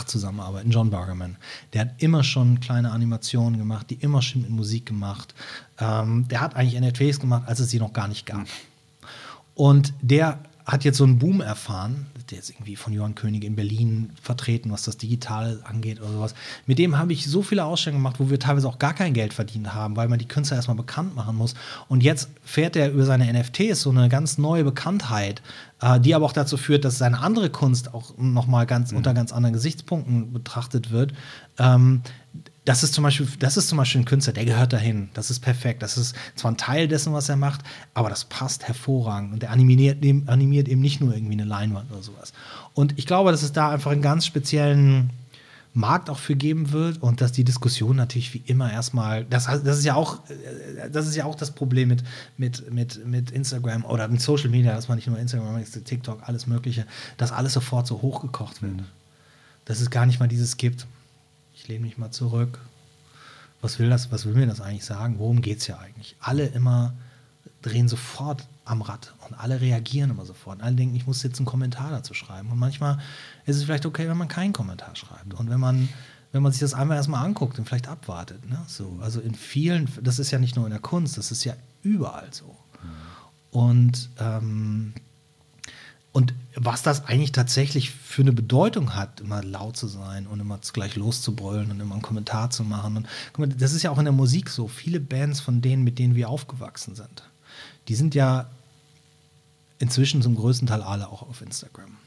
zusammenarbeiten, John Bargerman, der hat immer schon kleine Animationen gemacht, die immer schon mit Musik gemacht. Ähm, der hat eigentlich NFTs gemacht, als es sie noch gar nicht gab. Und der hat jetzt so einen Boom erfahren, der ist irgendwie von Johann König in Berlin vertreten, was das Digitale angeht oder sowas. Mit dem habe ich so viele Ausstellungen gemacht, wo wir teilweise auch gar kein Geld verdient haben, weil man die Künstler erstmal bekannt machen muss. Und jetzt fährt er über seine NFTs so eine ganz neue Bekanntheit, äh, die aber auch dazu führt, dass seine andere Kunst auch nochmal ganz mhm. unter ganz anderen Gesichtspunkten betrachtet wird. Ähm, das ist zum Beispiel, das ist zum Beispiel ein Künstler, der gehört dahin. Das ist perfekt. Das ist zwar ein Teil dessen, was er macht, aber das passt hervorragend. Und der animiert, animiert eben nicht nur irgendwie eine Leinwand oder sowas. Und ich glaube, dass es da einfach einen ganz speziellen Markt auch für geben wird und dass die Diskussion natürlich wie immer erstmal, das, das ist ja auch, das ist ja auch das Problem mit, mit, mit, mit Instagram oder mit Social Media, dass man nicht nur Instagram, TikTok, alles Mögliche, dass alles sofort so hochgekocht wird. Dass es gar nicht mal dieses gibt ich lehne mich mal zurück. Was will das, was will mir das eigentlich sagen? Worum geht es ja eigentlich? Alle immer drehen sofort am Rad und alle reagieren immer sofort. Und alle denken, ich muss jetzt einen Kommentar dazu schreiben. Und manchmal ist es vielleicht okay, wenn man keinen Kommentar schreibt. Und wenn man, wenn man sich das einmal erstmal anguckt und vielleicht abwartet. Ne? So, also in vielen, das ist ja nicht nur in der Kunst, das ist ja überall so. Und ähm, und was das eigentlich tatsächlich für eine Bedeutung hat, immer laut zu sein und immer gleich loszubrüllen und immer einen Kommentar zu machen. Und mal, das ist ja auch in der Musik so. Viele Bands von denen, mit denen wir aufgewachsen sind, die sind ja inzwischen zum größten Teil alle auch auf Instagram.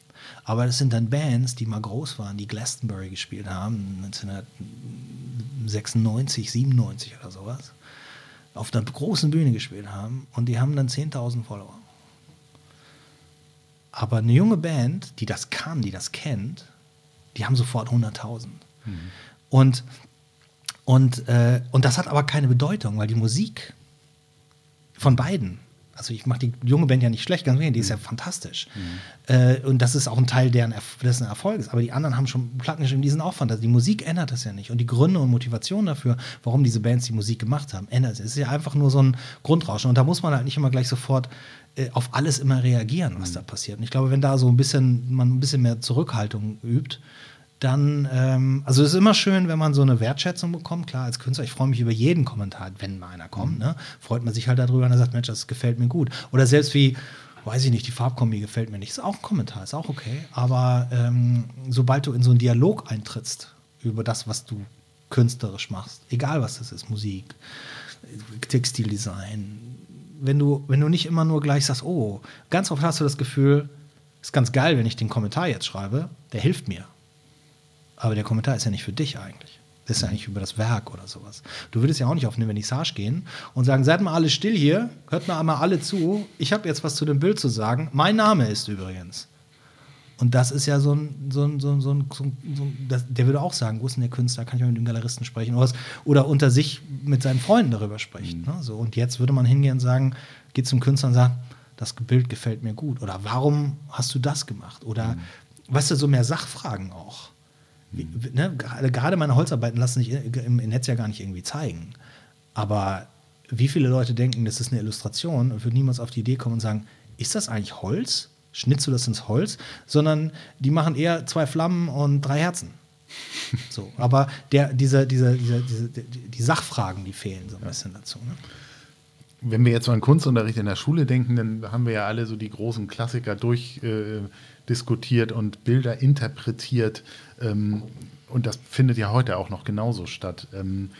Aber das sind dann Bands, die mal groß waren, die Glastonbury gespielt haben, 1996, 97 oder sowas, auf einer großen Bühne gespielt haben und die haben dann 10.000 Follower. Aber eine junge Band, die das kann, die das kennt, die haben sofort 100.000. Mhm. Und, und, äh, und das hat aber keine Bedeutung, weil die Musik von beiden also ich mache die junge Band ja nicht schlecht, ganz wenig, die ist ja mhm. fantastisch. Mhm. Äh, und das ist auch ein Teil deren dessen Erfolges. Aber die anderen haben schon Platten geschrieben, die sind auch fantastisch. Die Musik ändert das ja nicht. Und die Gründe und Motivation dafür, warum diese Bands die Musik gemacht haben, ändert es. Es ist ja einfach nur so ein Grundrauschen. Und da muss man halt nicht immer gleich sofort äh, auf alles immer reagieren, was mhm. da passiert. Und ich glaube, wenn da so ein bisschen, man ein bisschen mehr Zurückhaltung übt, dann, ähm, also es ist immer schön, wenn man so eine Wertschätzung bekommt. Klar, als Künstler, ich freue mich über jeden Kommentar, wenn mal einer kommt. Mhm. Ne? Freut man sich halt darüber und er sagt, Mensch, das gefällt mir gut. Oder selbst wie, weiß ich nicht, die Farbkombi gefällt mir nicht. Ist auch ein Kommentar, ist auch okay. Aber ähm, sobald du in so einen Dialog eintrittst über das, was du künstlerisch machst, egal was das ist, Musik, Textildesign, wenn du, wenn du nicht immer nur gleich sagst, oh, ganz oft hast du das Gefühl, ist ganz geil, wenn ich den Kommentar jetzt schreibe, der hilft mir aber der Kommentar ist ja nicht für dich eigentlich. Das ist ja eigentlich über das Werk oder sowas. Du würdest ja auch nicht auf eine Vernissage gehen und sagen, seid mal alle still hier, hört mal einmal alle zu. Ich habe jetzt was zu dem Bild zu sagen. Mein Name ist übrigens. Und das ist ja so ein, so ein, so ein, so ein, so ein das, der würde auch sagen, wo ist denn der Künstler, kann ich mal mit dem Galeristen sprechen oder, was, oder unter sich mit seinen Freunden darüber sprechen. Mhm. Ne? So, und jetzt würde man hingehen und sagen, geht zum Künstler und sagt, das Bild gefällt mir gut oder warum hast du das gemacht oder, mhm. weißt du, so mehr Sachfragen auch. Ne, gerade meine Holzarbeiten lassen sich im Netz ja gar nicht irgendwie zeigen. Aber wie viele Leute denken, das ist eine Illustration und würden niemals auf die Idee kommen und sagen, ist das eigentlich Holz? Schnitzt du das ins Holz? Sondern die machen eher zwei Flammen und drei Herzen. So, aber der, diese, diese, diese, diese, die Sachfragen, die fehlen so ein bisschen dazu. Ne? Wenn wir jetzt so an Kunstunterricht in der Schule denken, dann haben wir ja alle so die großen Klassiker durchdiskutiert äh, und Bilder interpretiert. Ähm, und das findet ja heute auch noch genauso statt. Ähm,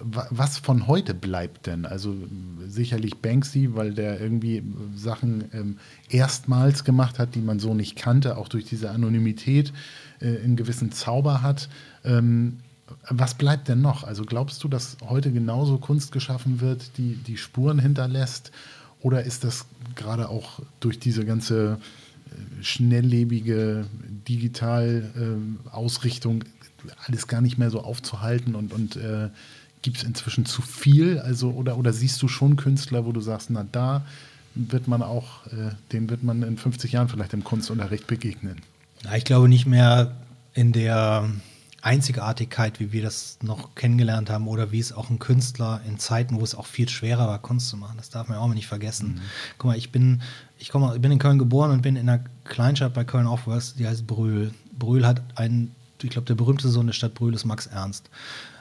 was von heute bleibt denn? Also sicherlich Banksy, weil der irgendwie Sachen ähm, erstmals gemacht hat, die man so nicht kannte, auch durch diese Anonymität äh, einen gewissen Zauber hat. Ähm, was bleibt denn noch? Also glaubst du, dass heute genauso Kunst geschaffen wird, die die Spuren hinterlässt? Oder ist das gerade auch durch diese ganze äh, schnelllebige Digital-Ausrichtung alles gar nicht mehr so aufzuhalten und, und äh, gibt es inzwischen zu viel? Also, oder, oder siehst du schon Künstler, wo du sagst, na da wird man auch, äh, dem wird man in 50 Jahren vielleicht im Kunstunterricht begegnen? Ja, ich glaube nicht mehr in der Einzigartigkeit, wie wir das noch kennengelernt haben, oder wie es auch ein Künstler in Zeiten, wo es auch viel schwerer war, Kunst zu machen. Das darf man auch nicht vergessen. Mhm. Guck mal, ich bin, ich komme, ich bin in Köln geboren und bin in einer Kleinstadt bei Köln aufgewachsen, die heißt Brühl. Brühl hat einen, ich glaube, der berühmteste Sohn der Stadt Brühl ist Max Ernst.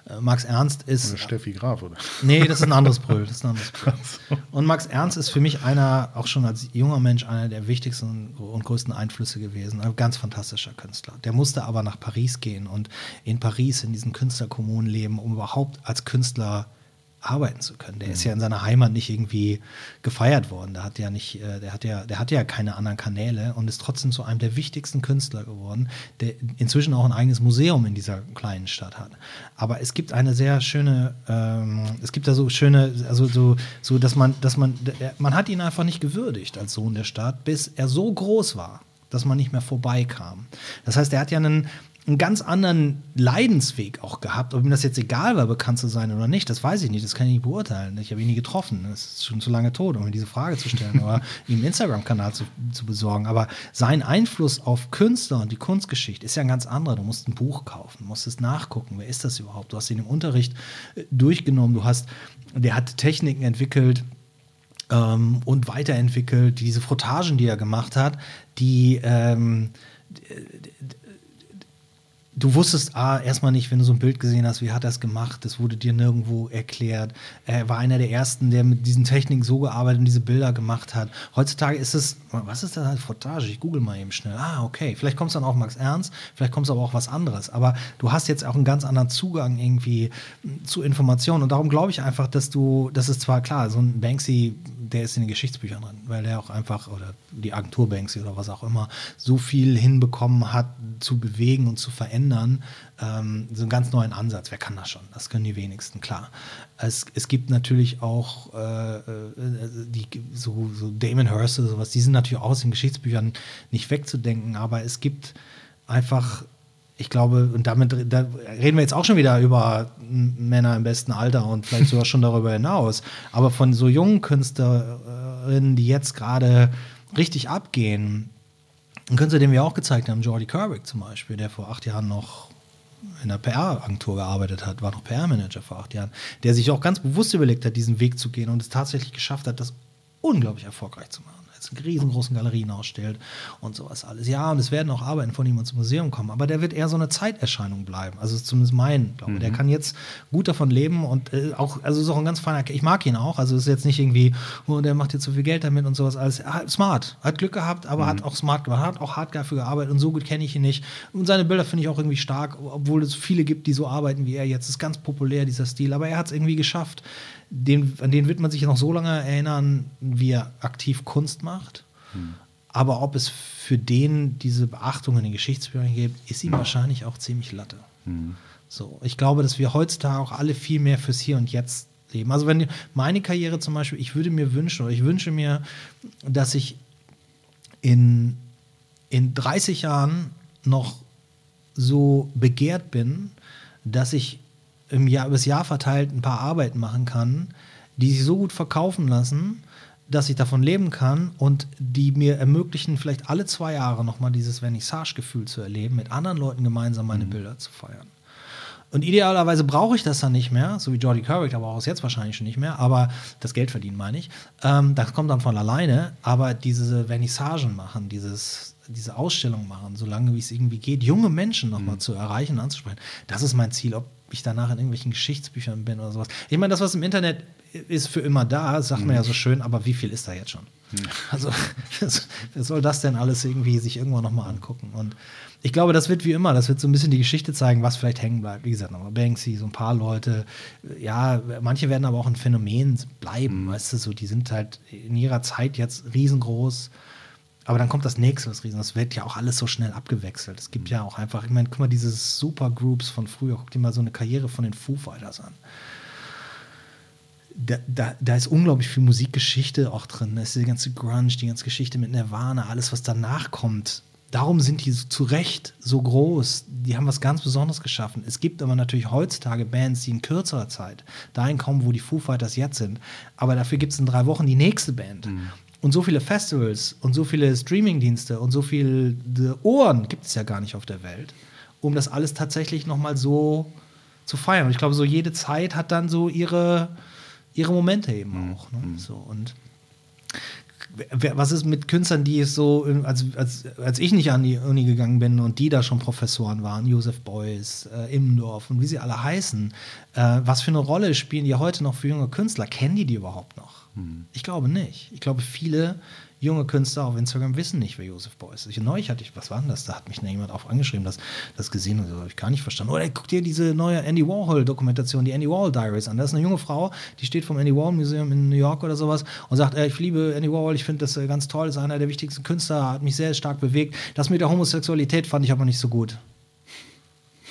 Äh, Max Ernst ist. Oder Steffi Graf, oder? Nee, das ist ein anderes Brüll. Das ist ein anderes Brüll. Und Max Ernst ist für mich einer, auch schon als junger Mensch, einer der wichtigsten und größten Einflüsse gewesen. Ein ganz fantastischer Künstler. Der musste aber nach Paris gehen und in Paris in diesen Künstlerkommunen leben, um überhaupt als Künstler arbeiten zu können. Der mhm. ist ja in seiner Heimat nicht irgendwie gefeiert worden. Der hat ja nicht, äh, der hat ja, der hat ja keine anderen Kanäle und ist trotzdem zu einem der wichtigsten Künstler geworden, der inzwischen auch ein eigenes Museum in dieser kleinen Stadt hat. Aber es gibt eine sehr schöne, ähm, es gibt da so schöne, also so, so, dass man, dass man, man hat ihn einfach nicht gewürdigt als Sohn der Stadt, bis er so groß war dass man nicht mehr vorbeikam. Das heißt, er hat ja einen, einen ganz anderen Leidensweg auch gehabt. Ob ihm das jetzt egal war, bekannt zu sein oder nicht, das weiß ich nicht. Das kann ich nicht beurteilen. Ich habe ihn nie getroffen. Das ist schon zu lange tot, um mir diese Frage zu stellen oder ihm einen Instagram-Kanal zu, zu, besorgen. Aber sein Einfluss auf Künstler und die Kunstgeschichte ist ja ein ganz anderer. Du musst ein Buch kaufen, musst es nachgucken. Wer ist das überhaupt? Du hast ihn im Unterricht äh, durchgenommen. Du hast, der hat Techniken entwickelt, ähm, und weiterentwickelt. Diese Frottagen, die er gemacht hat, die ähm, du wusstest ah, erstmal nicht, wenn du so ein Bild gesehen hast, wie hat er es gemacht, das wurde dir nirgendwo erklärt. Er war einer der ersten, der mit diesen Techniken so gearbeitet und diese Bilder gemacht hat. Heutzutage ist es, was ist das halt Footage? Ich google mal eben schnell. Ah, okay. Vielleicht kommt es dann auch Max Ernst, vielleicht kommt es aber auch was anderes. Aber du hast jetzt auch einen ganz anderen Zugang irgendwie zu Informationen und darum glaube ich einfach, dass du, das ist zwar klar, so ein Banksy der ist in den Geschichtsbüchern drin, weil der auch einfach, oder die Agentur Banksy oder was auch immer, so viel hinbekommen hat, zu bewegen und zu verändern. Ähm, so einen ganz neuen Ansatz. Wer kann das schon? Das können die wenigsten, klar. Es, es gibt natürlich auch äh, äh die, so, so Damon Hirst oder sowas, die sind natürlich auch aus den Geschichtsbüchern nicht wegzudenken, aber es gibt einfach ich glaube, und damit da reden wir jetzt auch schon wieder über Männer im besten Alter und vielleicht sogar schon darüber hinaus. Aber von so jungen Künstlerinnen, die jetzt gerade richtig abgehen, ein Künstler, den wir auch gezeigt haben, Jordi Kerwick zum Beispiel, der vor acht Jahren noch in einer PR-Agentur gearbeitet hat, war noch PR-Manager vor acht Jahren, der sich auch ganz bewusst überlegt hat, diesen Weg zu gehen und es tatsächlich geschafft hat, das unglaublich erfolgreich zu machen riesengroßen Galerien ausstellt und sowas alles. Ja, und es werden auch Arbeiten von ihm ins Museum kommen, aber der wird eher so eine Zeiterscheinung bleiben. Also zumindest mein, glaube mhm. Der kann jetzt gut davon leben und äh, auch, also ist auch ein ganz feiner, ich mag ihn auch, also ist jetzt nicht irgendwie, oh, der macht jetzt so viel Geld damit und sowas alles. Smart, hat Glück gehabt, aber mhm. hat auch smart gemacht, hat auch hart dafür gearbeitet und so gut kenne ich ihn nicht. Und seine Bilder finde ich auch irgendwie stark, obwohl es viele gibt, die so arbeiten wie er jetzt. Ist ganz populär, dieser Stil, aber er hat es irgendwie geschafft den, an den wird man sich noch so lange erinnern, wie er aktiv Kunst macht. Hm. Aber ob es für den diese Beachtung in den Geschichtsbüchern gibt, ist ihm wahrscheinlich auch ziemlich Latte. Hm. So, ich glaube, dass wir heutzutage auch alle viel mehr fürs Hier und Jetzt leben. Also wenn meine Karriere zum Beispiel, ich würde mir wünschen oder ich wünsche mir, dass ich in, in 30 Jahren noch so begehrt bin, dass ich im Jahr, übers Jahr verteilt ein paar Arbeiten machen kann, die sich so gut verkaufen lassen, dass ich davon leben kann und die mir ermöglichen, vielleicht alle zwei Jahre nochmal dieses Vernissage-Gefühl zu erleben, mit anderen Leuten gemeinsam meine mhm. Bilder zu feiern. Und idealerweise brauche ich das dann nicht mehr, so wie Jordi Currick, aber auch jetzt wahrscheinlich schon nicht mehr, aber das Geld verdienen meine ich. Ähm, das kommt dann von alleine, aber diese Vernissagen machen, dieses, diese Ausstellung machen, solange wie es irgendwie geht, junge Menschen nochmal mhm. zu erreichen, anzusprechen, das ist mein Ziel. Ob ich danach in irgendwelchen Geschichtsbüchern bin oder sowas. Ich meine, das, was im Internet ist für immer da, sagt man ja so schön, aber wie viel ist da jetzt schon? Also, wer soll das denn alles irgendwie sich irgendwann nochmal angucken? Und ich glaube, das wird wie immer, das wird so ein bisschen die Geschichte zeigen, was vielleicht hängen bleibt. Wie gesagt, nochmal Banksy, so ein paar Leute. Ja, manche werden aber auch ein Phänomen bleiben, mhm. weißt du, so, die sind halt in ihrer Zeit jetzt riesengroß. Aber dann kommt das nächste, was riesen. Das wird ja auch alles so schnell abgewechselt. Es gibt ja auch einfach, ich meine, guck mal, diese Supergroups von früher, guck dir mal so eine Karriere von den Foo Fighters an. Da, da, da, ist unglaublich viel Musikgeschichte auch drin. Da ist die ganze Grunge, die ganze Geschichte mit Nirvana, alles, was danach kommt. Darum sind die zu Recht so groß. Die haben was ganz Besonderes geschaffen. Es gibt aber natürlich heutzutage Bands, die in kürzerer Zeit dahin kommen, wo die Foo Fighters jetzt sind. Aber dafür gibt es in drei Wochen die nächste Band. Mhm. Und so viele Festivals und so viele Streamingdienste und so viele Ohren gibt es ja gar nicht auf der Welt, um das alles tatsächlich nochmal so zu feiern. Und ich glaube, so jede Zeit hat dann so ihre, ihre Momente eben mhm. auch. Ne? Mhm. So, und was ist mit Künstlern, die es so, als, als, als ich nicht an die Uni gegangen bin und die da schon Professoren waren, Josef Beuys, äh, Immendorf und wie sie alle heißen, äh, was für eine Rolle spielen die heute noch für junge Künstler? Kennen die die überhaupt noch? Hm. Ich glaube nicht. Ich glaube, viele junge Künstler auf Instagram wissen nicht, wer Josef Beuys ist. Neulich hatte ich, was war denn das? Da hat mich jemand auch angeschrieben, das, das gesehen und das habe ich gar nicht verstanden. Oder guck dir diese neue Andy Warhol-Dokumentation, die Andy Warhol Diaries an. Da ist eine junge Frau, die steht vom Andy Warhol Museum in New York oder sowas und sagt, äh, ich liebe Andy Warhol, ich finde das äh, ganz toll, ist einer der wichtigsten Künstler, hat mich sehr stark bewegt. Das mit der Homosexualität fand ich aber nicht so gut.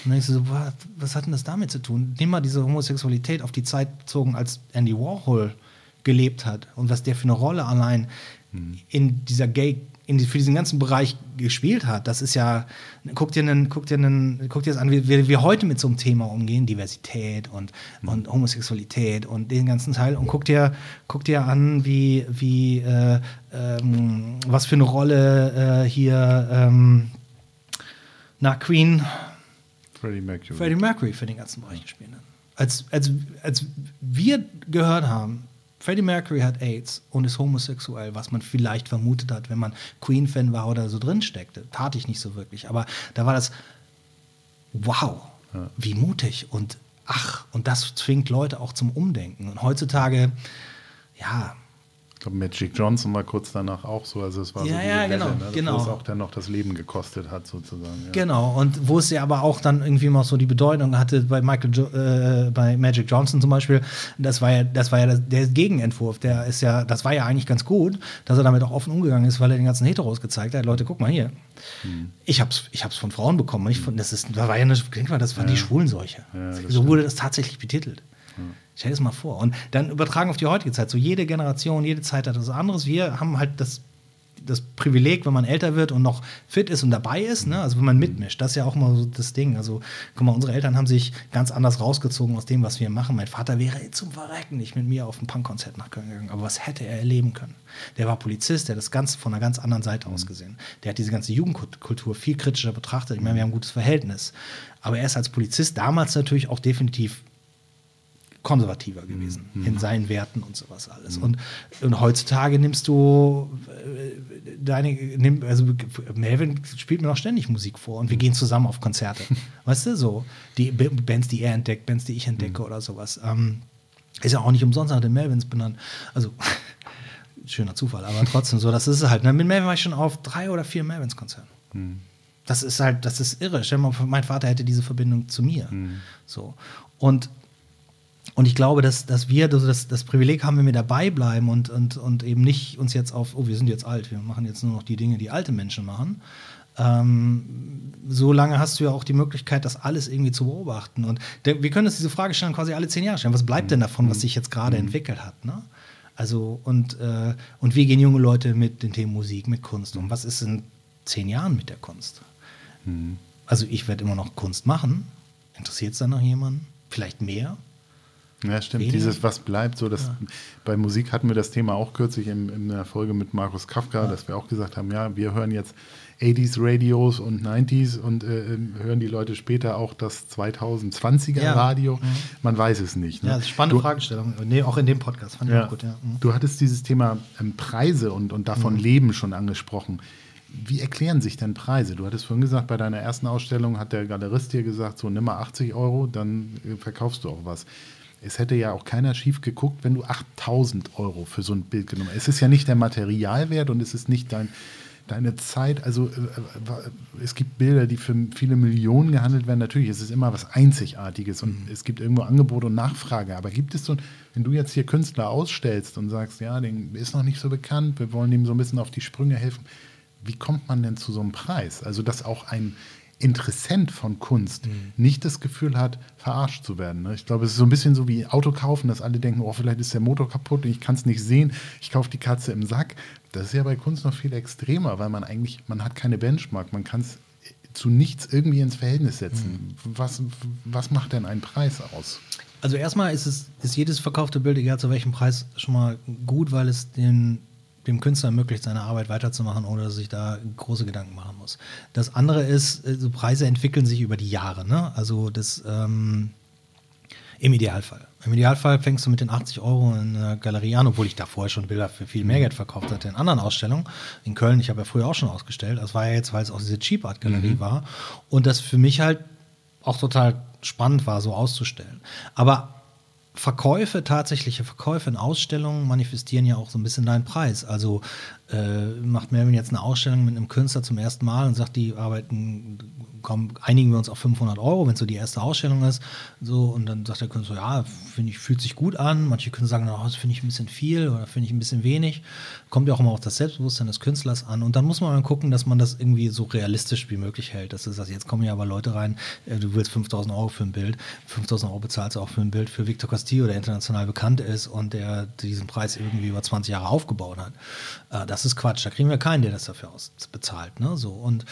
Und dann denkst du so, was, hat denn das damit zu tun? Nimm mal diese Homosexualität auf die Zeit bezogen, als Andy Warhol gelebt hat und was der für eine Rolle allein in dieser Gay, in die, für diesen ganzen Bereich gespielt hat. Das ist ja, guck dir, einen, guck dir, einen, guck dir das an, wie wir heute mit so einem Thema umgehen, Diversität und, mhm. und Homosexualität und den ganzen Teil. Und guck dir, guck dir an, wie, wie äh, ähm, was für eine Rolle äh, hier ähm, nach Queen Freddie Mercury. Freddie Mercury für den ganzen Bereich gespielt hat. Als, als, als wir gehört haben, Freddie Mercury hat AIDS und ist homosexuell, was man vielleicht vermutet hat, wenn man Queen-Fan war oder so drin steckte. Tat ich nicht so wirklich. Aber da war das, wow, ja. wie mutig und ach, und das zwingt Leute auch zum Umdenken. Und heutzutage, ja, Ich glaube, Magic Johnson war kurz danach auch so. Also es war ja, so ja, genau, Welle, ne? genau. wo es auch dann noch das Leben gekostet hat, sozusagen. Ja. Genau, und wo es ja aber auch dann irgendwie immer so die Bedeutung hatte bei Michael jo äh, bei Magic Johnson zum Beispiel, das war ja, das war ja der Gegenentwurf. Der ist ja, das war ja eigentlich ganz gut, dass er damit auch offen umgegangen ist, weil er den ganzen Heteros gezeigt hat. Leute, guck mal hier. Hm. Ich hab's, ich hab's von Frauen bekommen. Nicht von, das, ist, das war ja eine, denk mal, das war ja. die Schwulenseuche. So stimmt. wurde das tatsächlich betitelt. Stell dir das mal vor. Und dann übertragen auf die heutige Zeit. So jede Generation, jede Zeit hat was anderes. Wir haben halt das, das Privileg, wenn man älter wird und noch fit ist und dabei ist, ne? also wenn man mitmischt, das ist ja auch mal so das Ding. Also, guck mal, unsere Eltern haben sich ganz anders rausgezogen aus dem, was wir machen. Mein Vater wäre zum Verrecken nicht mit mir auf ein Punkkonzert nach Köln gegangen. Aber was hätte er erleben können? Der war Polizist, der hat das ganz von einer ganz anderen Seite mhm. aus gesehen. Der hat diese ganze Jugendkultur viel kritischer betrachtet. Ich meine, wir haben ein gutes Verhältnis. Aber er ist als Polizist damals natürlich auch definitiv konservativer gewesen mhm. in seinen Werten und sowas alles. Mhm. Und, und heutzutage nimmst du äh, deine, nimm, also Melvin spielt mir noch ständig Musik vor und wir mhm. gehen zusammen auf Konzerte. weißt du, so die Bands, die er entdeckt, Bands, die ich entdecke mhm. oder sowas. Ähm, ist ja auch nicht umsonst nach den Melvins benannt. Also schöner Zufall, aber trotzdem so, das ist es halt. Ne? Mit Melvin war ich schon auf drei oder vier Melvins-Konzerten. Mhm. Das ist halt, das ist irre. Stell mal mein Vater hätte diese Verbindung zu mir. Mhm. So. Und und ich glaube, dass, dass wir also das, das Privileg haben, wenn wir dabei bleiben und, und, und eben nicht uns jetzt auf, oh, wir sind jetzt alt, wir machen jetzt nur noch die Dinge, die alte Menschen machen. Ähm, so lange hast du ja auch die Möglichkeit, das alles irgendwie zu beobachten. Und der, wir können uns diese Frage stellen, quasi alle zehn Jahre stellen. Was bleibt denn davon, was mhm. sich jetzt gerade mhm. entwickelt hat? Ne? Also, und, äh, und wie gehen junge Leute mit den Themen Musik, mit Kunst um? Was ist in zehn Jahren mit der Kunst? Mhm. Also, ich werde immer noch Kunst machen. Interessiert es dann noch jemanden? Vielleicht mehr? Ja, stimmt. Wenig. Dieses Was bleibt, so dass ja. bei Musik hatten wir das Thema auch kürzlich in, in der Folge mit Markus Kafka, ja. dass wir auch gesagt haben, ja, wir hören jetzt 80s Radios und 90s und äh, ähm, hören die Leute später auch das 2020er ja. Radio. Mhm. Man weiß es nicht. Ne? Ja, das ist spannende du, Fragestellung. Nee, auch in dem Podcast fand ich auch gut. Mhm. Du hattest dieses Thema ähm, Preise und, und davon mhm. Leben schon angesprochen. Wie erklären sich denn Preise? Du hattest vorhin gesagt, bei deiner ersten Ausstellung hat der Galerist dir gesagt, so nimm mal 80 Euro, dann äh, verkaufst du auch was es hätte ja auch keiner schief geguckt, wenn du 8000 Euro für so ein Bild genommen hast. Es ist ja nicht der Materialwert und es ist nicht dein, deine Zeit. Also äh, äh, es gibt Bilder, die für viele Millionen gehandelt werden. Natürlich ist es immer was Einzigartiges und mhm. es gibt irgendwo Angebot und Nachfrage. Aber gibt es so, wenn du jetzt hier Künstler ausstellst und sagst, ja, den ist noch nicht so bekannt, wir wollen ihm so ein bisschen auf die Sprünge helfen, wie kommt man denn zu so einem Preis? Also, dass auch ein Interessent von Kunst mhm. nicht das Gefühl hat, verarscht zu werden. Ne? Ich glaube, es ist so ein bisschen so wie Auto kaufen, dass alle denken, oh, vielleicht ist der Motor kaputt und ich kann es nicht sehen, ich kaufe die Katze im Sack. Das ist ja bei Kunst noch viel extremer, weil man eigentlich, man hat keine Benchmark, man kann es zu nichts irgendwie ins Verhältnis setzen. Mhm. Was, was macht denn einen Preis aus? Also erstmal ist es ist jedes verkaufte Bild, egal zu welchem Preis, schon mal gut, weil es den dem Künstler ermöglicht, seine Arbeit weiterzumachen, ohne dass sich da große Gedanken machen muss. Das andere ist, äh, so Preise entwickeln sich über die Jahre. Ne? Also das ähm, im Idealfall. Im Idealfall fängst du mit den 80 Euro in einer Galerie an, obwohl ich da vorher schon Bilder für viel mehr Geld verkauft hatte in anderen Ausstellungen. In Köln, ich habe ja früher auch schon ausgestellt. Das war ja jetzt, weil es auch diese Cheap Art Galerie mhm. war. Und das für mich halt auch total spannend war, so auszustellen. Aber Verkäufe, tatsächliche Verkäufe in Ausstellungen manifestieren ja auch so ein bisschen deinen Preis. Also äh, macht Melvin jetzt eine Ausstellung mit einem Künstler zum ersten Mal und sagt, die arbeiten komm, einigen wir uns auf 500 Euro, wenn es so die erste Ausstellung ist. So, und dann sagt der Künstler, ja, finde ich, fühlt sich gut an. Manche Künstler sagen, oh, das finde ich ein bisschen viel oder finde ich ein bisschen wenig. Kommt ja auch immer auf das Selbstbewusstsein des Künstlers an. Und dann muss man mal gucken, dass man das irgendwie so realistisch wie möglich hält. Das ist das, jetzt kommen ja aber Leute rein, äh, du willst 5000 Euro für ein Bild. 5000 Euro bezahlst du auch für ein Bild für Victor Castillo, der international bekannt ist und der diesen Preis irgendwie über 20 Jahre aufgebaut hat. Äh, das ist Quatsch. Da kriegen wir keinen, der das dafür bezahlt. Ne? So. Und,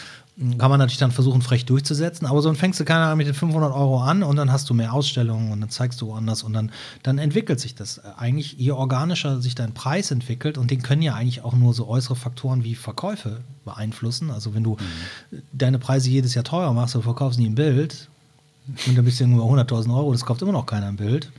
kann man natürlich dann versuchen, frech durchzusetzen, aber so fängst du keine Ahnung mit den 500 Euro an und dann hast du mehr Ausstellungen und dann zeigst du woanders und dann, dann entwickelt sich das. Eigentlich, je organischer sich dein Preis entwickelt und den können ja eigentlich auch nur so äußere Faktoren wie Verkäufe beeinflussen. Also wenn du mhm. deine Preise jedes Jahr teurer machst, du verkaufst nie ein Bild und dann bist du irgendwo 100.000 Euro, das kauft immer noch keiner ein Bild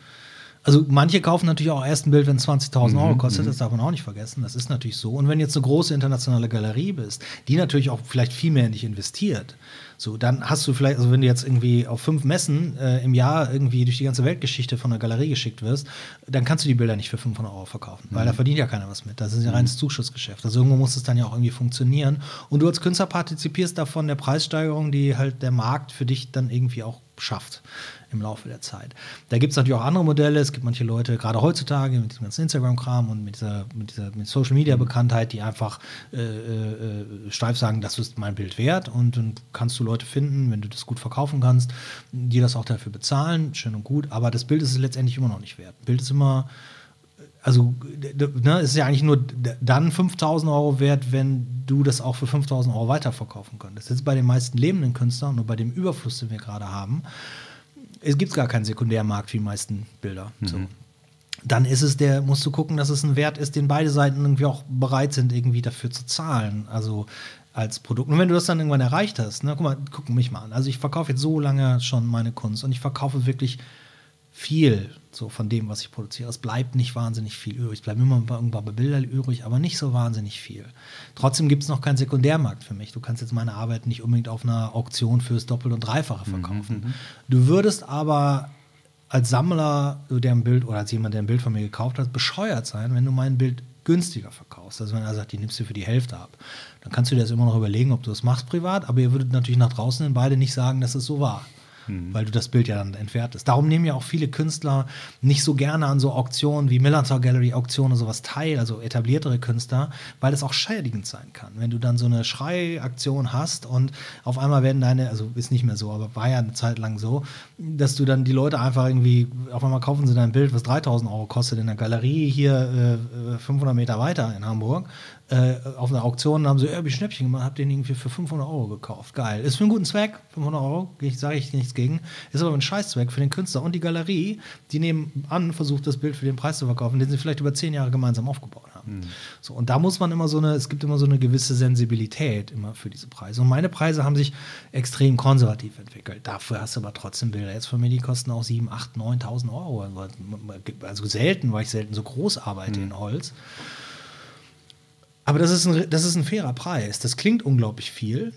Also manche kaufen natürlich auch erst ein Bild, wenn es 20.000 Euro kostet, das darf man auch nicht vergessen. Das ist natürlich so. Und wenn jetzt eine große internationale Galerie bist, die natürlich auch vielleicht viel mehr in dich investiert, so, dann hast du vielleicht, also wenn du jetzt irgendwie auf fünf Messen äh, im Jahr irgendwie durch die ganze Weltgeschichte von der Galerie geschickt wirst, dann kannst du die Bilder nicht für 500 Euro verkaufen, weil da verdient ja keiner was mit. Das ist ja reines Zuschussgeschäft. Also irgendwo muss es dann ja auch irgendwie funktionieren. Und du als Künstler partizipierst davon der Preissteigerung, die halt der Markt für dich dann irgendwie auch schafft im Laufe der Zeit. Da gibt es natürlich auch andere Modelle. Es gibt manche Leute, gerade heutzutage mit diesem ganzen Instagram-Kram und mit dieser, mit dieser mit Social-Media-Bekanntheit, die einfach äh, äh, steif sagen, das ist mein Bild wert und dann kannst du Leute finden, wenn du das gut verkaufen kannst, die das auch dafür bezahlen, schön und gut, aber das Bild ist es letztendlich immer noch nicht wert. Bild ist immer also ne, ist ja eigentlich nur dann 5000 Euro wert, wenn du das auch für 5000 Euro weiterverkaufen könntest. Das ist bei den meisten lebenden Künstlern und bei dem Überfluss, den wir gerade haben, es gibt gar keinen Sekundärmarkt für die meisten Bilder. Mhm. So. Dann ist es der, musst du gucken, dass es ein Wert ist, den beide Seiten irgendwie auch bereit sind, irgendwie dafür zu zahlen. Also als Produkt. Und wenn du das dann irgendwann erreicht hast, ne, guck mal, guck mich mal an. Also ich verkaufe jetzt so lange schon meine Kunst und ich verkaufe wirklich viel so von dem, was ich produziere. Es bleibt nicht wahnsinnig viel übrig. Es bleiben immer ein paar Bilder übrig, aber nicht so wahnsinnig viel. Trotzdem gibt es noch keinen Sekundärmarkt für mich. Du kannst jetzt meine Arbeit nicht unbedingt auf einer Auktion fürs Doppel- und Dreifache mhm, verkaufen. Mhm, du würdest aber als Sammler, der ein Bild oder als jemand, der ein Bild von mir gekauft hat, bescheuert sein, wenn du mein Bild günstiger verkaufst. Also wenn er sagt, die nimmst du für die Hälfte ab. Dann kannst du dir das immer noch überlegen, ob du das machst privat, aber ihr würdet natürlich nach draußen in beide nicht sagen, dass es so war mhm. weil du das Bild ja dann entwertest. Darum nehmen ja auch viele Künstler nicht so gerne an so Auktionen wie Millantor Gallery Auktionen sowas teil, also etabliertere Künstler, weil es auch schädigend sein kann. Wenn du dann so eine Schreiaktion hast und auf einmal werden deine, also ist nicht mehr so, aber war ja eine Zeit lang so, dass du dann die Leute einfach irgendwie, auf einmal kaufen sie dein Bild, was 3000 Euro kostet in der Galerie hier äh, 500 Meter weiter in Hamburg äh, auf einer Auktion haben sie irgendwie Schnäppchen gemacht, hab den irgendwie für 500 Euro gekauft. Geil. Ist für einen guten Zweck, 500 Euro, sage ich nichts gegen. Ist aber ein Scheißzweck für den Künstler und die Galerie, die nebenan versucht, das Bild für den Preis zu verkaufen, den sie vielleicht über zehn Jahre gemeinsam aufgebaut haben. Mhm. So, und da muss man immer so eine, es gibt immer so eine gewisse Sensibilität immer für diese Preise. Und meine Preise haben sich extrem konservativ entwickelt. Dafür hast du aber trotzdem Bilder jetzt von mir, die kosten auch 7, 8, 9.000 Euro. Also selten, weil ich selten so groß arbeite mhm. in Holz. Aber das ist, ein, das ist ein fairer Preis. Das klingt unglaublich viel,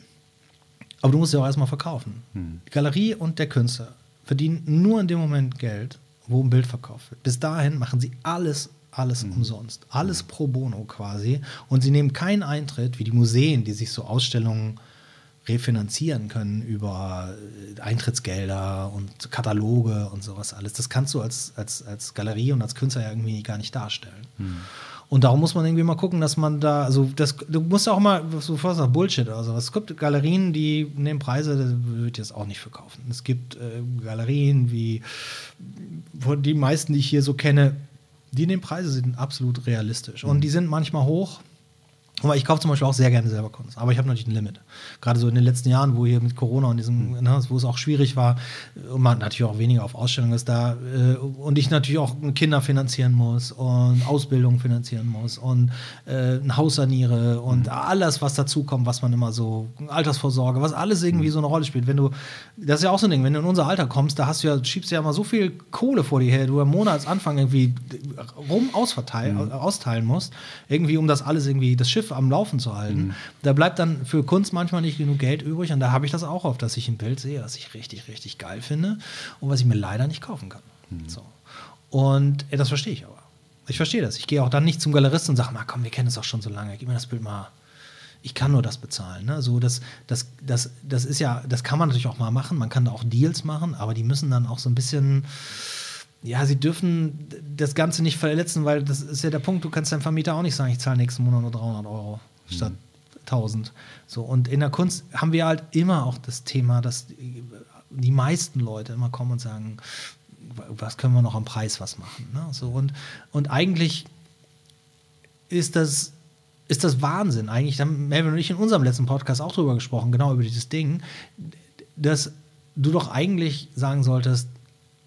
aber du musst ja auch erstmal verkaufen. Hm. Die Galerie und der Künstler verdienen nur in dem Moment Geld, wo ein Bild verkauft wird. Bis dahin machen sie alles, alles hm. umsonst. Alles pro bono quasi. Und sie nehmen keinen Eintritt, wie die Museen, die sich so Ausstellungen refinanzieren können über äh, Eintrittsgelder und Kataloge und sowas alles. Das kannst du als, als, als Galerie und als Künstler ja irgendwie gar nicht darstellen. Hm. Und darum muss man irgendwie mal gucken, dass man da, also das, du musst auch mal, was du sagst, Bullshit oder sowas. Es gibt Galerien, die nehmen Preise, das würde ich jetzt auch nicht verkaufen. Es gibt äh, Galerien wie, von die meisten, die ich hier so kenne, die nehmen Preise, sind absolut realistisch. Und mhm. die sind manchmal hoch, aber ich kaufe zum Beispiel auch sehr gerne selber Kunst. Aber ich habe natürlich ein Limit. Gerade so in den letzten Jahren, wo hier mit Corona und diesem, mhm. ne, wo es auch schwierig war, und man natürlich auch weniger auf Ausstellungen ist da, äh, und ich natürlich auch Kinder finanzieren muss und Ausbildung finanzieren muss und äh, ein Haus saniere und mhm. alles, was dazu kommt, was man immer so, Altersvorsorge, was alles irgendwie mhm. so eine Rolle spielt. Wenn du, das ist ja auch so ein Ding, wenn du in unser Alter kommst, da hast du ja, schiebst du ja immer so viel Kohle vor dir her, du am Monatsanfang irgendwie rum ausverteilen, mhm. austeilen musst, irgendwie, um das alles irgendwie, das Schiff am Laufen zu halten. Mhm. Da bleibt dann für Kunst manchmal nicht genug Geld übrig und da habe ich das auch oft, dass ich ein Bild sehe, was ich richtig, richtig geil finde und was ich mir leider nicht kaufen kann. Mhm. So. Und äh, das verstehe ich aber. Ich verstehe das. Ich gehe auch dann nicht zum Galeristen und sage, na komm, wir kennen es auch schon so lange, gib mir das Bild mal. Ich kann nur das bezahlen. Ne? So, das, das, das, das ist ja, das kann man natürlich auch mal machen. Man kann da auch Deals machen, aber die müssen dann auch so ein bisschen ja, sie dürfen das Ganze nicht verletzen, weil das ist ja der Punkt, du kannst deinem Vermieter auch nicht sagen, ich zahle nächsten Monat nur 300 Euro statt mhm. 1000. So, und in der Kunst haben wir halt immer auch das Thema, dass die meisten Leute immer kommen und sagen, was können wir noch am Preis was machen? Ne? So, und, und eigentlich ist das, ist das Wahnsinn. Eigentlich, haben Melvin und ich in unserem letzten Podcast auch drüber gesprochen, genau über dieses Ding, dass du doch eigentlich sagen solltest,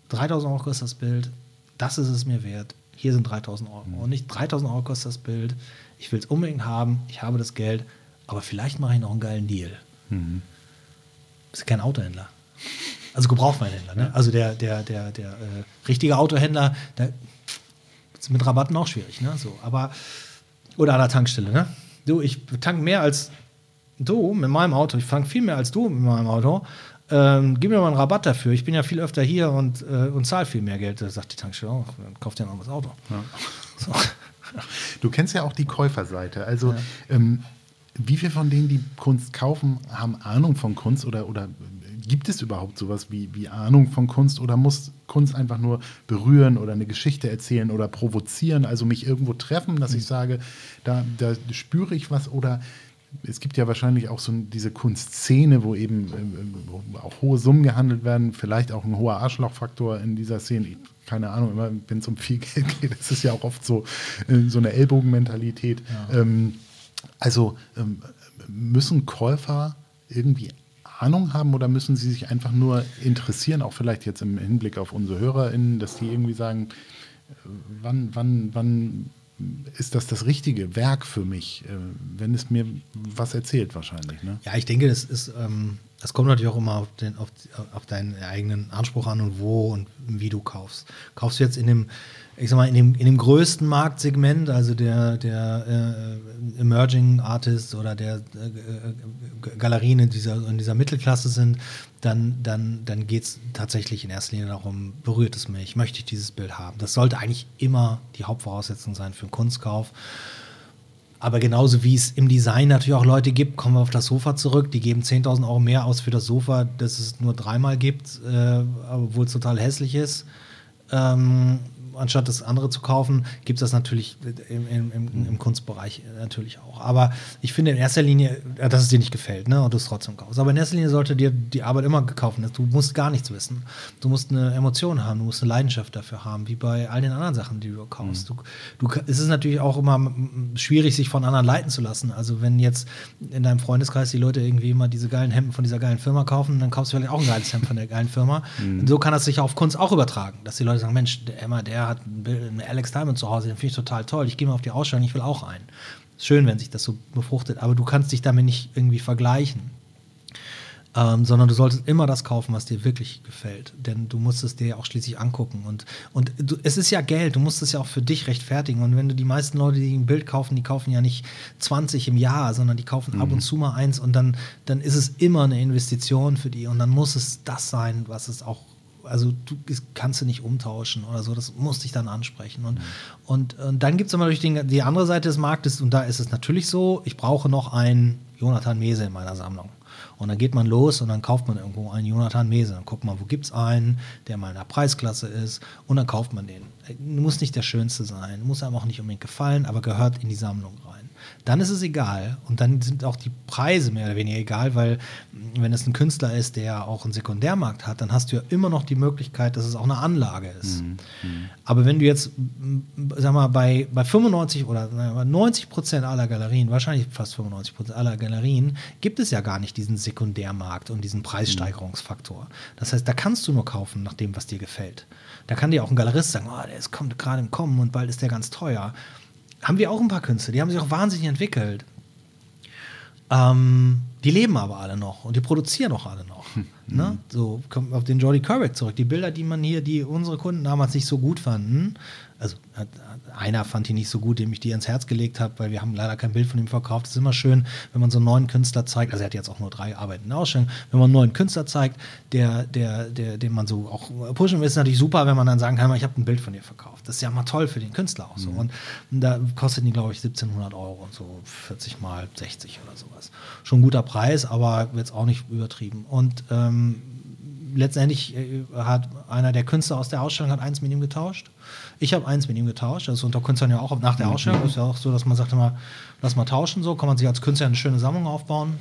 3000 Euro kostet das Bild, das ist es mir wert, hier sind 3000 Euro. Mhm. Und nicht 3000 Euro kostet das Bild, ich will es unbedingt haben, ich habe das Geld, aber vielleicht mache ich noch einen geilen Deal. Mhm. Bist kein Autohändler. Also Gebrauchweinhändler, ne? Also der, der, der, der äh, richtige Autohändler, da ist mit Rabatten auch schwierig, ne? So, aber oder an der Tankstelle, ne? Du, ich tank mehr als du mit meinem Auto. Ich tank viel mehr als du mit meinem Auto. Ähm, gib mir mal einen Rabatt dafür. Ich bin ja viel öfter hier und, äh, und zahle viel mehr Geld. Da sagt die Tankstelle auch, dann kauft ihr ein anderes Auto. Ja. So. Du kennst ja auch die Käuferseite. Also, ja. ähm, wie viele von denen, die Kunst kaufen, haben Ahnung von Kunst oder, oder gibt es überhaupt sowas wie, wie Ahnung von Kunst oder muss Kunst einfach nur berühren oder eine Geschichte erzählen oder provozieren, also mich irgendwo treffen, dass ich mhm. sage, da, da spüre ich was oder es gibt ja wahrscheinlich auch so diese Kunstszene, wo eben äh, auch hohe Summen gehandelt werden, vielleicht auch ein hoher Arschlochfaktor in dieser Szene. keine Ahnung, immer wenn es um viel Geld geht, das ist ja auch oft so, äh, so eine Ellbogenmentalität. Ja. Ähm, also ähm, müssen Käufer irgendwie Ahnung haben oder müssen sie sich einfach nur interessieren, auch vielleicht jetzt im Hinblick auf unsere HörerInnen, dass die irgendwie sagen, äh, wann, wann, wann ist das das richtige Werk für mich, äh, wenn es mir was erzählt wahrscheinlich. Ne? Ja, ich denke, das ist, ähm, das kommt natürlich auch immer auf, den, auf, auf, deinen eigenen Anspruch an und wo und wie du kaufst. Kaufst du jetzt in dem ich sag mal, in dem, in dem größten Marktsegment, also der, der äh, Emerging Artists oder der äh, Galerien in dieser, in dieser Mittelklasse sind, dann, dann, dann geht es tatsächlich in erster Linie darum, berührt es mich, möchte ich dieses Bild haben. Das sollte eigentlich immer die Hauptvoraussetzung sein für einen Kunstkauf. Aber genauso wie es im Design natürlich auch Leute gibt, kommen wir auf das Sofa zurück, die geben 10.000 Euro mehr aus für das Sofa, das es nur dreimal gibt, äh, obwohl es total hässlich ist. Ähm, anstatt das andere zu kaufen, gibt es das natürlich im, im, im, im, Kunstbereich natürlich auch. Aber ich finde in erster Linie, dass es dir nicht gefällt ne, und du es trotzdem kaufst. Aber in erster Linie sollte dir die Arbeit immer gekauft werden. Du musst gar nichts wissen. Du musst eine Emotion haben, du musst eine Leidenschaft dafür haben, wie bei all den anderen Sachen, die du kaufst. Mhm. Du, du, es ist natürlich auch immer schwierig, sich von anderen leiten zu lassen. Also wenn jetzt in deinem Freundeskreis die Leute irgendwie immer diese geilen Hemden von dieser geilen Firma kaufen, dann kaufst du vielleicht auch ein geiles Hemd von der geilen Firma. Mhm. So kann das sich auf Kunst auch übertragen, dass die Leute sagen, Mensch, der Emma, der hat einen Alex Diamond zu Hause, den finde ich total toll. Ich gehe mal auf die Ausstellung, ich will auch einen. Schön, wenn sich das so befruchtet, aber du kannst dich damit nicht irgendwie vergleichen. Ähm, sondern du solltest immer das kaufen, was dir wirklich gefällt. Denn du musst es dir auch schließlich angucken. Und, und du, es ist ja Geld, du musst es ja auch für dich rechtfertigen. Und wenn du die meisten Leute, die ein Bild kaufen, die kaufen ja nicht 20 im Jahr, sondern die kaufen mhm. ab und zu mal eins und dann, dann ist es immer eine Investition für die. Und dann muss es das sein, was es auch also du kannst du nicht umtauschen oder so, das muss dich dann ansprechen. Und, mhm. und, und, dann gibt es immer durch den, die andere Seite des Marktes, und da ist es natürlich so, ich brauche noch einen Jonathan Mese in meiner Sammlung. Und dann geht man los und dann kauft man irgendwo einen Jonathan Mese. Dann guckt man, wo gibt es einen, der mal in der Preisklasse ist und dann kauft man den. Muss nicht der schönste sein, muss einem auch nicht unbedingt gefallen, aber gehört in die Sammlung rein dann ist es egal. Und dann sind auch die Preise mehr oder weniger egal, weil wenn es ein Künstler ist, der auch einen Sekundärmarkt hat, dann hast du ja immer noch die Möglichkeit, dass es auch eine Anlage ist. Mhm. Aber wenn du jetzt, sag mal, bei, bei 95 oder 90 Prozent aller Galerien, wahrscheinlich fast 95 Prozent aller Galerien, gibt es ja gar nicht diesen Sekundärmarkt und diesen Preissteigerungsfaktor. Das heißt, da kannst du nur kaufen nach dem, was dir gefällt. Da kann dir auch ein Galerist sagen, oh, der ist, kommt gerade im Kommen und bald ist der ganz teuer haben wir auch ein paar Künstler, die haben sich auch wahnsinnig entwickelt. Ähm, die leben aber alle noch und die produzieren auch alle noch. Hm. Ne? So kommt auf den Jordi Kerbeck zurück. Die Bilder, die man hier, die unsere Kunden damals nicht so gut fanden, also hat, einer fand ihn nicht so gut, dem ich die ans Herz gelegt habe, weil wir haben leider kein Bild von ihm verkauft. Es ist immer schön, wenn man so einen neuen Künstler zeigt, also er hat jetzt auch nur drei Arbeiten in der Ausstellung, wenn man einen neuen Künstler zeigt, der, der, der, den man so auch pushen will, ist natürlich super, wenn man dann sagen kann, ich habe ein Bild von dir verkauft. Das ist ja mal toll für den Künstler auch so. Mhm. Und, und da kostet die, glaube ich, 1700 Euro und so 40 mal 60 oder sowas. Schon ein guter Preis, aber jetzt auch nicht übertrieben. Und ähm, letztendlich äh, hat einer der Künstler aus der Ausstellung hat eins mit ihm getauscht. Ich habe eins mit ihm getauscht. Also unter Künstlern ja auch nach der mhm. Ausstellung ist ja auch so, dass man sagt immer, lass mal tauschen so, kann man sich als Künstler eine schöne Sammlung aufbauen.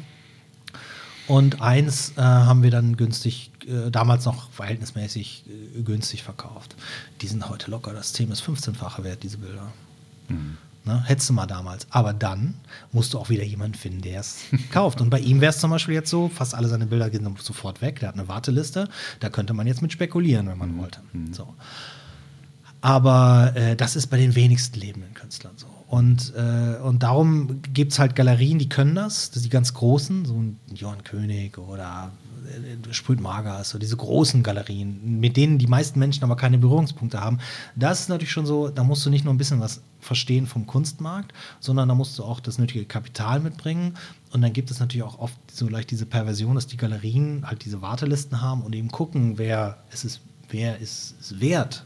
Und eins äh, haben wir dann günstig, äh, damals noch verhältnismäßig äh, günstig verkauft. Die sind heute locker das 10- bis 15-fache wert, diese Bilder. Ne? Hättest du mal damals. Aber dann musst du auch wieder jemanden finden, der es kauft. Und bei ihm wäre es zum Beispiel jetzt so, fast alle seine Bilder gehen sofort weg. Der hat eine Warteliste. Da könnte man jetzt mit spekulieren, wenn man mhm. wollte. So. Aber äh, das ist bei den wenigsten lebenden Künstlern so. Und, äh, und darum gibt es halt Galerien, die können das, das die ganz großen, so ein Johann König oder äh, Sprüht Magas, so diese großen Galerien, mit denen die meisten Menschen aber keine Berührungspunkte haben. Das ist natürlich schon so, da musst du nicht nur ein bisschen was verstehen vom Kunstmarkt, sondern da musst du auch das nötige Kapital mitbringen. Und dann gibt es natürlich auch oft so leicht diese Perversion, dass die Galerien halt diese Wartelisten haben und eben gucken, wer ist es, wer ist es wert,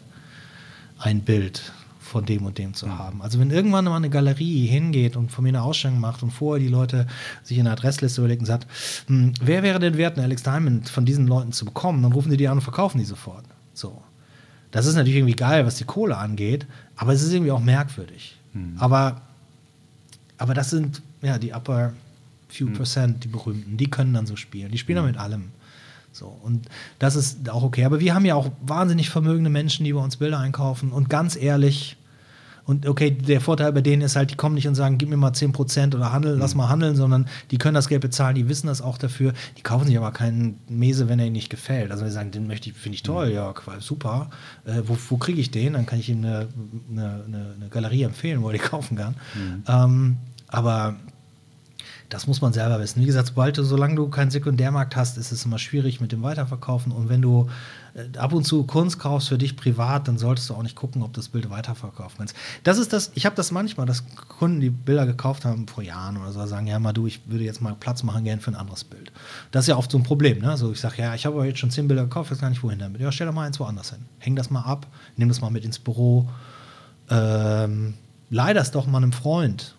ein Bild von dem und dem zu mhm. haben. Also wenn irgendwann mal eine Galerie hingeht und von mir eine Ausstellung macht und vorher die Leute sich eine Adressliste überlegen und sagt, hm, wer wäre denn wert, eine Alex Diamond von diesen Leuten zu bekommen, dann rufen die die an und verkaufen die sofort. So. Das ist natürlich irgendwie geil, was die Kohle angeht, aber es ist irgendwie auch merkwürdig. Mhm. Aber, aber das sind ja die upper few mhm. percent, die berühmten, die können dann so spielen. Die spielen mhm. dann mit allem. So, und das ist auch okay. Aber wir haben ja auch wahnsinnig vermögende Menschen, die bei uns Bilder einkaufen. Und ganz ehrlich, und okay, der Vorteil bei denen ist halt, die kommen nicht und sagen, gib mir mal 10% oder handel, mhm. lass mal handeln, sondern die können das Geld bezahlen, die wissen das auch dafür. Die kaufen sich aber keinen Mese, wenn er ihnen nicht gefällt. Also wir sagen, den möchte ich, finde ich toll, mhm. ja, super. Äh, wo wo kriege ich den? Dann kann ich ihm eine, eine, eine, Galerie empfehlen, wo er die kaufen kann. Mhm. Ähm, aber das muss man selber wissen. Wie gesagt, sobald du, solange du keinen Sekundärmarkt hast, ist es immer schwierig mit dem Weiterverkaufen. Und wenn du äh, ab und zu Kunst kaufst für dich privat, dann solltest du auch nicht gucken, ob das Bild weiterverkaufen kannst. Das ist das, ich habe das manchmal, dass Kunden, die Bilder gekauft haben vor Jahren oder so, sagen, ja mal du, ich würde jetzt mal Platz machen gern für ein anderes Bild. Das ist ja oft so ein Problem. Ne? Also ich sage, ja, ich habe jetzt schon zehn Bilder gekauft, weiß gar nicht wohin damit. Ja, stell doch mal eins woanders hin. Häng das mal ab, nimm das mal mit ins Büro. Ähm, leih das doch mal einem Freund.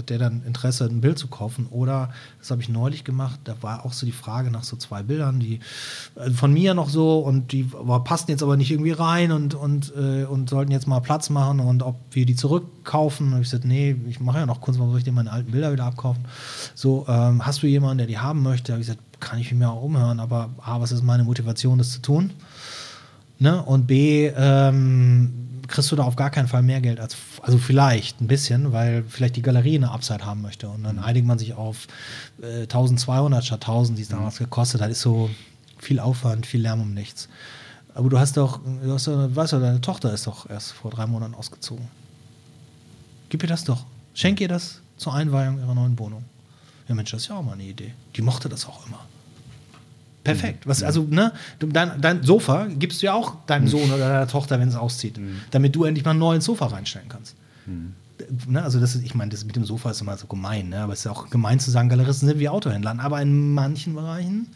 Hat der dann Interesse, ein Bild zu kaufen. Oder, das habe ich neulich gemacht, da war auch so die Frage nach so zwei Bildern, die äh, von mir noch so und die aber passten jetzt aber nicht irgendwie rein und, und, äh, und sollten jetzt mal Platz machen und ob wir die zurückkaufen. Und ich sagte, nee, ich mache ja noch Kunst, warum soll ich dir meine alten Bilder wieder abkaufen? So, ähm, hast du jemanden, der die haben möchte? Habe ich gesagt, kann ich mir auch umhören, aber A, was ist meine Motivation, das zu tun? Ne? Und B, ähm, kriegst du da auf gar keinen Fall mehr Geld als, also vielleicht ein bisschen, weil vielleicht die Galerie eine Upside haben möchte und dann mhm. einigt man sich auf äh, 1200 statt 1000, die es damals mhm. gekostet hat, ist so viel Aufwand, viel Lärm um nichts. Aber du hast doch, du hast doch, weißt du, deine Tochter ist doch erst vor drei Monaten ausgezogen. Gib ihr das doch. Schenk ihr das zur Einweihung ihrer neuen Wohnung. Ja, Mensch, das ist ja auch mal eine Idee. Die mochte das auch immer. Perfekt. Was, also, ne, dein, dein, Sofa gibst du ja auch deinem Sohn oder deiner Tochter, wenn es auszieht, mhm. damit du endlich mal einen neuen Sofa reinstellen kannst. Mhm. Ne, also, das ist, ich meine, das mit dem Sofa ist immer so gemein, ne, aber es ist ja auch gemein zu sagen, Galeristen sind wie Autohändlern, aber in manchen Bereichen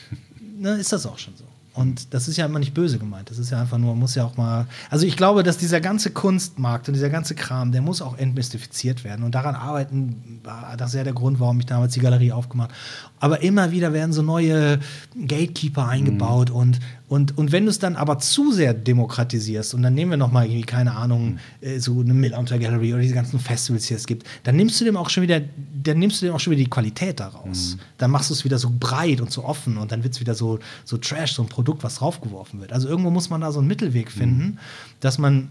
ne, ist das auch schon so. Und das ist ja immer nicht böse gemeint. Das ist ja einfach nur, muss ja auch mal. Also ich glaube, dass dieser ganze Kunstmarkt und dieser ganze Kram, der muss auch entmystifiziert werden. Und daran arbeiten, das ist ja der Grund, warum ich damals die Galerie aufgemacht habe. Aber immer wieder werden so neue Gatekeeper eingebaut mhm. und, und, und wenn du es dann aber zu sehr demokratisierst und dann nehmen wir nochmal irgendwie, keine Ahnung, mhm. so eine Midlanter Gallery oder diese ganzen Festivals, die es gibt, dann nimmst du dem auch schon wieder, dann nimmst du dem auch schon wieder die Qualität daraus. Mhm. Dann machst du es wieder so breit und so offen und dann wird es wieder so, so Trash, so ein Produkt, was draufgeworfen wird. Also irgendwo muss man da so einen Mittelweg finden, mhm. dass man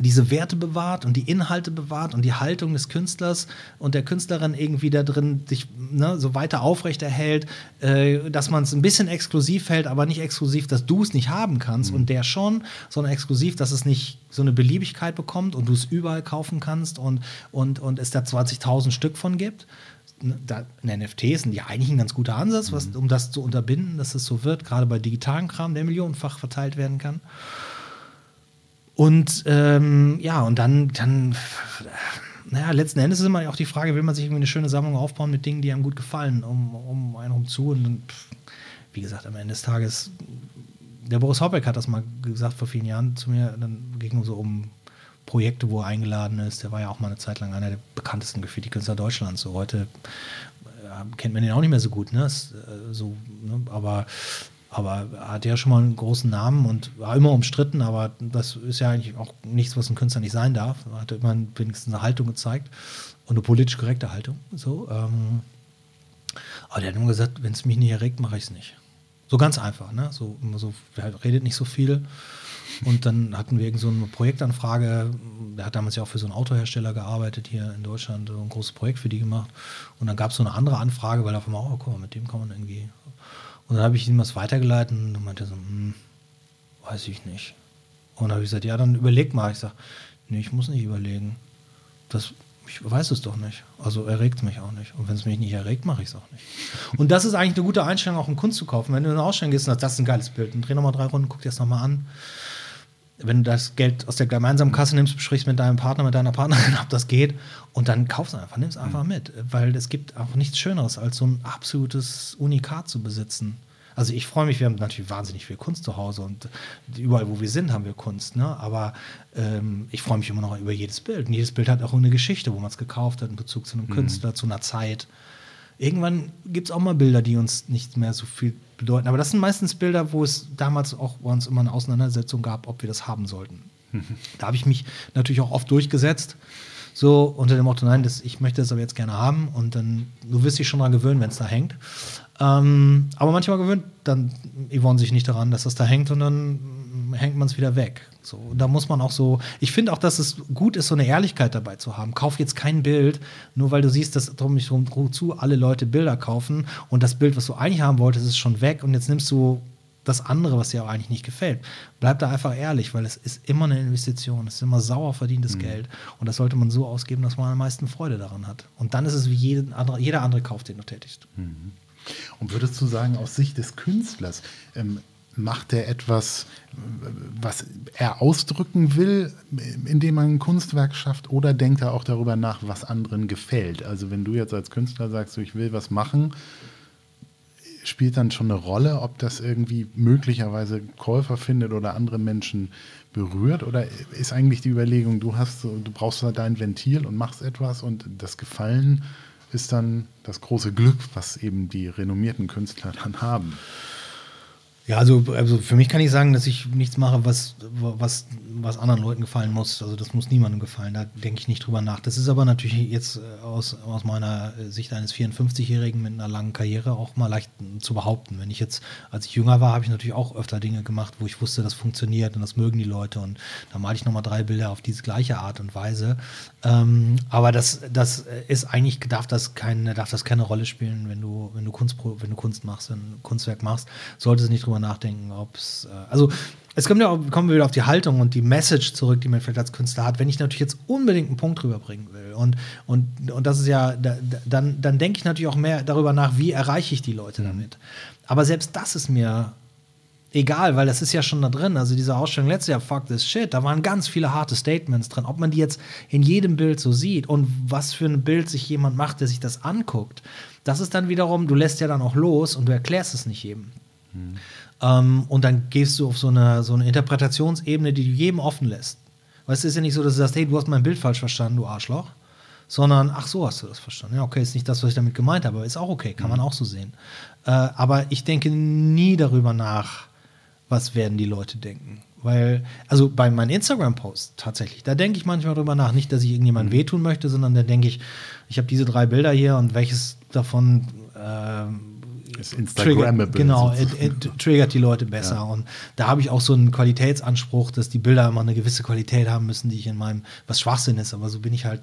diese Werte bewahrt und die Inhalte bewahrt und die Haltung des Künstlers und der Künstlerin irgendwie da drin sich ne, so weiter aufrechterhält, äh, dass man es ein bisschen exklusiv hält, aber nicht exklusiv, dass du es nicht haben kannst mhm. und der schon, sondern exklusiv, dass es nicht so eine Beliebigkeit bekommt und du es überall kaufen kannst und, und, und es da 20.000 Stück von gibt. Ne, da, in NFTs sind ja eigentlich ein ganz guter Ansatz, was, mhm. um das zu unterbinden, dass es so wird, gerade bei digitalen Kram, der millionenfach verteilt werden kann. Und ähm, ja, und dann, dann, naja, letzten Endes ist immer auch die Frage, will man sich irgendwie eine schöne Sammlung aufbauen mit Dingen, die einem gut gefallen, um, um einen rum zu. Und dann, wie gesagt, am Ende des Tages, der Boris Haubeck hat das mal gesagt vor vielen Jahren zu mir, dann ging es so um Projekte, wo er eingeladen ist. Der war ja auch mal eine Zeit lang einer der bekanntesten Graffiti-Künstler Deutschlands. So heute äh, kennt man ihn auch nicht mehr so gut, ne? Äh, so, ne? Aber aber er hat ja schon mal einen großen Namen und war immer umstritten, aber das ist ja eigentlich auch nichts, was ein Künstler nicht sein darf. Er hat immer wenigstens eine Haltung gezeigt und eine politisch korrekte Haltung. So, ähm, aber der hat immer gesagt, wenn es mich nicht erregt, mache ich es nicht. So ganz einfach, ne? So, so, redet nicht so viel. Und dann hatten wir irgend so eine Projektanfrage. Der hat damals ja auch für so einen Autohersteller gearbeitet hier in Deutschland, so ein großes Projekt für die gemacht. Und dann gab es so eine andere Anfrage, weil auf einmal, oh, guck mal, mit dem kann man irgendwie und dann habe ich ihm was weitergeleitet und meinte so, hm, weiß ich nicht. Und da habe ich gesagt, ja, dann überleg mal. Ich sage, nee, ich muss nicht überlegen. Das, ich weiß es doch nicht. Also erregt mich auch nicht. Und wenn es mich nicht erregt, mache ich es auch nicht. Und das ist eigentlich eine gute Einstellung, auch in Kunst zu kaufen. Wenn du in eine Ausstellung gehst und sagst, das ist ein geiles Bild, dann dreh nochmal drei Runden, guck dir das nochmal an. Wenn du das Geld aus der gemeinsamen Kasse nimmst, besprichst mit deinem Partner, mit deiner Partnerin, ob das geht. Und dann kaufst du einfach, nimm es einfach mit. Weil es gibt auch nichts Schöneres, als so ein absolutes Unikat zu besitzen. Also ich freue mich, wir haben natürlich wahnsinnig viel Kunst zu Hause und überall, wo wir sind, haben wir Kunst. Ne? Aber ähm, ich freue mich immer noch über jedes Bild. Und jedes Bild hat auch eine Geschichte, wo man es gekauft hat, in Bezug zu einem mhm. Künstler, zu einer Zeit. Irgendwann gibt es auch mal Bilder, die uns nicht mehr so viel bedeuten. Aber das sind meistens Bilder, wo es damals auch bei uns immer eine Auseinandersetzung gab, ob wir das haben sollten. Mhm. Da habe ich mich natürlich auch oft durchgesetzt. So unter dem Motto, nein, das, ich möchte das aber jetzt gerne haben. Und dann, du wirst dich schon daran gewöhnen, wenn es da hängt. Ähm, aber manchmal gewöhnt dann Yvonne sich nicht daran, dass das da hängt und dann hängt man es wieder weg. So, da muss man auch so, ich finde auch, dass es gut ist, so eine Ehrlichkeit dabei zu haben. Kauf jetzt kein Bild, nur weil du siehst, dass drum mich zu alle Leute Bilder kaufen und das Bild, was du eigentlich haben wolltest, ist schon weg und jetzt nimmst du das andere, was dir auch eigentlich nicht gefällt. Bleib da einfach ehrlich, weil es ist immer eine Investition, es ist immer sauer verdientes mhm. Geld und das sollte man so ausgeben, dass man am meisten Freude daran hat. Und dann ist es wie jeden andere, jeder andere Kauf, den du tätigst. Mhm. Und würdest du sagen, aus Sicht des Künstlers, ähm, macht er etwas, was er ausdrücken will, indem er ein Kunstwerk schafft, oder denkt er auch darüber nach, was anderen gefällt? Also wenn du jetzt als Künstler sagst, ich will was machen, spielt dann schon eine Rolle, ob das irgendwie möglicherweise Käufer findet oder andere Menschen berührt? Oder ist eigentlich die Überlegung, du hast, du brauchst da dein Ventil und machst etwas und das Gefallen ist dann das große Glück, was eben die renommierten Künstler dann haben. Ja, also, also für mich kann ich sagen, dass ich nichts mache, was, was, was anderen Leuten gefallen muss. Also das muss niemandem gefallen, da denke ich nicht drüber nach. Das ist aber natürlich jetzt äh, aus, aus meiner Sicht eines 54-Jährigen mit einer langen Karriere auch mal leicht zu behaupten. Wenn ich jetzt, als ich jünger war, habe ich natürlich auch öfter Dinge gemacht, wo ich wusste, das funktioniert und das mögen die Leute. Und da male ich nochmal drei Bilder auf diese gleiche Art und Weise. Ähm, aber das, das ist eigentlich, darf das, keine, darf das keine Rolle spielen, wenn du, wenn du Kunst, wenn du Kunst machst, wenn Kunstwerk machst, sollte es nicht drüber drüber nachdenken, ob es. Äh, also, es kommt ja auch, kommen wir wieder auf die Haltung und die Message zurück, die man vielleicht als Künstler hat. Wenn ich natürlich jetzt unbedingt einen Punkt rüberbringen will und, und, und das ist ja, da, dann, dann denke ich natürlich auch mehr darüber nach, wie erreiche ich die Leute mhm. damit. Aber selbst das ist mir egal, weil das ist ja schon da drin. Also diese Ausstellung letztes Jahr, fuck this shit, da waren ganz viele harte Statements drin. Ob man die jetzt in jedem Bild so sieht und was für ein Bild sich jemand macht, der sich das anguckt, das ist dann wiederum, du lässt ja dann auch los und du erklärst es nicht jedem. Mhm. Ähm, und dann gehst du auf so eine, so eine Interpretationsebene, die du jedem offen lässt. Du, es ist ja nicht so, dass du sagst, hey, du hast mein Bild falsch verstanden, du Arschloch. Sondern, ach so hast du das verstanden. Ja, okay, ist nicht das, was ich damit gemeint habe, aber ist auch okay, kann man mhm. auch so sehen. Äh, aber ich denke nie darüber nach, was werden die Leute denken. Weil, also bei meinen Instagram-Posts tatsächlich, da denke ich manchmal darüber nach. Nicht, dass ich irgendjemandem mhm. wehtun möchte, sondern da denke ich, ich habe diese drei Bilder hier und welches davon äh, ist Instagrammable. Genau, triggert die Leute besser. Ja. Und da habe ich auch so einen Qualitätsanspruch, dass die Bilder immer eine gewisse Qualität haben müssen, die ich in meinem, was Schwachsinn ist, aber so bin ich halt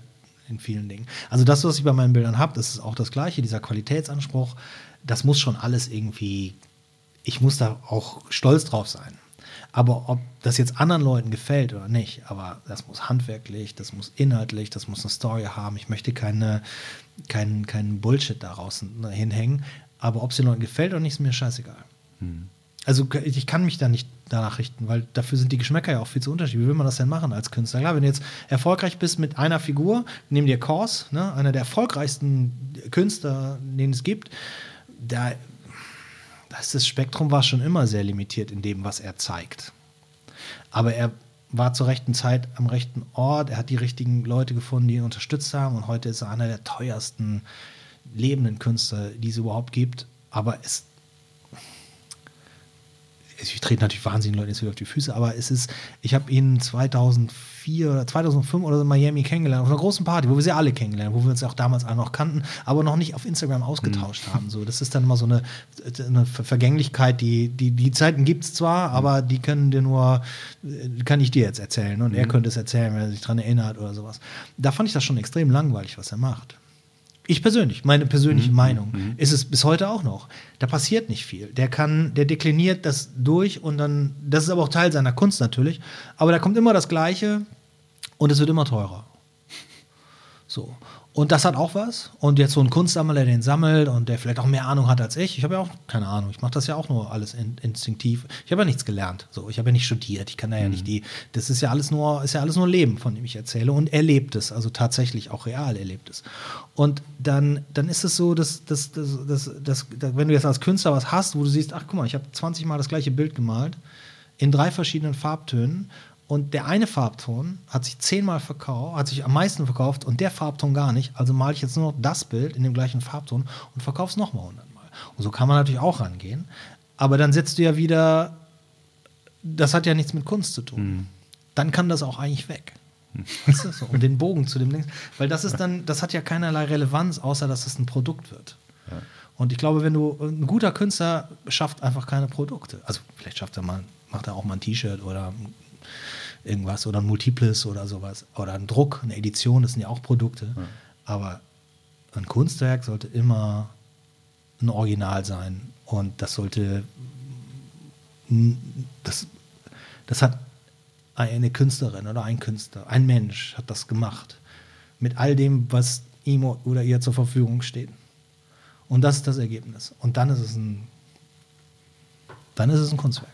in vielen Dingen. Also das, was ich bei meinen Bildern habe, das ist auch das Gleiche, dieser Qualitätsanspruch. Das muss schon alles irgendwie, ich muss da auch stolz drauf sein. Aber ob das jetzt anderen Leuten gefällt oder nicht, aber das muss handwerklich, das muss inhaltlich, das muss eine Story haben. Ich möchte keine, keinen kein Bullshit daraus hinhängen. Aber ob es den Leuten gefällt oder nicht, ist mir scheißegal. Hm. Also ich kann mich da nicht danach richten, weil dafür sind die Geschmäcker ja auch viel zu unterschiedlich. Wie will man das denn machen als Künstler? Klar, wenn du jetzt erfolgreich bist mit einer Figur, nimm dir Kors, ne, einer der erfolgreichsten Künstler, den es gibt, da das, das Spektrum war schon immer sehr limitiert in dem, was er zeigt. Aber er war zur rechten Zeit am rechten Ort, er hat die richtigen Leute gefunden, die ihn unterstützt haben und heute ist er einer der teuersten lebenden Künstler, die es überhaupt gibt. Aber es. Ich trete natürlich wahnsinnig Leute jetzt wieder auf die Füße, aber es ist, ich habe ihn 2004 oder 2005 oder so in Miami kennengelernt, auf einer großen Party, wo wir sie alle kennengelernt, wo wir uns auch damals alle noch kannten, aber noch nicht auf Instagram ausgetauscht mhm. haben. So, das ist dann immer so eine, eine Vergänglichkeit, die, die, die Zeiten gibt es zwar, mhm. aber die können dir nur, kann ich dir jetzt erzählen und mhm. er könnte es erzählen, wenn er sich daran erinnert oder sowas. Da fand ich das schon extrem langweilig, was er macht Ich persönlich, meine persönliche Meinung, ist es bis heute auch noch. Da passiert nicht viel. Der kann, der dekliniert das durch und dann, das ist aber auch Teil seiner Kunst natürlich, aber da kommt immer das Gleiche und es wird immer teurer. So. Und das hat auch was. Und jetzt so ein Kunstsammler, der den sammelt und der vielleicht auch mehr Ahnung hat als ich. Ich habe ja auch keine Ahnung. Ich mache das ja auch nur alles in, instinktiv. Ich habe ja nichts gelernt. So, ich habe ja nicht studiert. Ich kann da ja nicht die. Das ist ja alles nur, ist ja alles nur Leben, von dem ich erzähle. Und er lebt es, also tatsächlich auch real erlebt es. Und dann, dann ist es so, dass, dass, dass, dass, dass, dass wenn du jetzt als Künstler was hast, wo du siehst, ach guck mal, ich habe 20 Mal das gleiche Bild gemalt in drei verschiedenen Farbtönen und der eine Farbton hat sich zehnmal verkauft, hat sich am meisten verkauft und der Farbton gar nicht. Also male ich jetzt nur noch das Bild in dem gleichen Farbton und verkaufe es nochmal hundertmal. Und so kann man natürlich auch rangehen. Aber dann setzt du ja wieder, das hat ja nichts mit Kunst zu tun. Dann kann das auch eigentlich weg. Weißt du, so, um den Bogen zu dem Ding. Weil das ist dann, das hat ja keinerlei Relevanz, außer dass es ein Produkt wird. Und ich glaube, wenn du ein guter Künstler schafft einfach keine Produkte. Also vielleicht schafft er mal, macht er auch mal ein T-Shirt oder irgendwas oder ein Multiples oder sowas. Oder ein Druck, eine Edition, das sind ja auch Produkte. Aber ein Kunstwerk sollte immer ein Original sein. Und das sollte, das, das hat eine Künstlerin oder ein Künstler, ein Mensch hat das gemacht. Mit all dem, was ihm oder ihr zur Verfügung steht. Und das ist das Ergebnis. Und dann ist es ein, dann ist es ein Kunstwerk.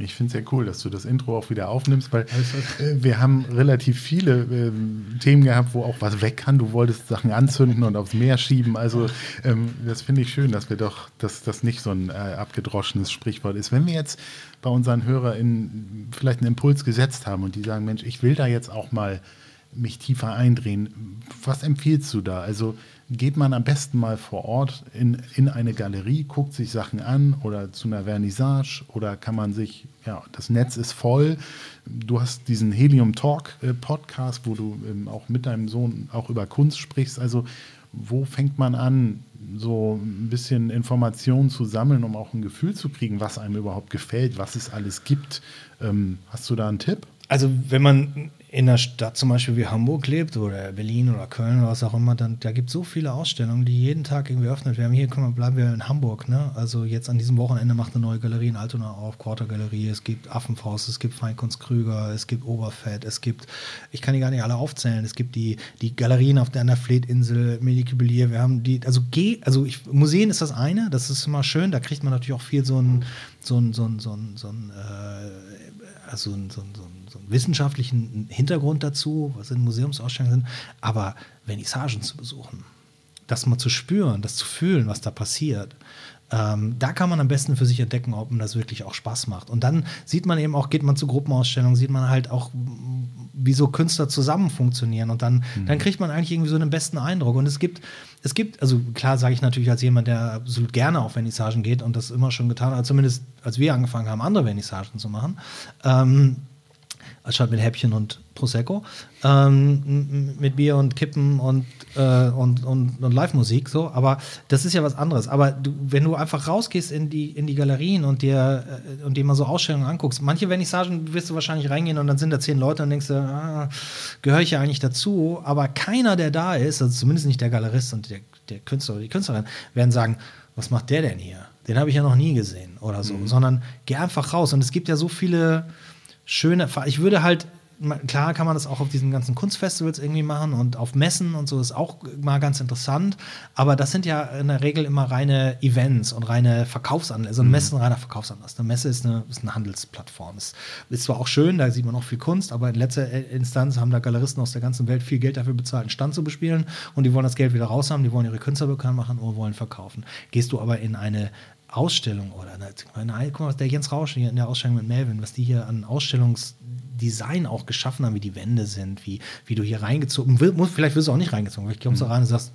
Ich finde es sehr cool, dass du das Intro auch wieder aufnimmst, weil äh, wir haben relativ viele ähm, Themen gehabt, wo auch was weg kann. Du wolltest Sachen anzünden und aufs Meer schieben. Also ähm, das finde ich schön, dass wir doch, dass das nicht so ein äh, abgedroschenes Sprichwort ist. Wenn wir jetzt bei unseren HörerInnen vielleicht einen Impuls gesetzt haben und die sagen, Mensch, ich will da jetzt auch mal mich tiefer eindrehen, was empfiehlst du da? Also geht man am besten mal vor Ort in, in eine Galerie, guckt sich Sachen an oder zu einer Vernissage oder kann man sich, ja, das Netz ist voll. Du hast diesen Helium Talk äh, Podcast, wo du ähm, auch mit deinem Sohn auch über Kunst sprichst. Also wo fängt man an, so ein bisschen Informationen zu sammeln, um auch ein Gefühl zu kriegen, was einem überhaupt gefällt, was es alles gibt? Ähm, hast du da einen Tipp? Also wenn man in einer Stadt zum Beispiel wie Hamburg lebt oder Berlin oder Köln oder was auch immer, dann da gibt es so viele Ausstellungen, die jeden Tag irgendwie öffnet werden. Hier können wir, bleiben wir in Hamburg, ne? Also jetzt an diesem Wochenende macht eine neue Galerie in Altona auf, Quarter Galerie, es gibt Affenfaust, es gibt Feinkunst Krüger, es gibt Oberfett, es gibt, ich kann die gar nicht alle aufzählen, es gibt die, die Galerien auf der, an der Fletinsel, Medikübelier, wir haben die, also geh, also ich, Museen ist das eine, das ist immer schön, da kriegt man natürlich auch viel so ein, so ein, so ein, so ein, so ein äh, also so ein, so ein, so ein wissenschaftlichen Hintergrund dazu, was in Museumsausstellungen sind, aber Vernissagen zu besuchen, das mal zu spüren, das zu fühlen, was da passiert, ähm, da kann man am besten für sich entdecken, ob man das wirklich auch Spaß macht. Und dann sieht man eben auch, geht man zu Gruppenausstellungen, sieht man halt auch, wie so Künstler zusammen funktionieren. Und dann, mhm. dann kriegt man eigentlich irgendwie so den besten Eindruck. Und es gibt, es gibt, also klar sage ich natürlich als jemand, der absolut gerne auf Vernissagen geht und das immer schon getan hat, zumindest als wir angefangen haben, andere Vernissagen zu machen. Ähm, anstatt mit Häppchen und Prosecco, ähm, mit Bier und Kippen und, äh, und, und, und Live-Musik, so, aber das ist ja was anderes. Aber du, wenn du einfach rausgehst in die, in die Galerien und dir, äh, und dir mal so Ausstellungen anguckst, manche Vernissagen wirst du wahrscheinlich reingehen und dann sind da zehn Leute und denkst du, ah, gehöre ich ja eigentlich dazu, aber keiner, der da ist, also zumindest nicht der Galerist und der, der Künstler oder die Künstlerin, werden sagen, was macht der denn hier? Den habe ich ja noch nie gesehen oder so, mhm. sondern geh einfach raus. Und es gibt ja so viele schöne, ich würde halt, klar kann man das auch auf diesen ganzen Kunstfestivals irgendwie machen und auf Messen und so ist auch mal ganz interessant, aber das sind ja in der Regel immer reine Events und reine Verkaufsanlässe. Also eine Messe ist ein reiner Verkaufsanlass. Eine Messe ist eine, ist eine Handelsplattform. Es ist zwar auch schön, da sieht man auch viel Kunst, aber in letzter Instanz haben da Galeristen aus der ganzen Welt viel Geld dafür bezahlt, einen Stand zu bespielen und die wollen das Geld wieder raus haben, die wollen ihre Künstler bekannt machen oder wollen verkaufen. Gehst du aber in eine Ausstellung oder eine, guck mal, der Jens Rausch hier in der Ausstellung mit Melvin, was die hier an Ausstellungsdesign auch geschaffen haben, wie die Wände sind, wie, wie du hier reingezogen wirst. Vielleicht wirst du auch nicht reingezogen, vielleicht kommst du mhm. rein und sagst,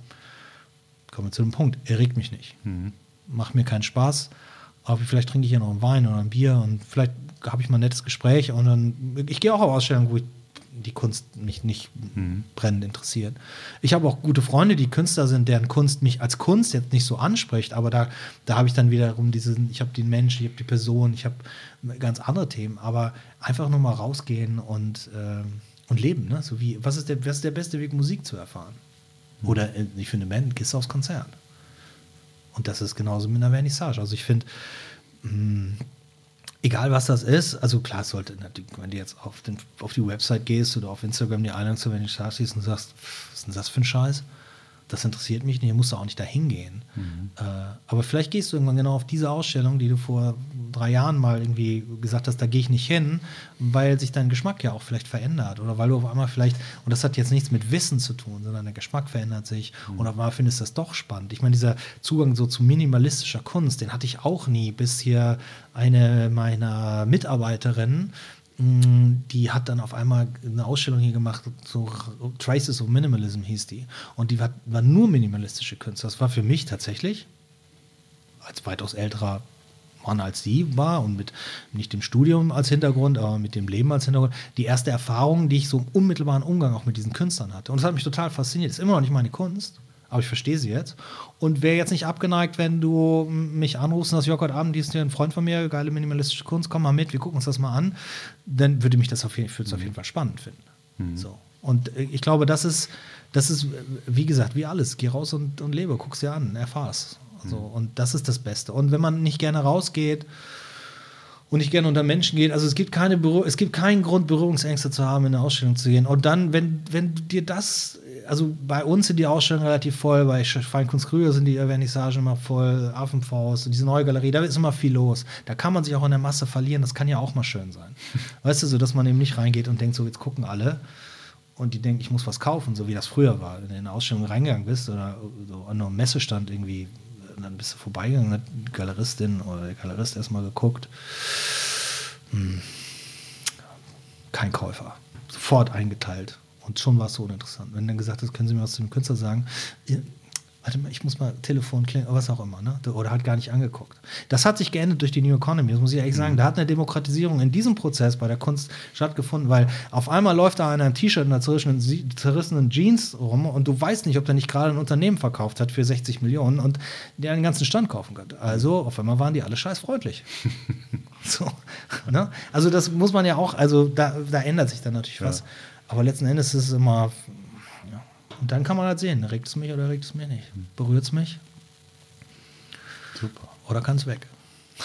kommen wir zu dem Punkt, er regt mich nicht. Mhm. Macht mir keinen Spaß, aber vielleicht trinke ich ja noch einen Wein oder ein Bier und vielleicht habe ich mal ein nettes Gespräch und dann, ich gehe auch auf Ausstellungen, wo ich die Kunst mich nicht mhm. brennend interessiert. Ich habe auch gute Freunde, die Künstler sind, deren Kunst mich als Kunst jetzt nicht so anspricht, aber da, da habe ich dann wiederum diesen, ich habe den Mensch, ich habe die Person, ich habe ganz andere Themen, aber einfach nur mal rausgehen und, äh, und leben, ne? So wie, was ist, der, was ist der beste Weg, Musik zu erfahren? Oder äh, ich finde, Band gehst du aufs Konzert. Und das ist genauso mit einer Vernissage. Also ich finde, hm, egal was das ist, also klar sollte natürlich, wenn du jetzt auf, den, auf die Website gehst oder auf Instagram die Einladung zur Vernissage siehst und sagst, was ist denn das für ein Scheiß? Das interessiert mich nicht, musst du auch nicht dahin gehen. Mhm. Äh, aber vielleicht gehst du irgendwann genau auf diese Ausstellung, die du vor drei Jahren mal irgendwie gesagt hast, da gehe ich nicht hin, weil sich dein Geschmack ja auch vielleicht verändert oder weil du auf einmal vielleicht, und das hat jetzt nichts mit Wissen zu tun, sondern der Geschmack verändert sich mhm. und auf einmal findest du das doch spannend. Ich meine, dieser Zugang so zu minimalistischer Kunst, den hatte ich auch nie, bis hier eine meiner Mitarbeiterinnen die hat dann auf einmal eine Ausstellung hier gemacht, so Traces of Minimalism hieß die. Und die war, war nur minimalistische Künstler. Das war für mich tatsächlich, als weitaus älterer Mann als sie war und mit nicht dem Studium als Hintergrund, aber mit dem Leben als Hintergrund, die erste Erfahrung, die ich so im unmittelbaren Umgang auch mit diesen Künstlern hatte. Und das hat mich total fasziniert. Das ist immer noch nicht meine Kunst, aber ich verstehe sie jetzt. Und wäre jetzt nicht abgeneigt, wenn du mich anrufst und sagst, Jörg, heute Abend, die ist hier ein Freund von mir, geile minimalistische Kunst, komm mal mit, wir gucken uns das mal an, dann würde mich das auf jeden, mhm. auf jeden Fall spannend finden. Mhm. So. Und äh, ich glaube, das ist, das ist, wie gesagt, wie alles. Geh raus und, und lebe, guck's dir an, erfahr's. So, mhm. Und das ist das Beste. Und wenn man nicht gerne rausgeht, und nicht gerne unter Menschen geht. Also es gibt keine Berühr es gibt keinen Grund, Berührungsängste zu haben, in eine Ausstellung zu gehen. Und dann, wenn, wenn dir das also bei uns sind die Ausstellungen relativ voll, bei Feinkunst Krüger sind die Vernissagen immer voll, Affenfaust, diese neue Galerie, da ist immer viel los. Da kann man sich auch in der Masse verlieren, das kann ja auch mal schön sein. weißt du, so dass man eben nicht reingeht und denkt, so jetzt gucken alle und die denken, ich muss was kaufen, so wie das früher war. Wenn du in eine Ausstellung reingegangen bist oder so an einem Messestand irgendwie, dann bist du vorbeigegangen, hat die Galeristin oder der Galerist erstmal geguckt. Hm. Kein Käufer. Sofort eingeteilt. Und schon war es so uninteressant. Wenn dann gesagt hast, können Sie mir was zu dem Künstler sagen, warte mal, ich muss mal Telefon klingeln, was auch immer, ne? Oder hat gar nicht angeguckt. Das hat sich geändert durch die New Economy, das muss ich ehrlich sagen. Mhm. Da hat eine Demokratisierung in diesem Prozess bei der Kunst stattgefunden, weil auf einmal läuft da einer ein T-Shirt in einer zerrissenen Jeans rum und du weißt nicht, ob der nicht gerade ein Unternehmen verkauft hat für 60 Millionen und der einen ganzen Stand kaufen kann. Also auf einmal waren die alle scheißfreundlich. so, ne? Also das muss man ja auch, also da, da ändert sich dann natürlich ja. was. Aber letzten Endes ist es immer. Ja. Und dann kann man halt sehen, regt es mich oder regt es mich nicht. Berührt es mich? Super. Oder kann es weg?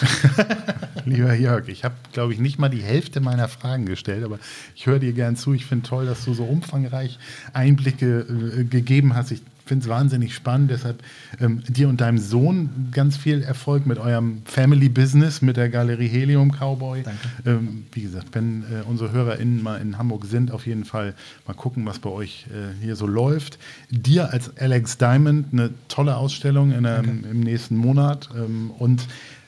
Lieber Jörg, ich habe, glaube ich, nicht mal die Hälfte meiner Fragen gestellt, aber ich höre dir gern zu. Ich finde toll, dass du so umfangreich Einblicke äh, gegeben hast. Ich finde es wahnsinnig spannend. Deshalb ähm, dir und deinem Sohn ganz viel Erfolg mit eurem Family Business, mit der Galerie Helium Cowboy. Danke. Ähm, wie gesagt, wenn äh, unsere HörerInnen mal in Hamburg sind, auf jeden Fall mal gucken, was bei euch äh, hier so läuft. Dir als Alex Diamond eine tolle Ausstellung in, ähm, im nächsten Monat. Ähm, und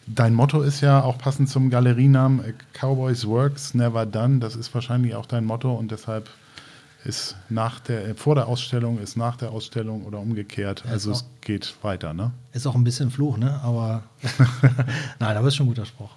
Dein Motto ist ja auch passend zum Galerienamen Cowboys Works Never Done. Das ist wahrscheinlich auch dein Motto und deshalb ist nach der, vor der Ausstellung, ist nach der Ausstellung oder umgekehrt. Ja, also es geht weiter, ne? Ist auch ein bisschen Fluch, ne? Aber nein, aber ist schon ein guter Spruch.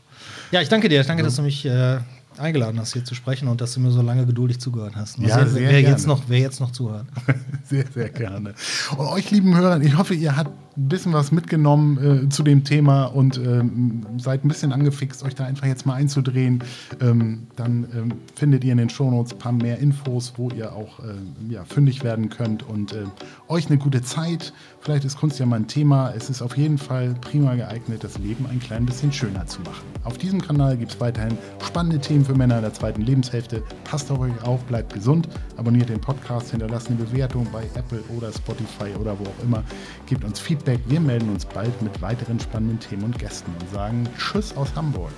Ja, ich danke dir. Ich danke, dass du mich äh, eingeladen hast, hier zu sprechen und dass du mir so lange geduldig zugehört hast. Ja, sehen, sehr wer, gerne. Jetzt noch, wer jetzt noch zuhört. sehr, sehr gerne. Und euch lieben Hörern, ich hoffe, ihr habt ein bisschen was mitgenommen äh, zu dem Thema und ähm, seid ein bisschen angefixt, euch da einfach jetzt mal einzudrehen. Ähm, dann ähm, findet ihr in den Shownotes ein paar mehr Infos, wo ihr auch äh, ja, fündig werden könnt und äh, euch eine gute Zeit. Vielleicht ist Kunst ja mal ein Thema. Es ist auf jeden Fall prima geeignet, das Leben ein klein bisschen schöner zu machen. Auf diesem Kanal gibt es weiterhin spannende Themen für Männer in der zweiten Lebenshälfte. Passt auf euch auf, bleibt gesund, abonniert den Podcast, hinterlasst eine Bewertung bei Apple oder Spotify oder wo auch immer. Gebt uns Feedback. Wir melden uns bald mit weiteren spannenden Themen und Gästen und sagen Tschüss aus Hamburg.